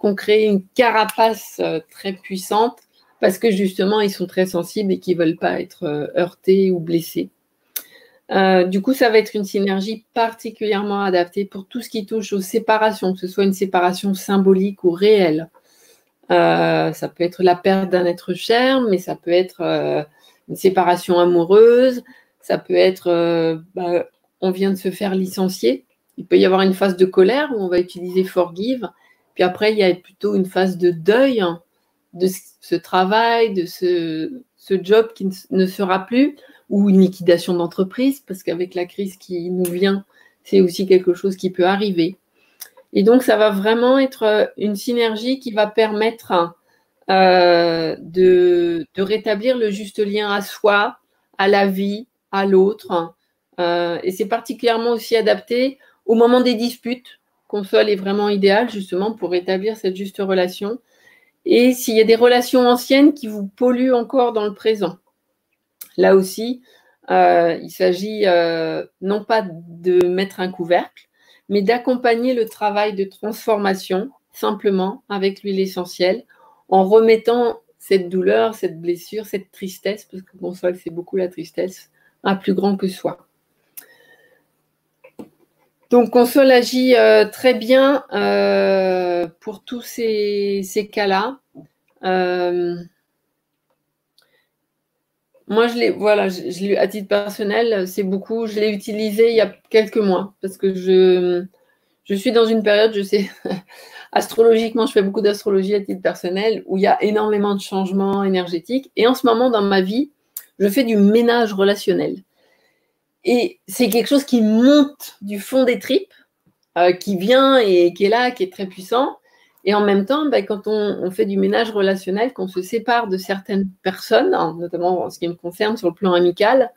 B: qui ont créé une carapace euh, très puissante parce que justement ils sont très sensibles et qui ne veulent pas être euh, heurtés ou blessés. Euh, du coup, ça va être une synergie particulièrement adaptée pour tout ce qui touche aux séparations, que ce soit une séparation symbolique ou réelle. Euh, ça peut être la perte d'un être cher, mais ça peut être euh, une séparation amoureuse, ça peut être bah, on vient de se faire licencier. Il peut y avoir une phase de colère où on va utiliser forgive, puis après il y a plutôt une phase de deuil de ce travail, de ce job qui ne sera plus ou une liquidation d'entreprise, parce qu'avec la crise qui nous vient, c'est aussi quelque chose qui peut arriver. Et donc, ça va vraiment être euh, une synergie qui va permettre euh, de, rétablir le juste lien à soi, à la vie, à l'autre. Euh, et c'est particulièrement aussi adapté au moment des disputes. Console est vraiment idéal justement pour rétablir cette juste relation. Et s'il y a des relations anciennes qui vous polluent encore dans le présent. Là aussi, euh, il s'agit euh, non pas de mettre un couvercle, mais d'accompagner le travail de transformation simplement avec l'huile essentielle en remettant cette douleur, cette blessure, cette tristesse, parce que console, c'est beaucoup la tristesse, à plus grand que soi. Donc, console agit euh, très bien pour tous ces, ces cas-là. Moi, je l'ai, voilà, je, à titre personnel, c'est beaucoup. Je l'ai utilisé il y a quelques mois parce que je, je suis dans une période, je sais, (laughs) astrologiquement, je fais beaucoup d'astrologie à titre personnel où il y a énormément de changements énergétiques. Et en ce moment, dans ma vie, je fais du ménage relationnel. Et c'est quelque chose qui monte du fond des tripes, euh, qui vient et qui est là, qui est très puissant. Et en même temps, ben, quand on, fait du ménage relationnel, qu'on se sépare de certaines personnes, hein, notamment en ce qui me concerne sur le plan amical,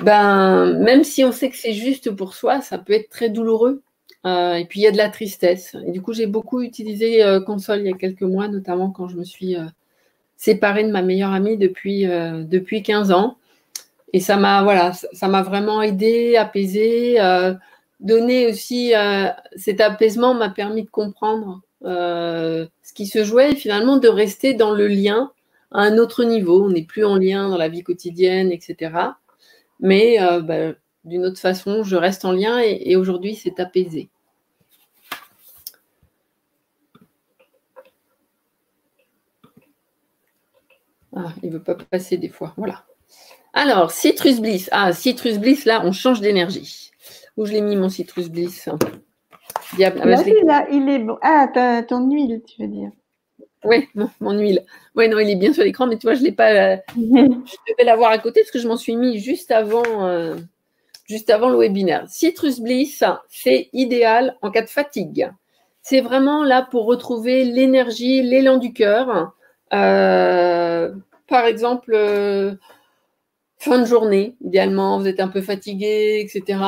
B: ben, même si on sait que c'est juste pour soi, ça peut être très douloureux. Euh, et puis il y a de la tristesse. Et du coup, j'ai beaucoup utilisé euh, console il y a quelques mois, notamment quand je me suis euh, séparée de ma meilleure amie depuis, depuis 15 ans. Et ça m'a voilà, ça m'a vraiment aidé, apaisé, donné aussi cet apaisement m'a permis de comprendre ce qui se jouait finalement de rester dans le lien à un autre niveau. On n'est plus en lien dans la vie quotidienne, etc. Mais euh, bah, d'une autre façon, je reste en lien et, aujourd'hui, c'est apaisé. Ah, il ne veut pas passer des fois. Voilà. Alors, Citrus Bliss. Ah, Citrus Bliss, là, on change d'énergie. Où je l'ai mis mon Citrus Bliss?
A: Là, il est bon. Ah, ton huile, tu veux dire.
B: Oui, mon, huile. Oui, non, il est bien sur l'écran, mais tu vois, je l'ai pas. Euh, (laughs) je devais l'avoir à côté parce que je m'en suis mis juste avant, euh, juste avant le webinaire. Citrus Bliss, c'est idéal en cas de fatigue. c'est vraiment là pour retrouver l'énergie, l'élan du cœur. Euh, par exemple, fin de journée, idéalement, vous êtes un peu fatigué, etc.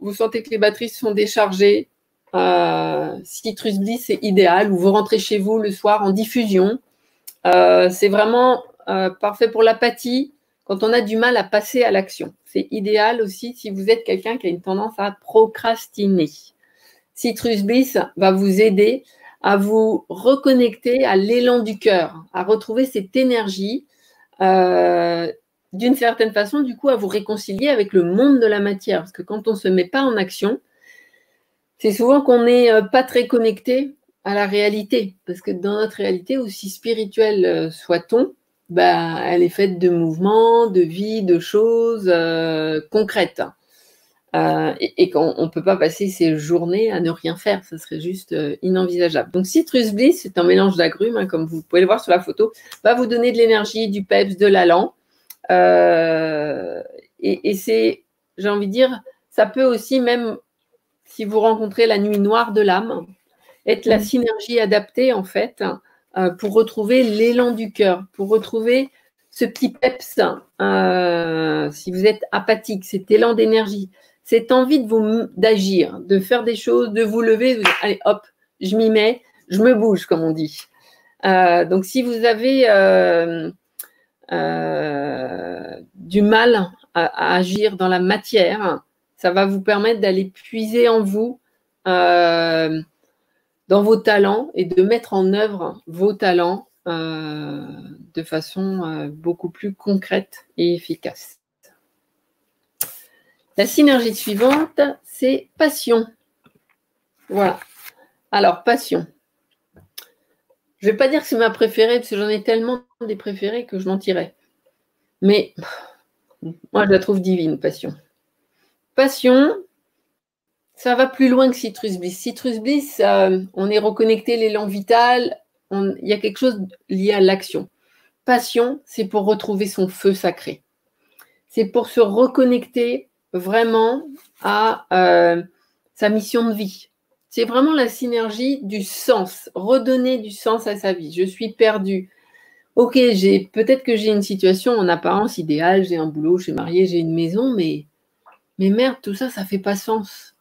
B: Vous, sentez que les batteries sont déchargées. Euh, Citrus Bliss, c'est idéal. Ou vous rentrez chez vous le soir en diffusion. c'est vraiment parfait pour l'apathie quand on a du mal à passer à l'action. C'est idéal aussi si vous êtes quelqu'un qui a une tendance à procrastiner. Citrus Bliss va vous aider à vous reconnecter à l'élan du cœur, à retrouver cette énergie, euh, d'une certaine façon, du coup, à vous réconcilier avec le monde de la matière. Parce que quand on ne se met pas en action, c'est souvent qu'on n'est euh, pas très connecté à la réalité. Parce que dans notre réalité, aussi spirituelle euh, soit-on, bah, elle est faite de mouvements, de vie, de choses concrètes. Euh, et, qu'on ne peut pas passer ses journées à ne rien faire, ça serait juste inenvisageable. Donc Citrus Bliss, c'est un mélange d'agrumes, hein, comme vous pouvez le voir sur la photo, va vous donner de l'énergie, du peps, de l'allant. Et, c'est, j'ai envie de dire, ça peut aussi même, si vous rencontrez la nuit noire de l'âme, être la mmh. synergie adaptée en fait pour retrouver l'élan du cœur, pour retrouver ce petit peps, si vous êtes apathique, cet élan d'énergie cette envie de vous d'agir, de faire des choses, de vous lever, allez hop, je m'y mets, je me bouge comme on dit. Euh, donc si vous avez euh, euh, du mal à, agir dans la matière, ça va vous permettre d'aller puiser en vous, dans vos talents et de mettre en œuvre vos talents de façon beaucoup plus concrète et efficace. La synergie suivante, c'est passion. Voilà. Alors, passion. Je ne vais pas dire que c'est ma préférée, parce que j'en ai tellement des préférées que je mentirais. Mais moi, je la trouve divine, passion. Passion, ça va plus loin que Citrus Bliss. Citrus Bliss, euh, on est reconnecté l'élan vital, il y a quelque chose lié à l'action. Passion, c'est pour retrouver son feu sacré. C'est pour se reconnecter vraiment à euh, sa mission de vie. C'est vraiment la synergie du sens, redonner du sens à sa vie. Je suis perdue. Ok, j'ai peut-être que j'ai une situation en apparence idéale, j'ai un boulot, je suis mariée, j'ai une maison, mais mais merde, tout ça, ça fait pas sens.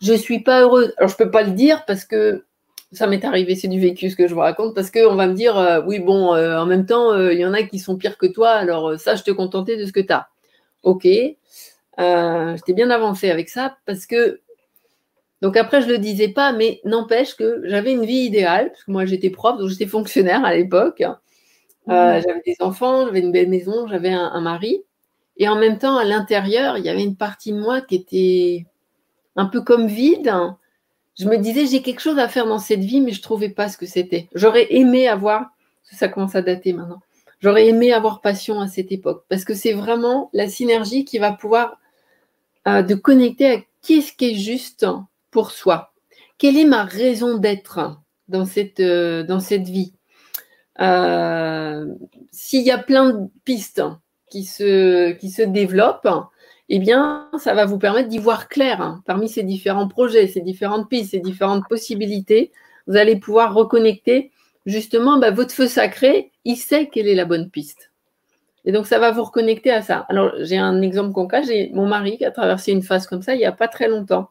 B: Je suis pas heureuse. Alors je peux pas le dire parce que ça m'est arrivé, c'est du vécu ce que je vous raconte, parce qu'on va me dire, euh, oui, bon, euh, en même temps, il y en a qui sont pires que toi, alors ça, je te contentais de ce que tu as. Ok, euh, j'étais bien avancée avec ça parce que. Donc après, je ne le disais pas, mais n'empêche que j'avais une vie idéale, parce que moi j'étais prof, donc j'étais fonctionnaire à l'époque. Euh, mmh. J'avais des enfants, j'avais une belle maison, j'avais un, mari. Et en même temps, à l'intérieur, il y avait une partie de moi qui était un peu comme vide. Je me disais, j'ai quelque chose à faire dans cette vie, mais je ne trouvais pas ce que c'était. J'aurais aimé avoir, ça commence à dater maintenant, j'aurais aimé avoir passion à cette époque, parce que c'est vraiment la synergie qui va pouvoir euh, de connecter à qu'est-ce qui est juste pour soi. Quelle est ma raison d'être dans cette, euh, dans cette vie? Euh, S'il y a plein de pistes qui se, développent, eh bien, ça va vous permettre d'y voir clair parmi ces différents projets, ces différentes pistes, ces différentes possibilités. Vous allez pouvoir reconnecter justement bah, votre feu sacré. Il sait quelle est la bonne piste. Et donc, ça va vous reconnecter à ça. Alors, j'ai un exemple concret. J'ai mon mari qui a traversé une phase comme ça il n'y a pas très longtemps.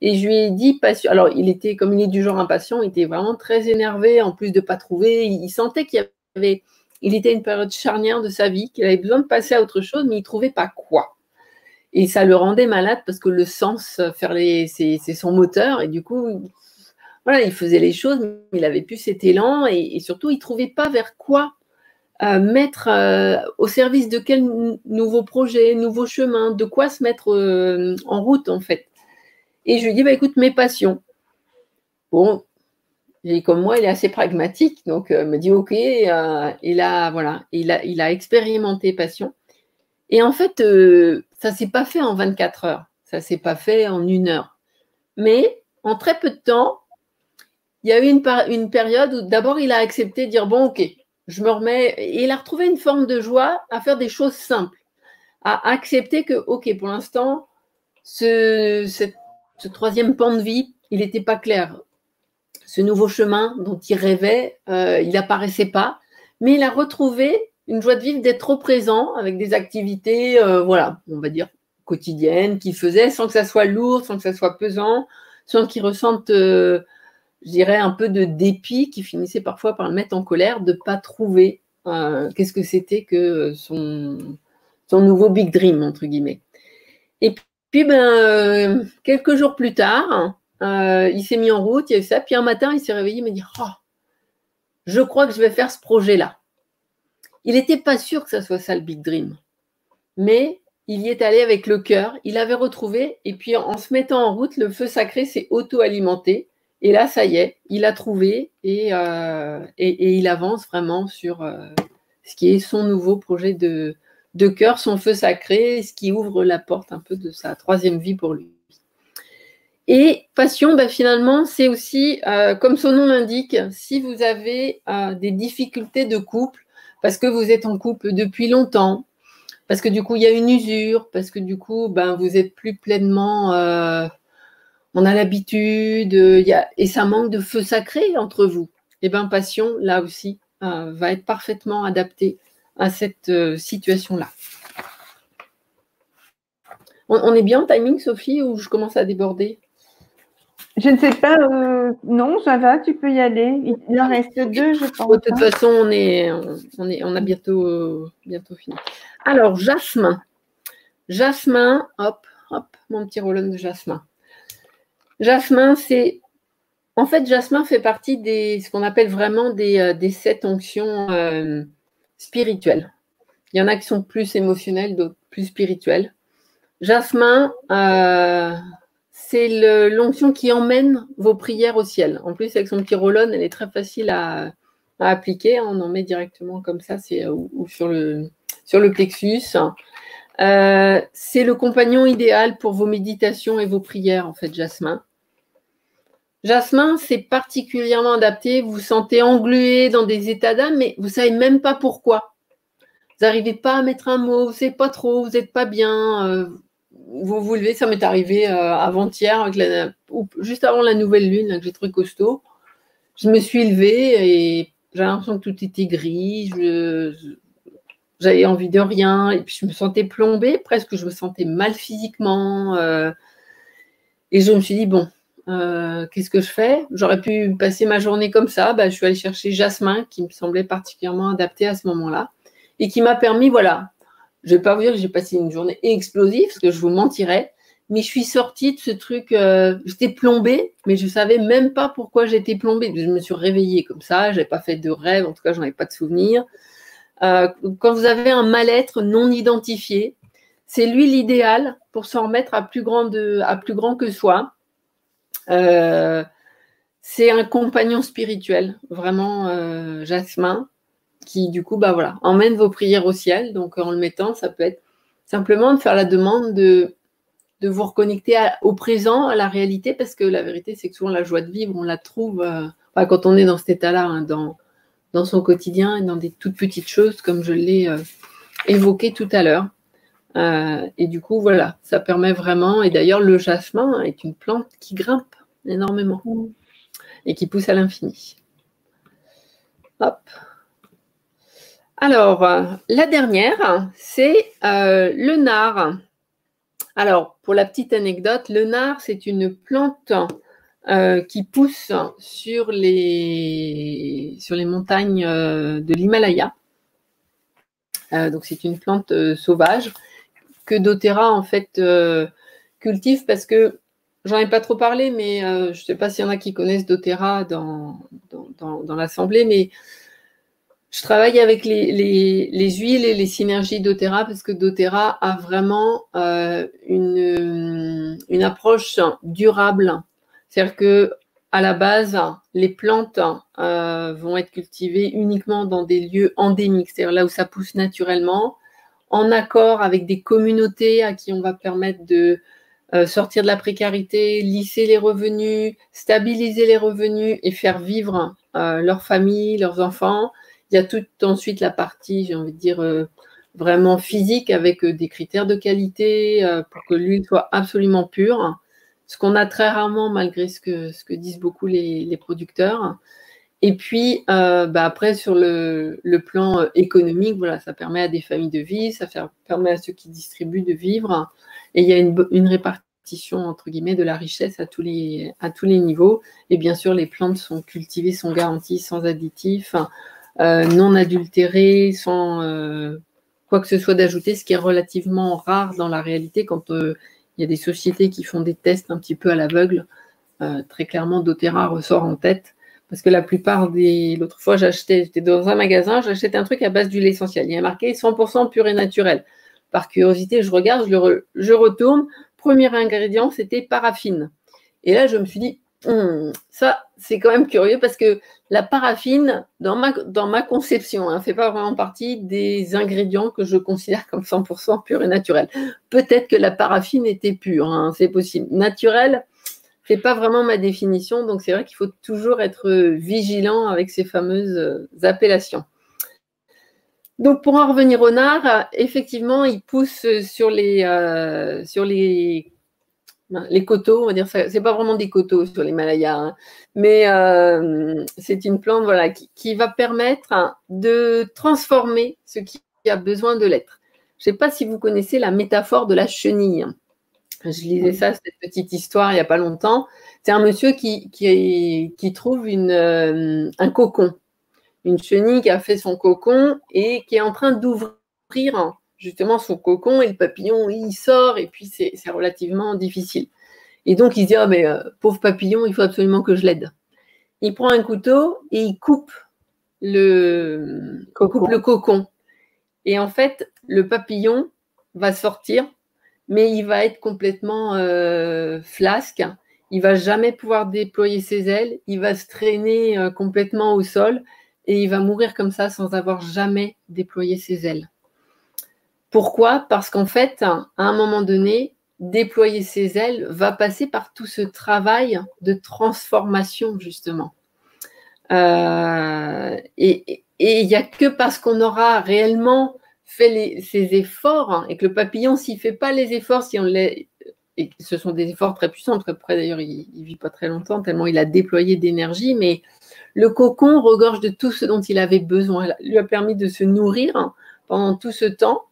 B: Et je lui ai dit. Alors, il était, comme il est du genre impatient, il était vraiment très énervé, en plus de ne pas trouver. Il, sentait qu'il y avait, il était une période charnière de sa vie, qu'il avait besoin de passer à autre chose, mais il ne trouvait pas quoi. Et ça le rendait malade parce que le sens, faire les, c'est, son moteur. Et du coup, voilà, il faisait les choses, mais il n'avait plus cet élan. Et, surtout, il ne trouvait pas vers quoi mettre euh, au service de quel nouveau projet, nouveau chemin, de quoi se mettre euh, en route en fait. Et je lui dis, bah, écoute, mes passions. Bon, comme moi, il est assez pragmatique, donc euh, me dit, ok, il a, voilà, il a, expérimenté passion. Et en fait, ça s'est pas fait en 24 heures, ça s'est pas fait en une heure. Mais en très peu de temps, il y a eu une, une période où d'abord il a accepté de dire, bon, ok, je me remets. Et il a retrouvé une forme de joie à faire des choses simples, à accepter que, OK, pour l'instant, ce, troisième pan de vie, il n'était pas clair. Ce nouveau chemin dont il rêvait, il n'apparaissait pas, mais il a retrouvé une joie de vivre d'être trop présent avec des activités, voilà, on va dire quotidiennes qu'il faisait sans que ça soit lourd, sans que ça soit pesant, sans qu'il ressente, je dirais, un peu de dépit qui finissait parfois par le mettre en colère de ne pas trouver qu'est-ce que c'était que son, nouveau big dream, entre guillemets. Et puis, ben, euh, quelques jours plus tard, euh, il s'est mis en route, il y a eu ça. Puis un matin, il s'est réveillé, il m'a dit oh, Je crois que je vais faire ce projet-là. Il n'était pas sûr que ça soit ça le big dream. Mais il y est allé avec le cœur, il avait retrouvé, et puis en se mettant en route, le feu sacré s'est auto-alimenté. Et là, ça y est, il a trouvé et, euh, il avance vraiment sur ce qui est son nouveau projet de cœur, son feu sacré, ce qui ouvre la porte un peu de sa troisième vie pour lui. Et passion, bah, finalement, c'est aussi, euh, comme son nom l'indique, si vous avez euh, des difficultés de couple, parce que vous êtes en couple depuis longtemps, parce que du coup, il y a une usure, parce que du coup, ben, vous êtes plus pleinement, euh, on a l'habitude, et ça manque de feu sacré entre vous. Et eh bien, passion, là aussi, va être parfaitement adapté à cette situation-là. On, est bien en timing, Sophie, ou je commence à déborder?
A: Je ne sais pas. Euh, non, ça va, tu peux y aller. Il en reste deux, je pense.
B: De toute hein. façon, on, est, on, est, on a bientôt, bientôt fini. Alors, jasmin. Jasmin, hop, hop, mon petit rollon de jasmin. Jasmin, c'est. En fait, jasmin fait partie des ce qu'on appelle vraiment des, euh, des sept onctions spirituel. Il y en a qui sont plus émotionnels, d'autres plus spirituels. Jasmin, euh, c'est l'onction qui emmène vos prières au ciel. En plus, avec son petit rollon, elle est très facile à, appliquer. On en met directement comme ça, c'est ou, sur, le, sur le plexus. Euh, c'est le compagnon idéal pour vos méditations et vos prières, en fait, Jasmin. Jasmin, c'est particulièrement adapté. Vous vous sentez englué dans des états d'âme, mais vous ne savez même pas pourquoi. Vous n'arrivez pas à mettre un mot, vous ne savez pas trop, vous n'êtes pas bien. Euh, vous vous levez, ça m'est arrivé euh, avant-hier, juste avant la nouvelle lune, que j'ai trouvé costaud. Je me suis levée et j'ai l'impression que tout était gris. j'avais envie de rien et puis je me sentais plombée, presque je me sentais mal physiquement. Euh, et je me suis dit, bon, euh, qu'est-ce que je fais? J'aurais pu passer ma journée comme ça. Bah, je suis allée chercher Jasmin, qui me semblait particulièrement adapté à ce moment-là, et qui m'a permis, voilà, je ne vais pas vous dire que j'ai passé une journée explosive, parce que je vous mentirais, mais je suis sortie de ce truc, euh, j'étais plombée, mais je ne savais même pas pourquoi j'étais plombée. Je me suis réveillée comme ça, je n'avais pas fait de rêve, en tout cas, je n'en avais pas de souvenir. Euh, quand vous avez un mal-être non identifié, c'est lui l'idéal pour s'en remettre à plus grand, à plus grand que soi euh, c'est un compagnon spirituel, vraiment Jasmin, qui du coup, bah voilà, emmène vos prières au ciel. Donc en le mettant, ça peut être simplement de faire la demande de, de vous reconnecter au présent, à la réalité, parce que la vérité, c'est que souvent la joie de vivre, on la trouve euh, quand on est dans cet état-là, hein, dans, dans son quotidien et dans des toutes petites choses, comme je l'ai évoqué tout à l'heure. et du coup, voilà, ça permet vraiment, et d'ailleurs, le jasmin est une plante qui grimpe énormément et qui pousse à l'infini. Hop. Alors, la dernière, c'est euh, le nard. Alors, pour la petite anecdote, le nard, c'est une plante euh, qui pousse sur les, montagnes euh, de l'Himalaya. donc, c'est une plante sauvage que doTERRA, en fait, cultive parce que J'en ai pas trop parlé, mais je ne sais pas s'il y en a qui connaissent doTERRA dans, dans, l'Assemblée, mais je travaille avec les, huiles et les synergies doTERRA parce que doTERRA a vraiment euh, une, une, approche durable. C'est-à-dire que à la base, les plantes euh, vont être cultivées uniquement dans des lieux endémiques, c'est-à-dire là où ça pousse naturellement, en accord avec des communautés à qui on va permettre de euh, sortir de la précarité, lisser les revenus, stabiliser les revenus et faire vivre euh, leur famille, leurs enfants. Il y a tout ensuite la partie, j'ai envie de dire, euh, vraiment physique avec des critères de qualité pour que l'huile soit absolument pure. ce qu'on a très rarement malgré ce que, disent beaucoup les, producteurs. Et puis, euh, bah, après, sur le, plan économique, voilà, ça permet à des familles de vivre, ça permet à ceux qui distribuent de vivre. Et il y a une, répartition, entre guillemets, de la richesse à tous, les, niveaux. Et bien sûr, les plantes sont cultivées, sont garanties sans additifs, euh, non adultérées, sans euh, quoi que ce soit d'ajouter, ce qui est relativement rare dans la réalité quand euh, il y a des sociétés qui font des tests un petit peu à l'aveugle. très clairement, doTERRA ressort en tête. Parce que la plupart des. L'autre fois, j'achetais, j'étais dans un magasin, j'achetais un truc à base d'huile essentielle. Il y a marqué 100% pur et naturel. Par curiosité, je regarde, je, je retourne. Premier ingrédient, c'était paraffine. Et là, je me suis dit, Hmm, ça, c'est quand même curieux parce que la paraffine, dans ma, conception, ne hein, fait pas vraiment partie des ingrédients que je considère comme 100% purs et naturels. Peut-être que la paraffine était pure, hein, c'est possible. Naturel, c'est pas vraiment ma définition, donc c'est vrai qu'il faut toujours être vigilant avec ces fameuses euh, appellations. Donc pour en revenir au nard, effectivement, il pousse sur les, euh, sur les les coteaux, on va dire, c'est pas vraiment des coteaux sur l'Himalaya, hein. mais euh, c'est une plante voilà, qui, va permettre de transformer ce qui a besoin de l'être. Je ne sais pas si vous connaissez la métaphore de la chenille. Je lisais ça, cette petite histoire, il n'y a pas longtemps. C'est un monsieur qui, qui, trouve une, euh, un cocon, une chenille qui a fait son cocon et qui est en train d'ouvrir justement son cocon et le papillon, il sort et puis c'est relativement difficile. Et donc il se dit, ah mais euh, pauvre papillon, il faut absolument que je l'aide. Il prend un couteau et il coupe le cocon. le cocon. Et en fait, le papillon va sortir, mais il va être complètement euh, flasque. Il va jamais pouvoir déployer ses ailes. Il va se traîner euh, complètement au sol et il va mourir comme ça sans avoir jamais déployé ses ailes. Pourquoi? Parce qu'en fait, à un moment donné, déployer ses ailes va passer par tout ce travail de transformation, justement. Euh, et il n'y a que parce qu'on aura réellement fait ces efforts, hein, et que le papillon, s'il ne fait pas les efforts, si on les, et ce sont des efforts très puissants, parce qu'après d'ailleurs, il ne vit pas très longtemps, tellement il a déployé d'énergie, mais le cocon regorge de tout ce dont il avait besoin. Il lui a permis de se nourrir pendant tout ce temps,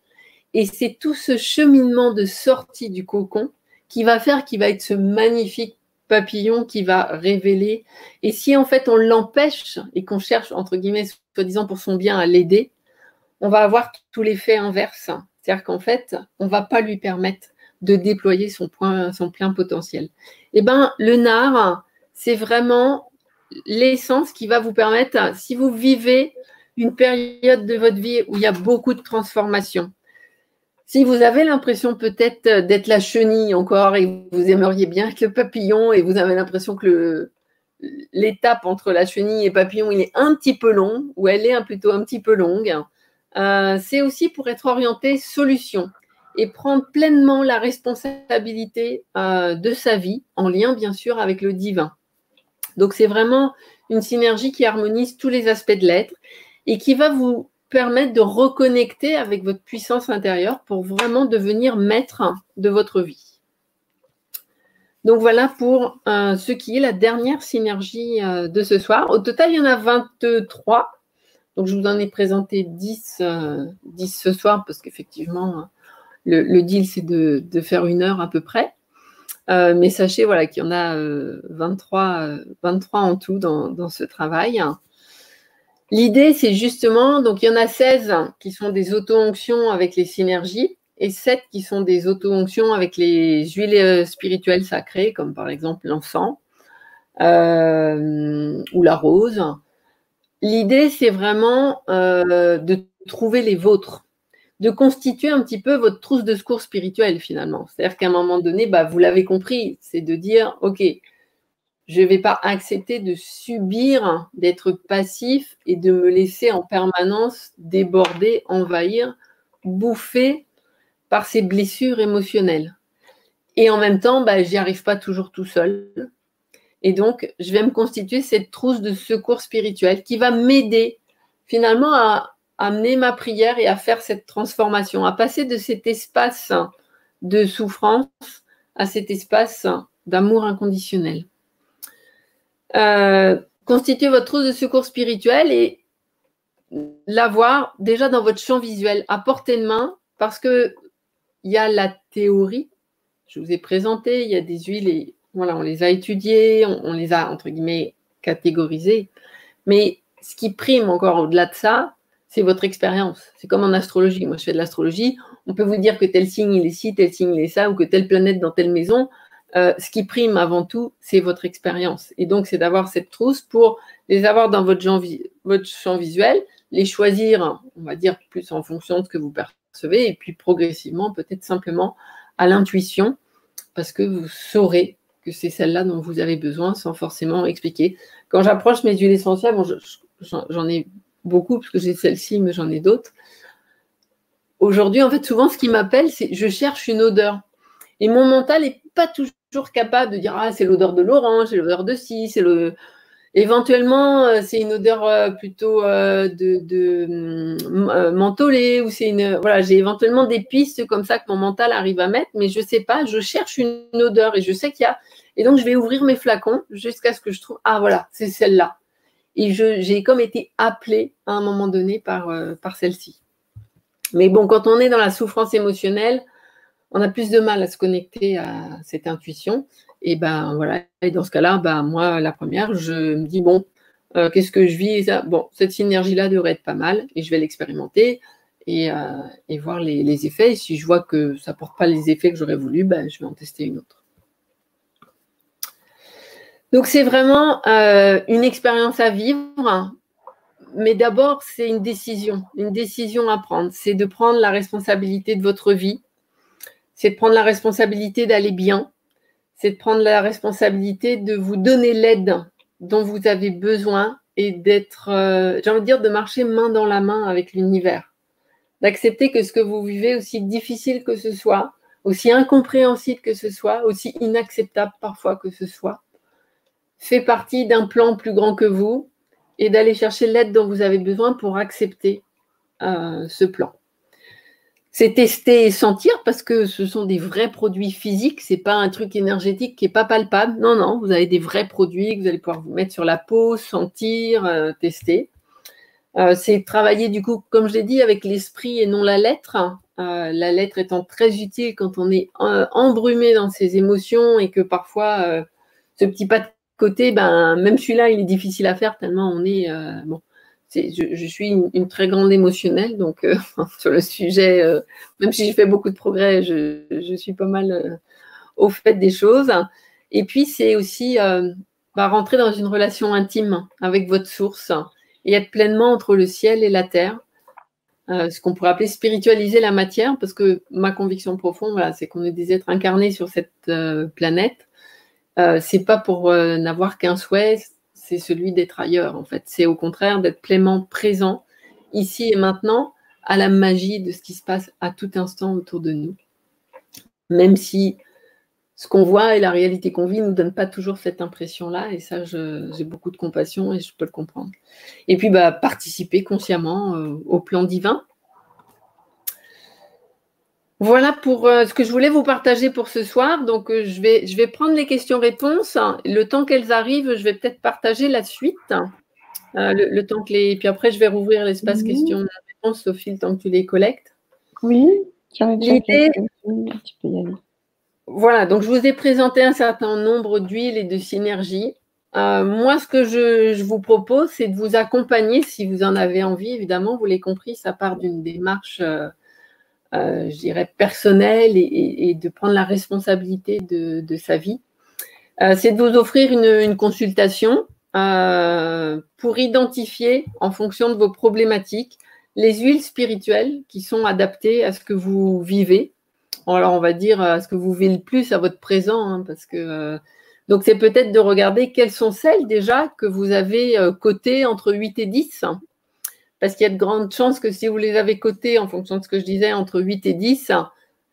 B: et c'est tout ce cheminement de sortie du cocon qui va faire qu'il va être ce magnifique papillon qui va révéler. Et si en fait on l'empêche et qu'on cherche, entre guillemets, soi-disant pour son bien à l'aider, on va avoir tout l'effet inverse. C'est-à-dire qu'en fait, on ne va pas lui permettre de déployer son, plein potentiel. Eh bien, le nard, c'est vraiment l'essence qui va vous permettre, si vous vivez une période de votre vie où il y a beaucoup de transformations, si vous avez l'impression peut-être euh, d'être la chenille encore et vous aimeriez bien que le papillon et vous avez l'impression que l'étape entre la chenille et papillon il est un petit peu long ou elle est plutôt un petit peu longue, euh, c'est aussi pour être orienté solution et prendre pleinement la responsabilité euh, de sa vie en lien bien sûr avec le divin. Donc c'est vraiment une synergie qui harmonise tous les aspects de l'être et qui va vous permettre de reconnecter avec votre puissance intérieure pour vraiment devenir maître de votre vie. Donc voilà pour euh, ce qui est la dernière synergie euh, de ce soir. Au total, il y en a 23. Donc je vous en ai présenté 10, 10 euh, ce soir parce qu'effectivement, le, deal, c'est de, faire une heure à peu près. mais sachez voilà, qu'il y en a 23, 23 en tout dans ce travail. L'idée, c'est justement, donc il y en a 16 qui sont des auto-onctions avec les synergies et 7 qui sont des auto-onctions avec les huiles euh, spirituelles sacrées, comme par exemple l'encens euh, ou la rose. L'idée, c'est vraiment euh, de trouver les vôtres, de constituer un petit peu votre trousse de secours spirituel finalement. C'est-à-dire qu'à un moment donné, bah, vous l'avez compris, c'est de dire, OK, je ne vais pas accepter de subir, d'être passif et de me laisser en permanence déborder, envahir, bouffer par ces blessures émotionnelles. Et en même temps, bah, j'y arrive pas toujours tout seul. Et donc, je vais me constituer cette trousse de secours spirituel qui va m'aider finalement à amener ma prière et à faire cette transformation, à passer de cet espace de souffrance à cet espace d'amour inconditionnel. Euh, constituez votre trousse de secours spirituel et l'avoir déjà dans votre champ visuel, à portée de main, parce que il y a la théorie. Je vous ai présenté, il y a des huiles et voilà, on les a étudiées, on, les a entre guillemets catégorisées. Mais ce qui prime encore au-delà de ça, c'est votre expérience. C'est comme en astrologie. Moi, je fais de l'astrologie. On peut vous dire que tel signe il est ci, tel signe il est ça, ou que telle planète dans telle maison. Euh, ce qui prime avant tout, c'est votre expérience. Et donc, c'est d'avoir cette trousse pour les avoir dans votre champ, visuel, les choisir, on va dire, plus en fonction de ce que vous percevez, et puis progressivement, peut-être simplement à l'intuition, parce que vous saurez que c'est celle-là dont vous avez besoin sans forcément expliquer. Quand j'approche mes huiles essentielles, j'en ai beaucoup, parce que j'ai celle-ci, mais j'en ai d'autres. Aujourd'hui, en fait, souvent, ce qui m'appelle, c'est je cherche une odeur. Et mon mental n'est pas toujours capable de dire Ah, c'est l'odeur de l'orange, c'est l'odeur de ci, c'est le. Éventuellement, euh, c'est une odeur euh, plutôt euh, de, de mentholée ou c'est une. Voilà, j'ai éventuellement des pistes comme ça que mon mental arrive à mettre, mais je ne sais pas, je cherche une odeur et je sais qu'il y a. Et donc, je vais ouvrir mes flacons jusqu'à ce que je trouve Ah, voilà, c'est celle-là. Et j'ai comme été appelée à un moment donné par celle-ci. Mais bon, quand on est dans la souffrance émotionnelle, on a plus de mal à se connecter à cette intuition. Et ben voilà, et dans ce cas-là, ben, moi, la première, je me dis, bon, euh, qu'est-ce que je vis? Bon, cette synergie-là devrait être pas mal et je vais l'expérimenter et, euh, voir les, effets. Et si je vois que ça ne porte pas les effets que j'aurais voulu, ben, je vais en tester une autre. Donc c'est vraiment euh, une expérience à vivre, mais d'abord c'est une décision, une décision à prendre. C'est de prendre la responsabilité de votre vie, c'est de prendre la responsabilité d'aller bien, c'est de prendre la responsabilité de vous donner l'aide dont vous avez besoin et d'être, euh, j'ai envie de dire, de marcher main dans la main avec l'univers. D'accepter que ce que vous vivez, aussi difficile que ce soit, aussi incompréhensible que ce soit, aussi inacceptable parfois que ce soit, fait partie d'un plan plus grand que vous et d'aller chercher l'aide dont vous avez besoin pour accepter euh, ce plan c'est tester et sentir parce que ce sont des vrais produits physiques, c'est pas un truc énergétique qui est pas palpable. Non, non, vous avez des vrais produits que vous allez pouvoir vous mettre sur la peau, sentir, euh, tester. Euh, c'est travailler du coup, comme je l'ai dit, avec l'esprit et non la lettre. Euh, la lettre étant très utile quand on est embrumé dans ses émotions et que parfois ce petit pas de côté, ben même celui-là, il est difficile à faire tellement on est bon je, suis une, très grande émotionnelle, donc euh, (laughs) sur le sujet, euh, même si j'ai fait beaucoup de progrès, je, suis pas mal euh, au fait des choses. Et puis, c'est aussi bah, rentrer dans une relation intime avec votre source et être pleinement entre le ciel et la terre. ce qu'on pourrait appeler spiritualiser la matière, parce que ma conviction profonde, c'est qu'on est des êtres incarnés sur cette planète. c'est pas pour n'avoir qu'un souhait, c'est celui d'être ailleurs, en fait. C'est au contraire d'être pleinement présent, ici et maintenant, à la magie de ce qui se passe à tout instant autour de nous. Même si ce qu'on voit et la réalité qu'on vit ne nous donne pas toujours cette impression-là, et ça, j'ai beaucoup de compassion et je peux le comprendre. Et puis, bah, participer consciemment euh, au plan divin, voilà pour euh, ce que je voulais vous partager pour ce soir. Donc, euh, je, vais, je vais prendre les questions-réponses. Le temps qu'elles arrivent, je vais peut-être partager la suite. Euh, le, temps que les... Puis après, je vais rouvrir l'espace questions-réponses, Sophie, le temps que tu les collectes.
A: Oui, j'en déjà
B: Voilà, donc je vous ai présenté un certain nombre d'huiles et de synergies. moi, ce que je, je vous propose, c'est de vous accompagner, si vous en avez envie, évidemment, vous l'avez compris, ça part d'une démarche euh, je dirais, personnel et, de prendre la responsabilité de, sa vie. Euh, c'est de vous offrir une, consultation euh, pour identifier, en fonction de vos problématiques, les huiles spirituelles qui sont adaptées à ce que vous vivez. Alors, on va dire à ce que vous vivez le plus à votre présent, hein, parce que donc c'est peut-être de regarder quelles sont celles déjà que vous avez cotées entre 8 et 10 parce qu'il y a de grandes chances que si vous les avez cotés en fonction de ce que je disais entre 8 et 10,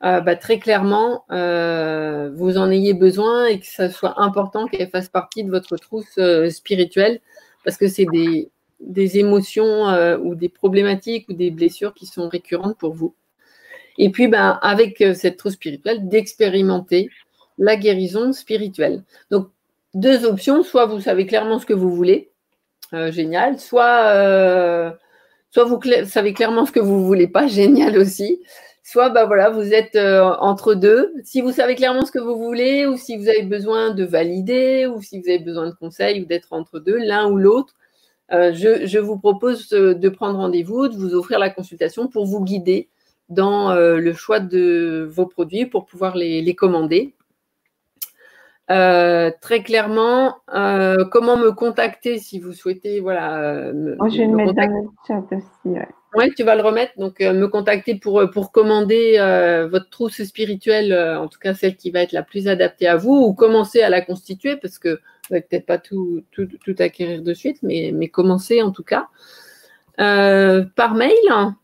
B: euh, bah, très clairement, euh, vous en ayez besoin et que ça soit important qu'elles fassent partie de votre trousse euh, spirituelle parce que c'est des, émotions ou des problématiques ou des blessures qui sont récurrentes pour vous. Et puis, bah, avec cette trousse spirituelle, d'expérimenter la guérison spirituelle. Donc, deux options, soit vous savez clairement ce que vous voulez, génial, soit, soit vous savez clairement ce que vous voulez pas, (laughs) génial aussi, soit bah voilà, vous êtes euh, entre deux. Si vous savez clairement ce que vous voulez, ou si vous avez besoin de valider, ou si vous avez besoin de conseils, ou d'être entre deux, l'un ou l'autre, je, je, vous propose de prendre rendez-vous, de vous offrir la consultation pour vous guider dans le choix de vos produits pour pouvoir les commander euh, très clairement, euh, comment me contacter si vous souhaitez, voilà.
A: Euh, me, je vais le mettre dans le chat aussi.
B: Ouais. tu vas le remettre. Donc, me contacter pour, pour commander votre trousse spirituelle, en tout cas celle qui va être la plus adaptée à vous, ou commencer à la constituer, parce que vous n'allez peut-être pas tout, tout, tout, acquérir de suite, mais, mais commencer en tout cas. par mail,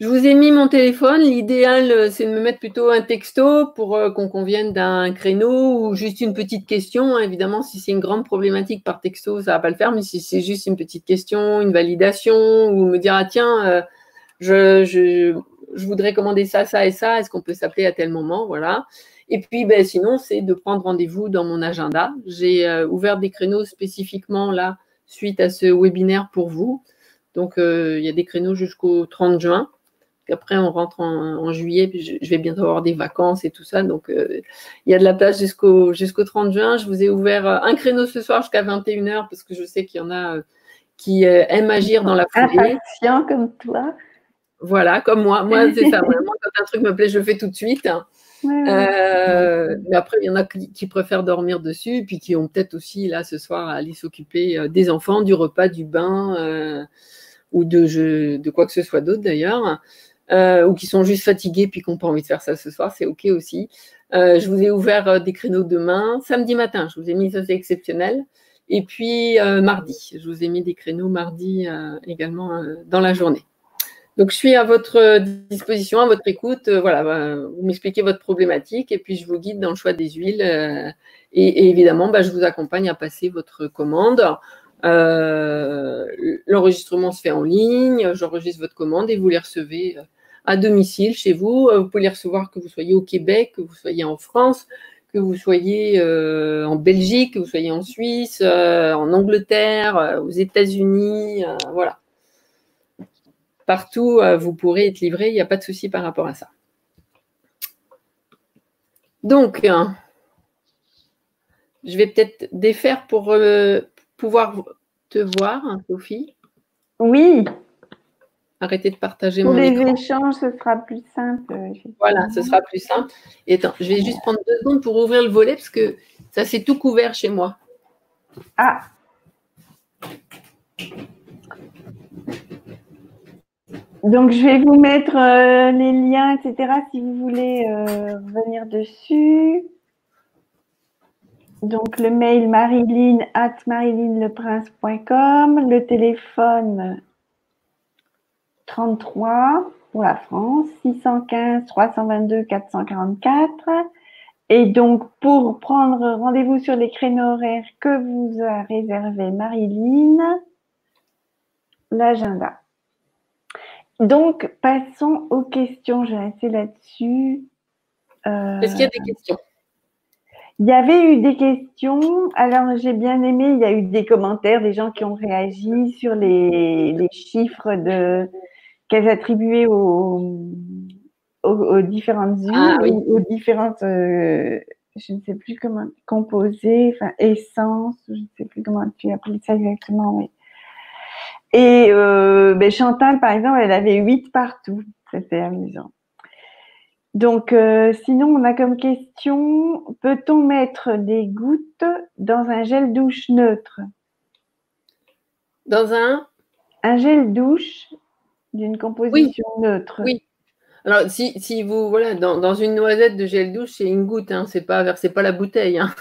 B: je vous ai mis mon téléphone. L'idéal, euh, c'est de me mettre plutôt un texto pour euh, qu'on convienne d'un créneau ou juste une petite question. Hein. Évidemment, si c'est une grande problématique par texto, ça va pas le faire. Mais si c'est juste une petite question, une validation ou me dire ah tiens, euh, je, je, je, voudrais commander ça, ça et ça. Est-ce qu'on peut s'appeler à tel moment? Voilà. Et puis, ben, sinon, c'est de prendre rendez-vous dans mon agenda. J'ai ouvert des créneaux spécifiquement là suite à ce webinaire pour vous. Donc, il y a des créneaux jusqu'au 30 juin. Après, on rentre en, juillet, puis je, vais bientôt avoir des vacances et tout ça. Donc, euh, il y a de la place jusqu'au jusqu'au 30 juin. Je vous ai ouvert euh, un créneau ce soir jusqu'à 21h parce que je sais qu'il y en a euh, qui aiment agir dans la
A: foulée. Impatient comme toi.
B: Voilà, comme moi. Moi, c'est ça. (laughs) Vraiment, quand un truc me plaît, je le fais tout de suite. mais après, il y en a qui, préfèrent dormir dessus, puis qui ont peut-être aussi, là, ce soir, à aller s'occuper des enfants, du repas, du bain, ou de, de quoi que ce soit d'autre d'ailleurs. Euh, ou qui sont juste fatigués puis qui n'ont pas envie de faire ça ce soir, c'est OK aussi. Euh, je vous ai ouvert euh, des créneaux demain, samedi matin, je vous ai mis ça, c'est exceptionnel. Et puis mardi, je vous ai mis des créneaux mardi également dans la journée. Donc, je suis à votre disposition, à votre écoute. voilà, vous m'expliquez votre problématique et puis je vous guide dans le choix des huiles. Et, évidemment, bah, je vous accompagne à passer votre commande. L'enregistrement se fait en ligne. J'enregistre votre commande et vous les recevez à domicile chez vous. Euh, vous pouvez les recevoir que vous soyez au Québec, que vous soyez en France, que vous soyez euh, en Belgique, que vous soyez en Suisse, euh, en Angleterre, aux États-Unis, voilà. Partout, vous pourrez être livré, il n'y a pas de souci par rapport à ça. Donc, je vais peut-être défaire pour pouvoir te voir, hein, Sophie.
A: Oui.
B: Arrêtez de partager
A: Pour
B: mon
A: les échanges, ce sera plus simple.
B: Voilà, ce sera plus simple. Et attends, je vais juste prendre deux secondes pour ouvrir le volet parce que ça c'est tout couvert chez moi.
A: Ah. Donc, je vais vous mettre euh, les liens, etc., si vous voulez euh, venir dessus. Donc, le mail marilyn at marilynleprince.com, le téléphone 33 pour la France, 615 322 444. Et donc, pour prendre rendez-vous sur les créneaux horaires que vous a réservé Marilyn, l'agenda. Donc, passons aux questions. Vais rester là-dessus.
B: Euh, Est-ce qu'il y a des questions?
A: Il y avait eu des questions. Alors, j'ai bien aimé. Il y a eu des commentaires, des gens qui ont réagi sur les chiffres de, qu'elles attribuaient aux, aux, différentes huiles, ah aux, différentes, euh, je ne sais plus comment, composés, enfin, essences, je ne sais plus comment tu appelles ça exactement, oui. Et euh, ben Chantal, par exemple, elle avait huit partout. C'était amusant. Donc, euh, sinon, on a comme question, peut-on mettre des gouttes dans un gel douche neutre?
B: Dans un
A: Un gel douche d'une composition neutre.
B: Oui. Alors, si, si vous, voilà, dans, dans, une noisette de gel douche, c'est une goutte, hein, c'est pas, versez pas la bouteille. Hein.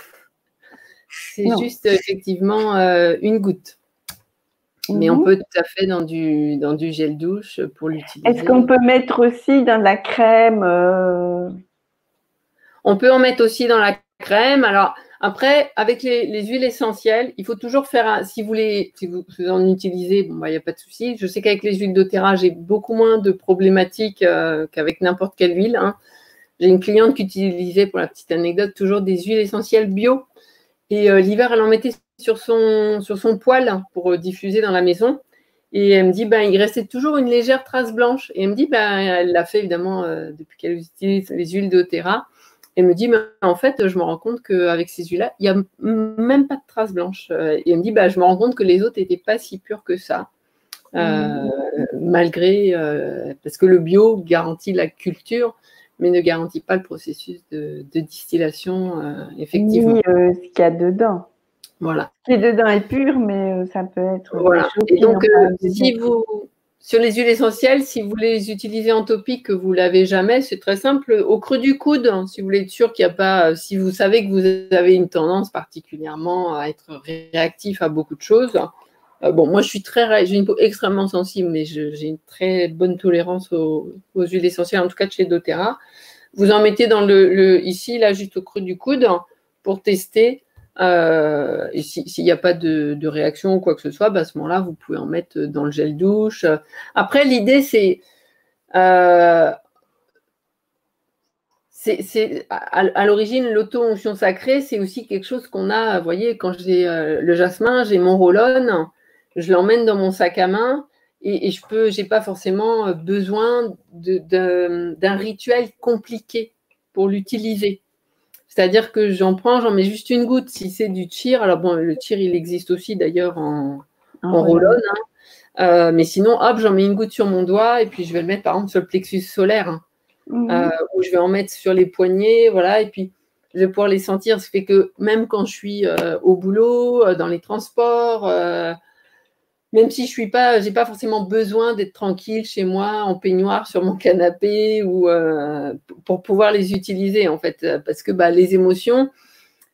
B: C'est juste effectivement euh, une goutte. Mais on mhm. peut tout à fait dans du, dans du gel douche pour l'utiliser.
A: Est-ce qu'on peut mettre aussi dans la crème euh?
B: On peut en mettre aussi dans la crème. Alors, après, avec les, huiles essentielles, il faut toujours faire. Si vous, les, si vous, en utilisez, bon, bah, il n'y a pas de souci. Je sais qu'avec les huiles doTERRA, j'ai beaucoup moins de problématiques euh, qu'avec n'importe quelle huile. Hein. J'ai une cliente qui utilisait, pour la petite anecdote, toujours des huiles essentielles bio. Et l'hiver, elle en mettait sur son, sur son poêle pour diffuser dans la maison. Et elle me dit, ben, il restait toujours une légère trace blanche. Et elle me dit, ben, elle l'a fait évidemment depuis qu'elle utilise les huiles d'Otera. Elle me dit, mais en fait, je me rends compte qu'avec ces huiles-là, il n'y a même pas de traces blanches. Et elle me dit, bah, je me rends compte que les autres n'étaient pas si pures que ça. Euh, malgré, euh, parce que le bio garantit la culture, mais ne garantit pas le processus de, distillation, euh, effectivement.
A: Ni ce qu'il y a dedans.
B: Voilà.
A: Ce qui est dedans est pur, mais ça peut être.
B: Voilà. Et donc, si vous, sur les huiles essentielles, si vous les utilisez en topique, que vous l'avez jamais, c'est très simple. Au creux du coude, hein, si vous voulez être sûr qu'il n'y a pas, si vous savez que vous avez une tendance particulièrement à être réactif à beaucoup de choses. Euh, bon, moi je suis très, j'ai une peau extrêmement sensible, mais j'ai une très bonne tolérance aux, huiles essentielles, en tout cas de chez doTERRA. Vous en mettez dans le, ici, là, juste au creux du coude, pour tester euh, et s'il n'y a pas de, réaction ou quoi que ce soit, bah, à ce moment-là, vous pouvez en mettre dans le gel douche. Après, l'idée, c'est. Euh, à, l'origine, l'auto-onction sacrée, c'est aussi quelque chose qu'on a, vous voyez, quand j'ai euh, le jasmin, j'ai mon roll je l'emmène dans mon sac à main et, et je peux, j'ai pas forcément besoin d'un rituel compliqué pour l'utiliser. C'est-à-dire que j'en prends, j'en mets juste une goutte si c'est du tir. Alors bon, le tir, il existe aussi d'ailleurs en, ah, en hein. euh, mais sinon, hop, j'en mets une goutte sur mon doigt et puis je vais le mettre par exemple sur le plexus solaire. Hein. Mhm. Euh, ou je vais en mettre sur les poignets, voilà, et puis je vais pouvoir les sentir. Ce fait que même quand je suis euh, au boulot, dans les transports, même si je suis pas, j'ai pas forcément besoin d'être tranquille chez moi en peignoir sur mon canapé ou euh, pour pouvoir les utiliser en fait, parce que bah, les émotions,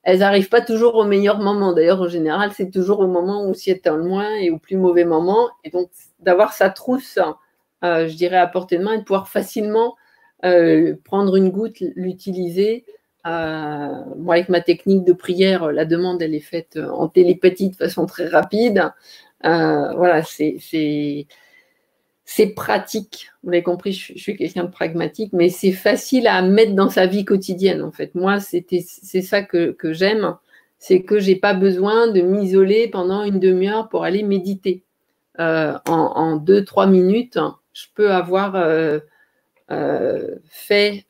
B: elles n'arrivent pas toujours au meilleur moment. D'ailleurs, en général, c'est toujours au moment où s'y éteint le moins et au plus mauvais moment. Et donc, d'avoir sa trousse, euh, je dirais, à portée de main et de pouvoir facilement euh, prendre une goutte, l'utiliser. moi, avec ma technique de prière, la demande, elle est faite en télépathie de façon très rapide. Euh, voilà, c'est pratique. Vous l'avez compris, je, suis quelqu'un de pragmatique, mais c'est facile à mettre dans sa vie quotidienne, en fait. Moi, c'est ça que, j'aime, c'est que j'ai pas besoin de m'isoler pendant une demi-heure pour aller méditer. Euh, en, deux, trois minutes, je peux avoir euh, fait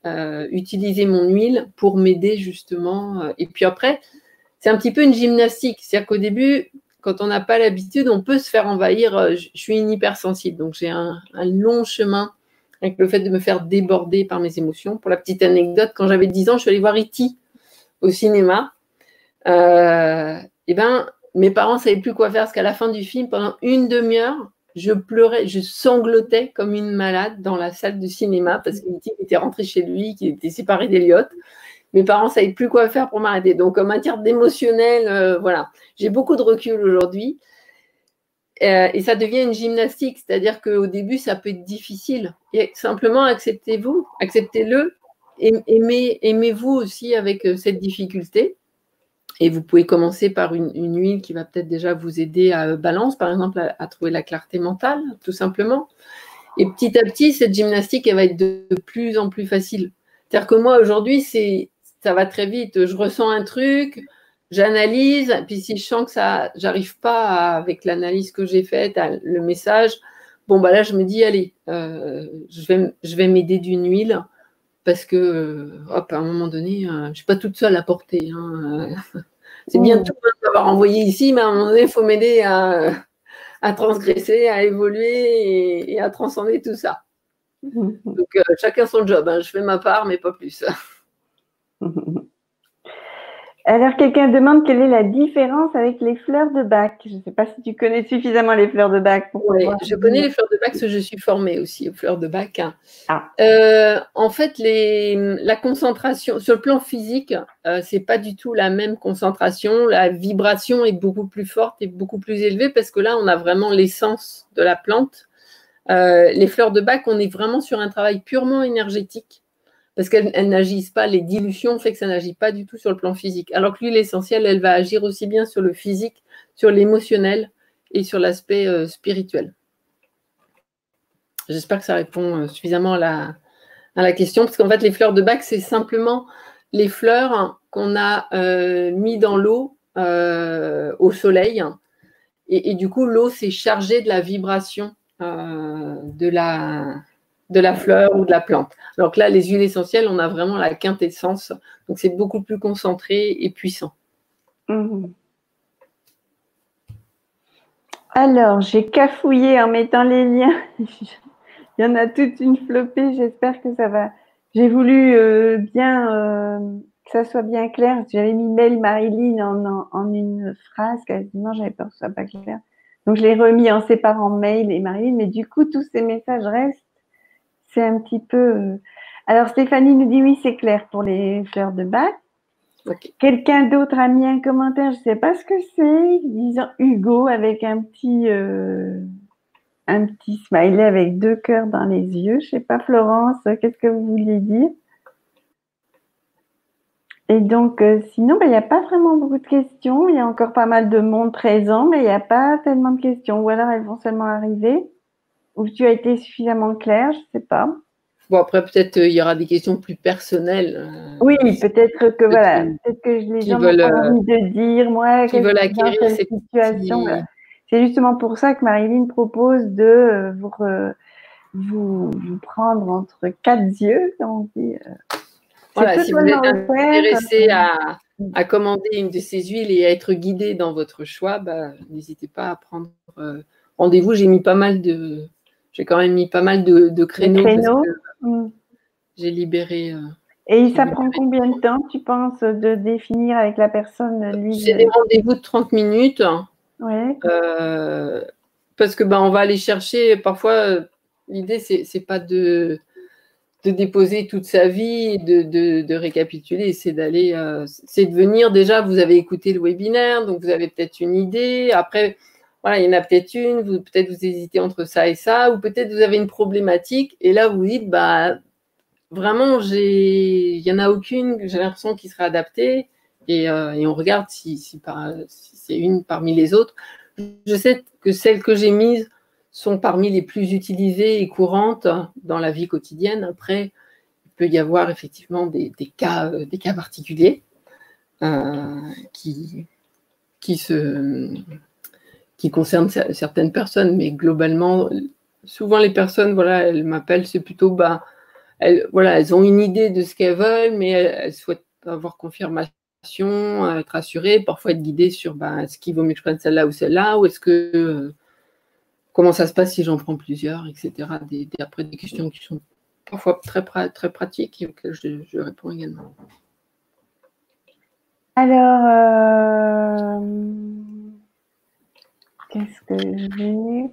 B: utiliser mon huile pour m'aider justement. Et puis après, c'est un petit peu une gymnastique. C'est-à-dire qu'au début, quand on n'a pas l'habitude, on peut se faire envahir. Euh, je suis une hypersensible, donc j'ai un, long chemin avec le fait de me faire déborder par mes émotions. Pour la petite anecdote, quand j'avais 10 ans, je suis allée voir E.T. au cinéma. Euh, et ben, mes parents ne savaient plus quoi faire parce qu'à la fin du film, pendant une demi-heure, je pleurais, je sanglotais comme une malade dans la salle de cinéma parce qu'il était rentré chez lui, qu'il était séparé d'Eliott mes parents ne savaient plus quoi faire pour m'arrêter. Donc, en matière d'émotionnel, euh, voilà, j'ai beaucoup de recul aujourd'hui. Euh, et ça devient une gymnastique, c'est-à-dire qu'au début, ça peut être difficile. Et simplement, acceptez-vous, acceptez-le, aimez, aimez-vous aussi avec euh, cette difficulté. Et vous pouvez commencer par une, huile qui va peut-être déjà vous aider à balance, par exemple, à, trouver la clarté mentale, tout simplement. Et petit à petit, cette gymnastique, elle va être de plus en plus facile. C'est-à-dire que moi, aujourd'hui, c'est ça va très vite. Je ressens un truc, j'analyse, puis si je sens que ça, j'arrive pas avec l'analyse que j'ai faite, le message, bon bah là je me dis allez, euh, je vais, je vais m'aider d'une huile parce que, euh, hop, à un moment donné, euh, je ne suis pas toute seule à porter. Hein, (laughs) c'est bien tout d'avoir envoyé ici, mais à un moment donné, il faut m'aider à, transgresser, à évoluer et, à transcender tout ça. Mmh. Donc chacun son job. Hein. Je fais ma part, mais pas plus. (laughs) (laughs)
A: Alors, quelqu'un demande quelle est la différence avec les fleurs de bac. Je ne sais pas si tu connais suffisamment les fleurs de bac.
B: Pour oui, je connais les fleurs de bac parce que je suis formée aussi aux fleurs de bac. Ah. Euh, en fait, la concentration, sur le plan physique, euh, ce n'est pas du tout la même concentration. La vibration est beaucoup plus forte et beaucoup plus élevée parce que là, on a vraiment l'essence de la plante. Euh, les fleurs de bac, on est vraiment sur un travail purement énergétique parce qu'elles n'agissent pas, les dilutions fait que ça n'agit pas du tout sur le plan physique. Alors que l'huile essentielle, elle va agir aussi bien sur le physique, sur l'émotionnel et sur l'aspect euh, spirituel. J'espère que ça répond euh, suffisamment à à la question, parce qu'en fait, les fleurs de bac, c'est simplement les fleurs qu'on a euh, mis dans l'eau euh, au soleil. Et, du coup, l'eau s'est chargée de la vibration de, la, de la fleur ou de la plante. Alors que là, les huiles essentielles, on a vraiment la quintessence. Donc, c'est beaucoup plus concentré et puissant. Mmh.
A: Alors, j'ai cafouillé en mettant les liens. (laughs) Il y en a toute une flopée. J'espère que ça va. J'ai voulu euh, bien euh, que ça soit bien clair. J'avais mis mail Marilyn en, en, une phrase quasiment. J'avais peur que ce soit pas clair. Donc, je l'ai remis en séparant mail et Marilyn. Mais du coup, tous ces messages restent. C'est un petit peu. Euh, alors, Stéphanie nous dit oui, c'est clair pour les fleurs de bac. Quelqu'un d'autre a mis un commentaire, je ne sais pas ce que c'est, disant Hugo avec un petit, euh, un petit smiley avec deux cœurs dans les yeux. Je ne sais pas, Florence, qu'est-ce que vous vouliez dire? Et donc, euh, sinon, ben, il n'y a pas vraiment beaucoup de questions. Il y a encore pas mal de monde présent, mais il n'y a pas tellement de questions. Ou alors elles vont seulement arriver. Ou tu as été suffisamment clair, je ne sais pas.
B: Bon, après, peut-être euh, il y aura des questions plus personnelles.
A: Euh, oui, peut-être que voilà, peut-être que les gens ont euh, envie de dire, moi,
B: qui veulent acquérir cette situation.
A: C'est justement pour ça que Marilyn propose de vous, vous, prendre entre quatre yeux, comme on dit.
B: Voilà, si vous êtes intéressé à, à, commander une de ces huiles et à être guidé dans votre choix, bah, n'hésitez pas à prendre rendez-vous. J'ai mis pas mal de, j'ai quand même mis pas mal de, créneaux. Mm. J'ai libéré. Euh,
A: et ça prend combien de temps, tu penses, de définir avec la personne lui
B: C'est des rendez-vous de 30 minutes. Ouais. Euh, parce que ben, on va aller chercher. Parfois, l'idée, c'est, n'est pas de, de déposer toute sa vie, de, de, récapituler, c'est d'aller. Euh, c'est de venir déjà. Vous avez écouté le webinaire, donc vous avez peut-être une idée. Après voilà, il y en a peut-être une, vous, peut-être vous hésitez entre ça et ça, ou peut-être vous avez une problématique, et là vous dites, bah, vraiment, il n'y en a aucune, j'ai l'impression qui serait adaptée, et, euh, on regarde si, si, c'est une parmi les autres. Je sais que celles que j'ai mises sont parmi les plus utilisées et courantes dans la vie quotidienne. Après, il peut y avoir effectivement des, cas, des cas particuliers euh, qui, qui se qui concerne certaines personnes, mais globalement, souvent les personnes, voilà, elles m'appellent, c'est plutôt, bah, elles, voilà, elles ont une idée de ce qu'elles veulent, mais elles, souhaitent avoir confirmation, être assurées, parfois être guidées sur, bah, est-ce qu'il vaut mieux que je prenne celle-là ou celle-là, ou est-ce que, euh, comment ça se passe si j'en prends plusieurs, etc. Des, après, des questions qui sont parfois très, très pratiques et auxquelles je, réponds également.
A: Alors, euh, Qu'est-ce que j'ai?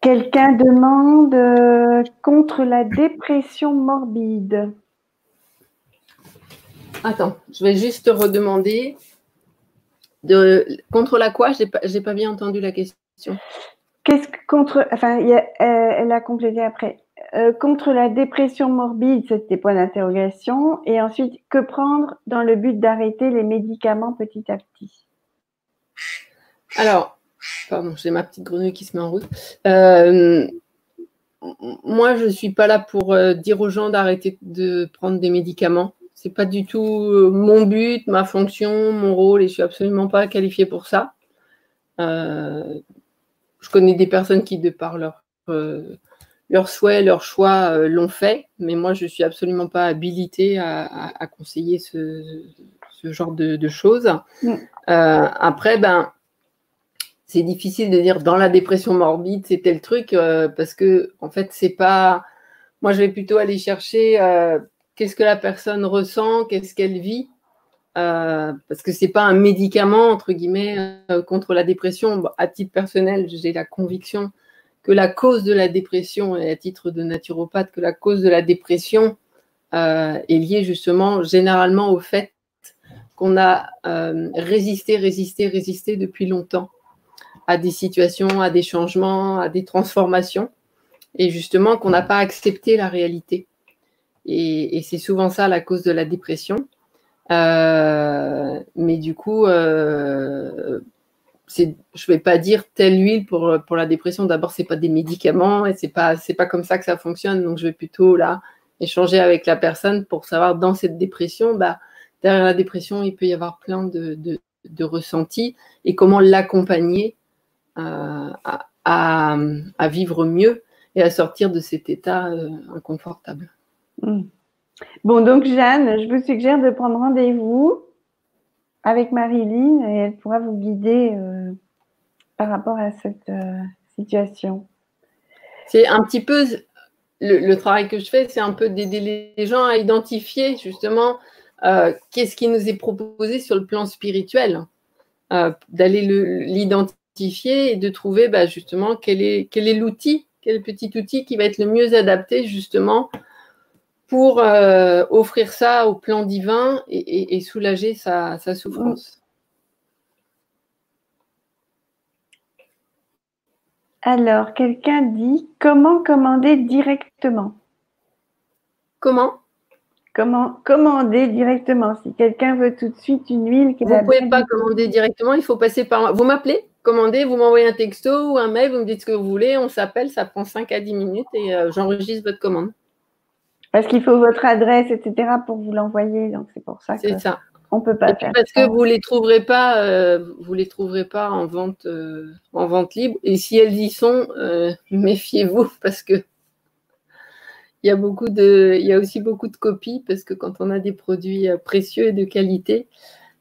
A: Quelqu'un demande euh, contre la dépression morbide.
B: Attends, je vais juste redemander. De, contre la quoi? Je n'ai pas, bien entendu la question.
A: Qu'est-ce que contre. Enfin, euh, elle a complété après. Euh, contre la dépression morbide, c'était point d'interrogation. Et ensuite, que prendre dans le but d'arrêter les médicaments petit à petit?
B: Alors, pardon, j'ai ma petite grenouille qui se met en route. Euh, moi, je ne suis pas là pour euh, dire aux gens d'arrêter de prendre des médicaments. Ce n'est pas du tout euh, mon but, ma fonction, mon rôle, et je ne suis absolument pas qualifiée pour ça. je connais des personnes qui, de par leur, leur souhait, leur choix, l'ont fait, mais moi, je ne suis absolument pas habilitée à, conseiller ce, genre de, choses. Mm. après, ben, c'est difficile de dire dans la dépression morbide, c'était le truc, euh, parce que en fait, c'est pas. Moi, je vais plutôt aller chercher euh, qu'est-ce que la personne ressent, qu'est-ce qu'elle vit, euh, parce que c'est pas un médicament entre guillemets contre la dépression. à titre personnel, j'ai la conviction que la cause de la dépression, et à titre de naturopathe, que la cause de la dépression est liée justement généralement au fait qu'on a résisté, résisté, résisté depuis longtemps à des situations, à des changements, à des transformations, et justement qu'on n'a pas accepté la réalité. Et, c'est souvent ça la cause de la dépression. Euh, mais du coup, euh, je ne vais pas dire telle huile pour, la dépression. D'abord, ce n'est pas des médicaments et ce n'est pas, comme ça que ça fonctionne. Donc, je vais plutôt là échanger avec la personne pour savoir dans cette dépression, bah, derrière la dépression, il peut y avoir plein de, ressentis et comment l'accompagner euh, à, à, vivre mieux et à sortir de cet état euh, inconfortable.
A: Hmm. Bon, donc Jeanne, je vous suggère de prendre rendez-vous avec Marilyn et elle pourra vous guider euh, par rapport à cette euh, situation.
B: C'est un petit peu le, travail que je fais, c'est un peu d'aider les gens à identifier justement euh, qu'est-ce qui nous est proposé sur le plan spirituel, d'aller l'identifier et de trouver bah, justement quel est, quel est l'outil, quel petit outil qui va être le mieux adapté justement pour euh, offrir ça au plan divin et, soulager sa, souffrance.
A: Alors, quelqu'un dit comment commander directement?
B: Comment?
A: Comment commander directement? Si quelqu'un veut tout de suite une huile
B: Vous ne pouvez pas commander directement, il faut passer par Vous m'appelez? Commandez, vous m'envoyez un texto ou un mail, vous me dites ce que vous voulez, on s'appelle, ça prend 5 à 10 minutes et euh, j'enregistre votre commande.
A: Parce qu'il faut votre adresse, etc. pour vous l'envoyer. Donc c'est pour ça
B: que ça.
A: on peut pas faire
B: parce que vous les trouverez pas, euh, vous les trouverez pas en vente, euh, en vente libre. Et si elles y sont, méfiez-vous (laughs) parce que il y a beaucoup de, il y a aussi beaucoup de copies parce que quand on a des produits précieux et de qualité,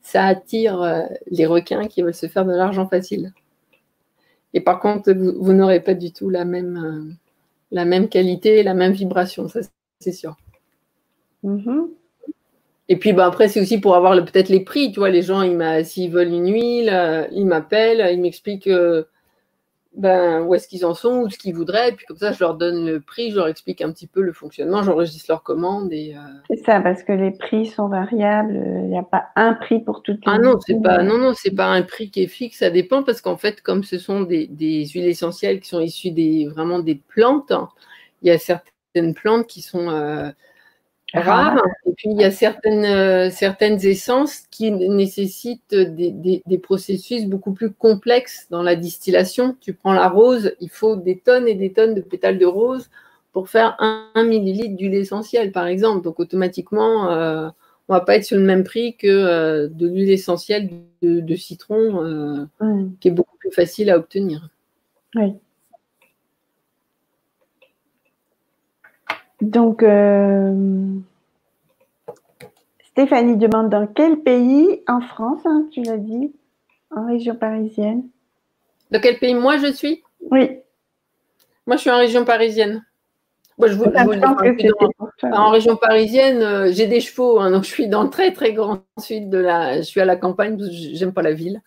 B: ça attire les requins qui veulent se faire de l'argent facile. Et par contre, vous, n'aurez pas du tout la même, la même qualité, la même vibration. Ça, c'est sûr. Mm-hmm. Et puis bah, après, c'est aussi pour avoir peut-être les prix. Tu vois, les gens, s'ils veulent une huile, euh, ils m'appellent, ils m'expliquent euh, ben, où est-ce qu'ils en sont, ou ce qu'ils voudraient. Et puis comme ça, je leur donne le prix, je leur explique un petit peu le fonctionnement, j'enregistre leur commande. Et, euh,
A: C'est ça, parce que les prix sont variables. Il n'y a pas un prix pour toutes les
B: Ah non, c'est pas, non, non, c'est pas un prix qui est fixe. Ça dépend parce qu'en fait, comme ce sont des, des, huiles essentielles qui sont issues des, vraiment des plantes, il y a certaines certaines plantes qui sont euh, rares. Et puis, il y a certaines, euh, certaines essences qui nécessitent des, processus beaucoup plus complexes dans la distillation. Tu prends la rose, il faut des tonnes et des tonnes de pétales de rose pour faire un, millilitre d'huile essentielle, par exemple. Donc, automatiquement, euh, on ne va pas être sur le même prix que de l'huile essentielle de, citron, qui est beaucoup plus facile à obtenir.
A: Oui. Donc, euh, Stéphanie demande dans quel pays En France, hein, tu l'as dit En région parisienne?
B: De quel pays moi je suis?
A: Oui.
B: Moi, je suis en région parisienne. je vous, en région parisienne, euh, j'ai des chevaux, hein, donc je suis dans le très très grand sud de la. Je suis à la campagne, j'aime pas la ville.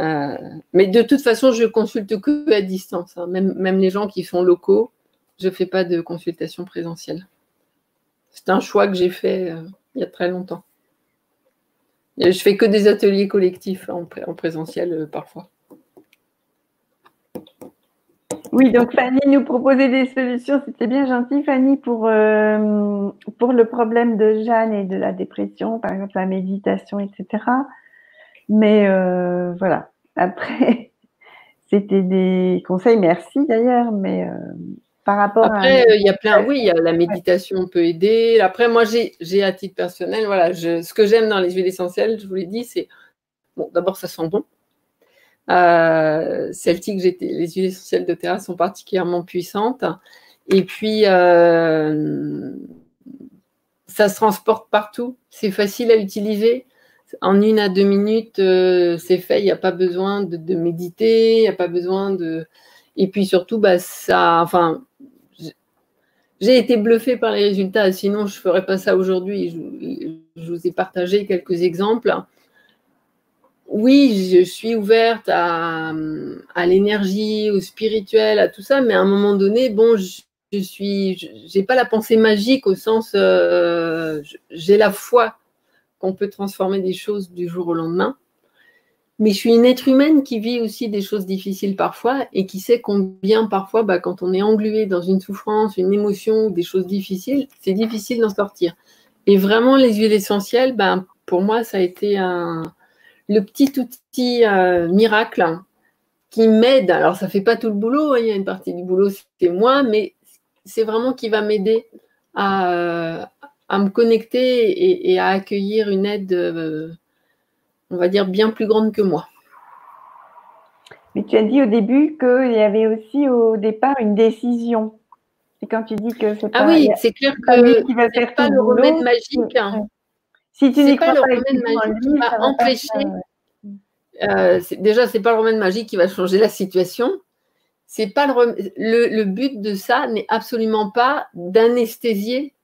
B: Euh, mais de toute façon, je consulte que à distance. Hein. même, même les gens qui sont locaux, je ne fais pas de consultation présentielle. C'est un choix que j'ai fait euh, il y a très longtemps. Je fais que des ateliers collectifs en, présentiel euh, parfois.
A: Oui, donc Fanny nous proposait des solutions. C'était bien gentil, Fanny, pour, euh, pour le problème de Jeanne et de la dépression, par exemple la méditation, etc. Mais voilà, après, (laughs) c'était des conseils, merci d'ailleurs, mais par rapport
B: Après, il y a plein, oui, il y a la méditation peut aider. Après, moi, j'ai à titre personnel, voilà, ce que j'aime dans les huiles essentielles, je vous l'ai dit, c'est, bon, d'abord, ça sent bon. Euh, Celtic, les huiles essentielles de terrasse sont particulièrement puissantes. Et puis, euh, ça se transporte partout. C'est facile à utiliser. En une à deux minutes, euh, c'est fait. Il n'y a pas besoin de, de méditer. Il n'y a pas besoin de. Et puis surtout, bah, ça, enfin, j'ai été bluffée par les résultats, sinon je ne ferais pas ça aujourd'hui. Je, vous ai partagé quelques exemples. Oui, je suis ouverte à, l'énergie, au spirituel, à tout ça, mais à un moment donné, bon, je, je suis, j'ai pas la pensée magique au sens, euh, j'ai la foi qu'on peut transformer des choses du jour au lendemain. Mais je suis une être humaine qui vit aussi des choses difficiles parfois et qui sait combien parfois, bah, quand on est englué dans une souffrance, une émotion, des choses difficiles, c'est difficile d'en sortir. Et vraiment, les huiles essentielles, bah, pour moi, ça a été le petit outil miracle qui m'aide. Alors, ça ne fait pas tout le boulot, hein, il y a une partie du boulot, c'est moi, mais c'est vraiment qui va m'aider à, me connecter et, à accueillir une aide, on va dire, bien plus grande que moi.
A: Mais tu as dit au début qu'il y avait aussi au départ une décision. Et quand tu dis que
B: c'est ah pas. Oui, c'est clair que c'est pas le remède magique. Si tu n'y crois pas, le remède magique qui va empêcher. Euh, déjà, c'est pas le remède magique qui va changer la situation. C'est pas le, le, but de ça n'est absolument pas d'anesthésier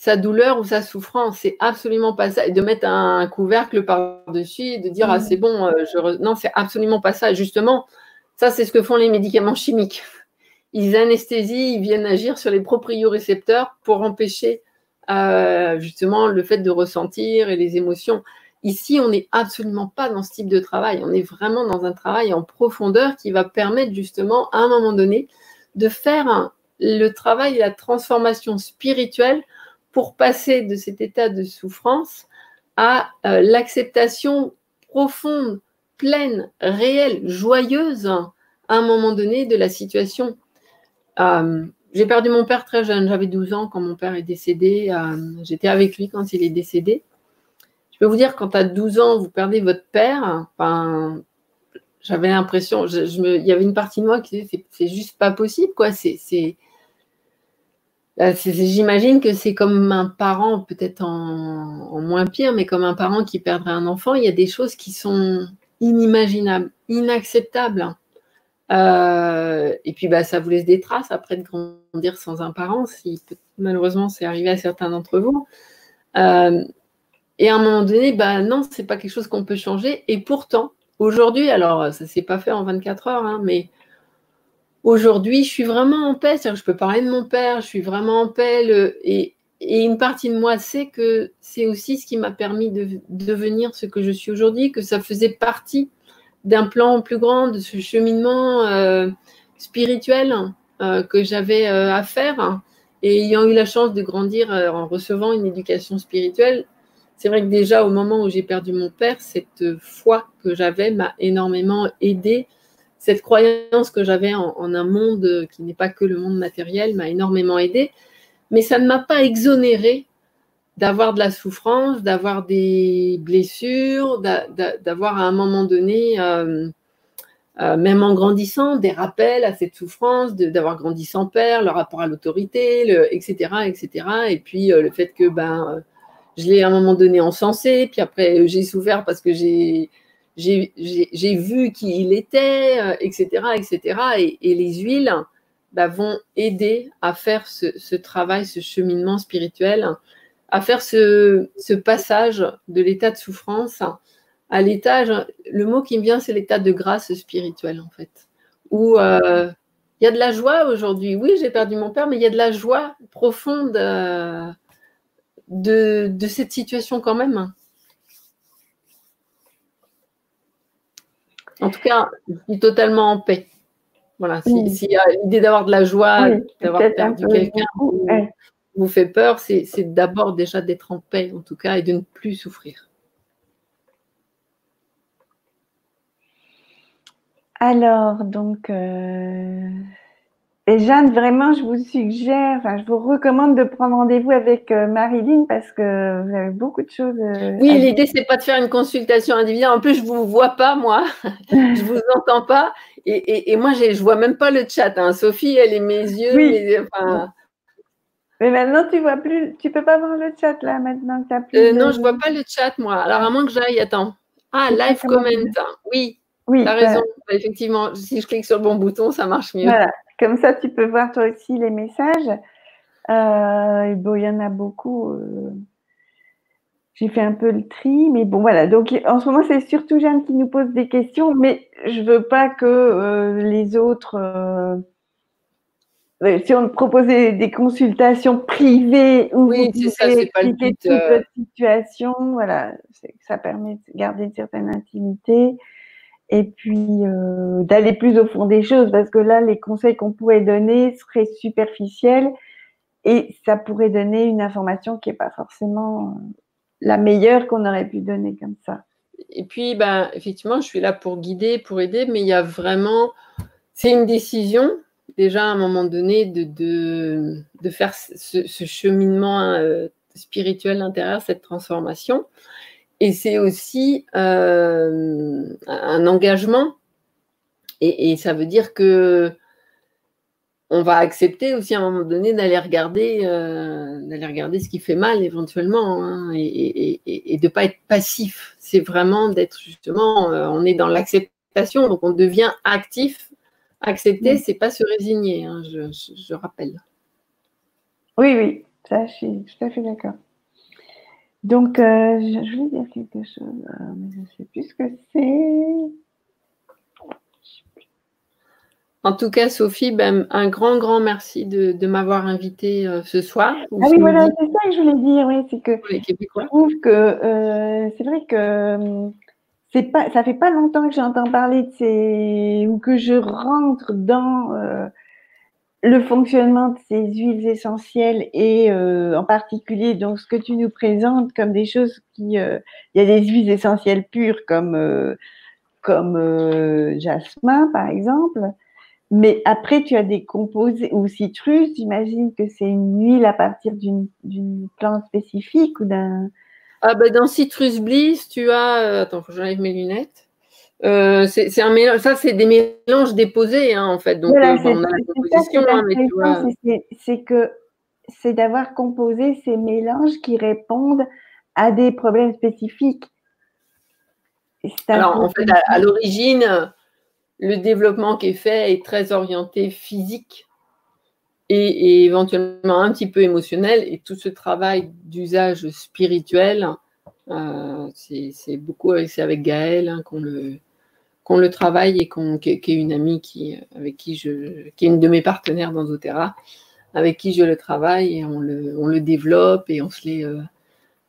B: sa douleur ou sa souffrance. C'est absolument pas ça. Et de mettre un, couvercle par-dessus et de dire, ah, mm. c'est bon, euh, je non, c'est absolument pas ça. Justement, ça, c'est ce que font les médicaments chimiques. Ils anesthésient, ils viennent agir sur les propriorécepteurs pour empêcher euh, justement le fait de ressentir et les émotions. Ici, on n'est absolument pas dans ce type de travail. On est vraiment dans un travail en profondeur qui va permettre justement, à un moment donné, de faire le travail la transformation spirituelle pour passer de cet état de souffrance à euh, l'acceptation profonde, pleine, réelle, joyeuse à un moment donné de la situation. Euh, j'ai perdu mon père très jeune, j'avais 12 ans quand mon père est décédé. Euh, j'étais avec lui quand il est décédé. Je peux vous dire, quand à 12 ans, vous perdez votre père, enfin, j'avais l'impression, il y avait une partie de moi qui disait, c'est juste pas possible, quoi. C'est j'imagine que c'est comme un parent, peut-être en, moins pire, mais comme un parent qui perdrait un enfant, il y a des choses qui sont inimaginables, inacceptables. Euh, et puis, bah, ça vous laisse des traces après de grandir sans un parent, si malheureusement c'est arrivé à certains d'entre vous. Euh, et à un moment donné, bah, non, c'est pas quelque chose qu'on peut changer. Et pourtant, aujourd'hui, alors ça s'est pas fait en 24 heures, hein, mais aujourd'hui, je suis vraiment en paix. je peux parler de mon père, je suis vraiment en paix. et, une partie de moi sait que c'est aussi ce qui m'a permis de, devenir ce que je suis aujourd'hui, que ça faisait partie d'un plan plus grand, de ce cheminement euh, spirituel euh, que j'avais euh, à faire. Et ayant eu la chance de grandir en recevant une éducation spirituelle, c'est vrai que déjà au moment où j'ai perdu mon père, cette foi que j'avais m'a énormément aidé cette croyance que j'avais en, un monde qui n'est pas que le monde matériel m'a énormément aidé, mais ça ne m'a pas exonéré d'avoir de la souffrance, d'avoir des blessures, d'avoir à un moment donné, euh, euh, même en grandissant, des rappels à cette souffrance, d'avoir grandi sans père, le rapport à l'autorité, etc., etc. Et puis euh, le fait que ben, je l'ai à un moment donné encensé, puis après j'ai souffert parce que j'ai j'ai vu qui il était, etc. Euh, etc. Et, les huiles bah, vont aider à faire ce, travail, ce cheminement spirituel, à faire ce, passage de l'état de souffrance à l'état, le mot qui me vient, c'est l'état de grâce spirituelle, en fait, où euh, il y a de la joie aujourd'hui. Oui, j'ai perdu mon père, mais il y a de la joie profonde euh, de, cette situation quand même. En tout cas, je suis totalement en paix. Voilà, y a l'idée d'avoir de la joie, d'avoir perdu quelqu'un vous, fait peur, c'est d'abord déjà d'être en paix, en tout cas, et de ne plus souffrir.
A: Alors, donc, euh, et Jeanne, vraiment, je vous suggère, enfin, je vous recommande de prendre rendez-vous avec euh, Marilyn parce que vous avez beaucoup de choses.
B: Euh, oui, l'idée, c'est pas de faire une consultation individuelle. En plus, je vous vois pas, moi. (laughs) je vous entends pas. Et, moi, je vois même pas le chat. Hein. Sophie, elle est mes yeux. Oui.
A: Mais maintenant, tu vois plus, tu peux pas voir le chat là maintenant.
B: Plus euh, Non, je vois pas le chat, moi. Alors, à moins que j'aille, attends. Ah, live comment. Oui. Oui, tu as raison. Effectivement, si je clique sur le bon bouton, ça marche mieux.
A: Voilà. Comme ça, tu peux voir toi aussi les messages. Euh, bon, il y en a beaucoup. Euh, j'ai fait un peu le tri, mais bon, voilà. Donc, en ce moment, c'est surtout Jeanne qui nous pose des questions, mais je veux pas que euh, les autres. si on proposait des consultations privées où
B: oui, ça,
A: toute votre situation, voilà, ça permet de garder une certaine intimité et puis euh, d'aller plus au fond des choses parce que là, les conseils qu'on pourrait donner seraient superficiels et ça pourrait donner une information qui n'est pas forcément la meilleure qu'on aurait pu donner comme ça.
B: et puis, ben, effectivement, je suis là pour guider, pour aider, mais il y a vraiment, c'est une décision, déjà à un moment donné, de, de, faire ce, cheminement euh, spirituel intérieur, cette transformation. Et c'est aussi euh, un engagement. Et, et, ça veut dire que on va accepter aussi à un moment donné d'aller regarder, euh, d'aller regarder ce qui fait mal éventuellement hein, et, de ne pas être passif. C'est vraiment d'être justement, euh, on est dans l'acceptation, donc on devient actif. Accepter, c'est pas se résigner, hein, je, rappelle.
A: Oui, oui, ça, je suis tout à fait d'accord. Donc, euh, je, voulais dire quelque chose, mais je ne sais plus ce que c'est.
B: En tout cas, Sophie, ben, un grand, grand merci de, m'avoir invité euh, ce soir.
A: Ah oui, voilà, c'est ça que je voulais dire. Oui, c'est que je trouve que euh, c'est vrai que euh, c'est pas, ça fait pas longtemps que j'entends parler de ces ou que je rentre dans le fonctionnement de ces huiles essentielles et en particulier donc ce que tu nous présentes comme des choses qui, il y a des huiles essentielles pures comme comme jasmin par exemple. Mais après, tu as des composés ou citrus, j'imagine que c'est une huile à partir d'une plante spécifique ou d'un.
B: Ah ben dans Citrus Bliss, tu as. Euh, attends, faut que j'enlève mes lunettes. Euh, c'est un mélange. Ça, c'est des mélanges déposés, hein, en fait. Donc,
A: voilà, c'est que c'est d'avoir composé ces mélanges qui répondent à des problèmes spécifiques.
B: Alors, en fait, à l'origine, le développement qui est fait est très orienté physique et, éventuellement un petit peu émotionnel. Et tout ce travail d'usage spirituel, euh, c'est beaucoup c'est avec Gaëlle hein, qu'on le, qu'on le travaille et qu'on, qui, est une amie qui, avec qui je, qui est une de mes partenaires dans doTERRA, avec qui je le travaille et on le, on le développe et on se l'est euh,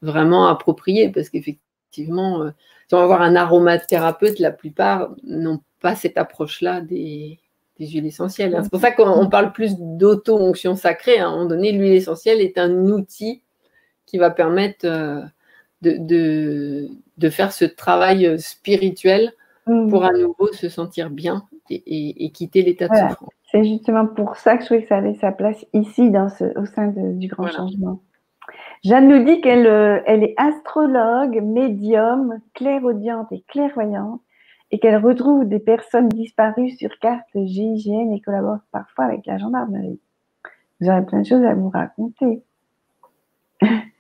B: vraiment approprié parce qu'effectivement, euh, si on va avoir un aromathérapeute, la plupart n'ont pas cette approche-là des, huiles essentielles. Hein. C'est pour ça qu'on parle plus d'auto-onction sacrée. Hein. À un moment donné, l'huile essentielle est un outil qui va permettre euh, de, de, faire ce travail euh, spirituel mmh. pour à nouveau se sentir bien et, quitter l'état de souffrance.
A: C'est justement pour ça que je trouvais que ça avait sa place ici dans ce, au sein du grand changement. Jeanne nous dit qu'elle euh, elle est astrologue, médium, clairaudiente et clairvoyante et qu'elle retrouve des personnes disparues sur carte GIGN et collabore parfois avec la gendarmerie. Vous aurez plein de choses à vous raconter. (laughs)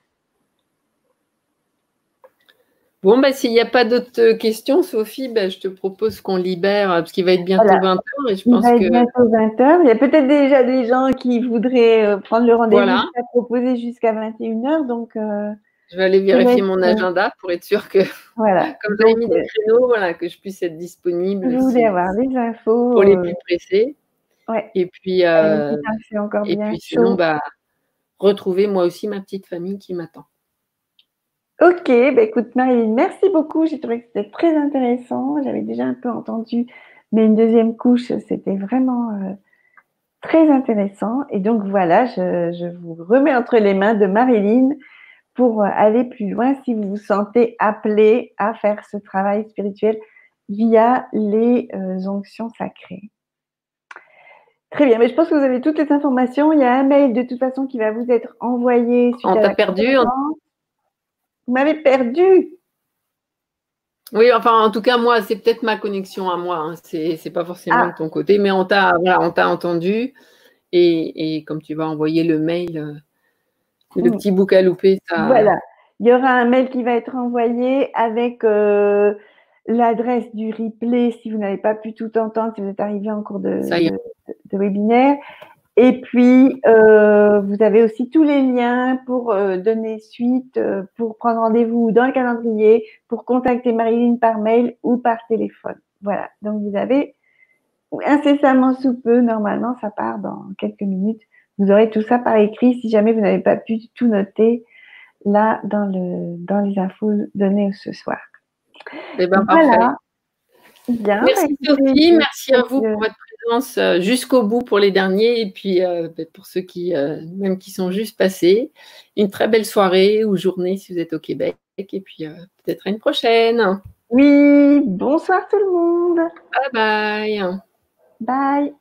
B: Bon, bah, s'il n'y a pas d'autres questions, Sophie, bah, je te propose qu'on libère, parce qu'il va être bientôt 20h. Et je
A: Il
B: pense
A: va être bientôt 20h. Il y a peut-être déjà des gens qui voudraient euh, prendre le rendez-vous à proposer jusqu'à 21h. Donc, euh,
B: je vais aller vérifier mon agenda pour être sûr que, (laughs) voilà. comme j'ai mis des euh, créneaux, voilà, que je puisse être disponible.
A: Je voulais avoir des infos.
B: Pour les plus pressés.
A: Ouais.
B: Et puis, euh, encore et puis sinon, bah, retrouver moi aussi ma petite famille qui m'attend.
A: Ok, bah écoute Marie, merci beaucoup. J'ai trouvé que c'était très intéressant. J'avais déjà un peu entendu, mais une deuxième couche, c'était vraiment euh, très intéressant. Et donc voilà, je, je, vous remets entre les mains de Marilyn pour euh, aller plus loin si vous vous sentez appelé à faire ce travail spirituel via les euh, onctions sacrées. Très bien, mais je pense que vous avez toutes les informations. Il y a un mail de toute façon qui va vous être envoyé.
B: On t'a perdu.
A: Vous m'avez perdu.
B: Oui, enfin, en tout cas, moi, c'est peut-être ma connexion à moi. Hein. C'est, c'est pas forcément ah. de ton côté, mais on t'a, voilà, on t'a entendu. Et, et, comme tu vas envoyer le mail, euh, le mm. petit bouc à louper, ça.
A: Voilà. Il y aura un mail qui va être envoyé avec euh, l'adresse du replay si vous n'avez pas pu tout entendre, si vous êtes arrivé en cours de, webinaire. Et puis, euh, vous avez aussi tous les liens pour euh, donner suite, pour prendre rendez-vous dans le calendrier, pour contacter Marilyn par mail ou par téléphone. Voilà. Donc, vous avez incessamment sous peu, normalement, ça part dans quelques minutes, vous aurez tout ça par écrit si jamais vous n'avez pas pu tout noter là dans, le, dans les infos données ce soir.
B: Eh ben, voilà. Bien, merci Sophie, merci à vous pour votre euh, jusqu'au bout pour les derniers et puis euh, ben, pour ceux qui, euh, même qui sont juste passés. Une très belle soirée ou journée si vous êtes au Québec et puis peut-être à une prochaine.
A: Oui, bonsoir tout le monde.
B: Bye bye.
A: Bye.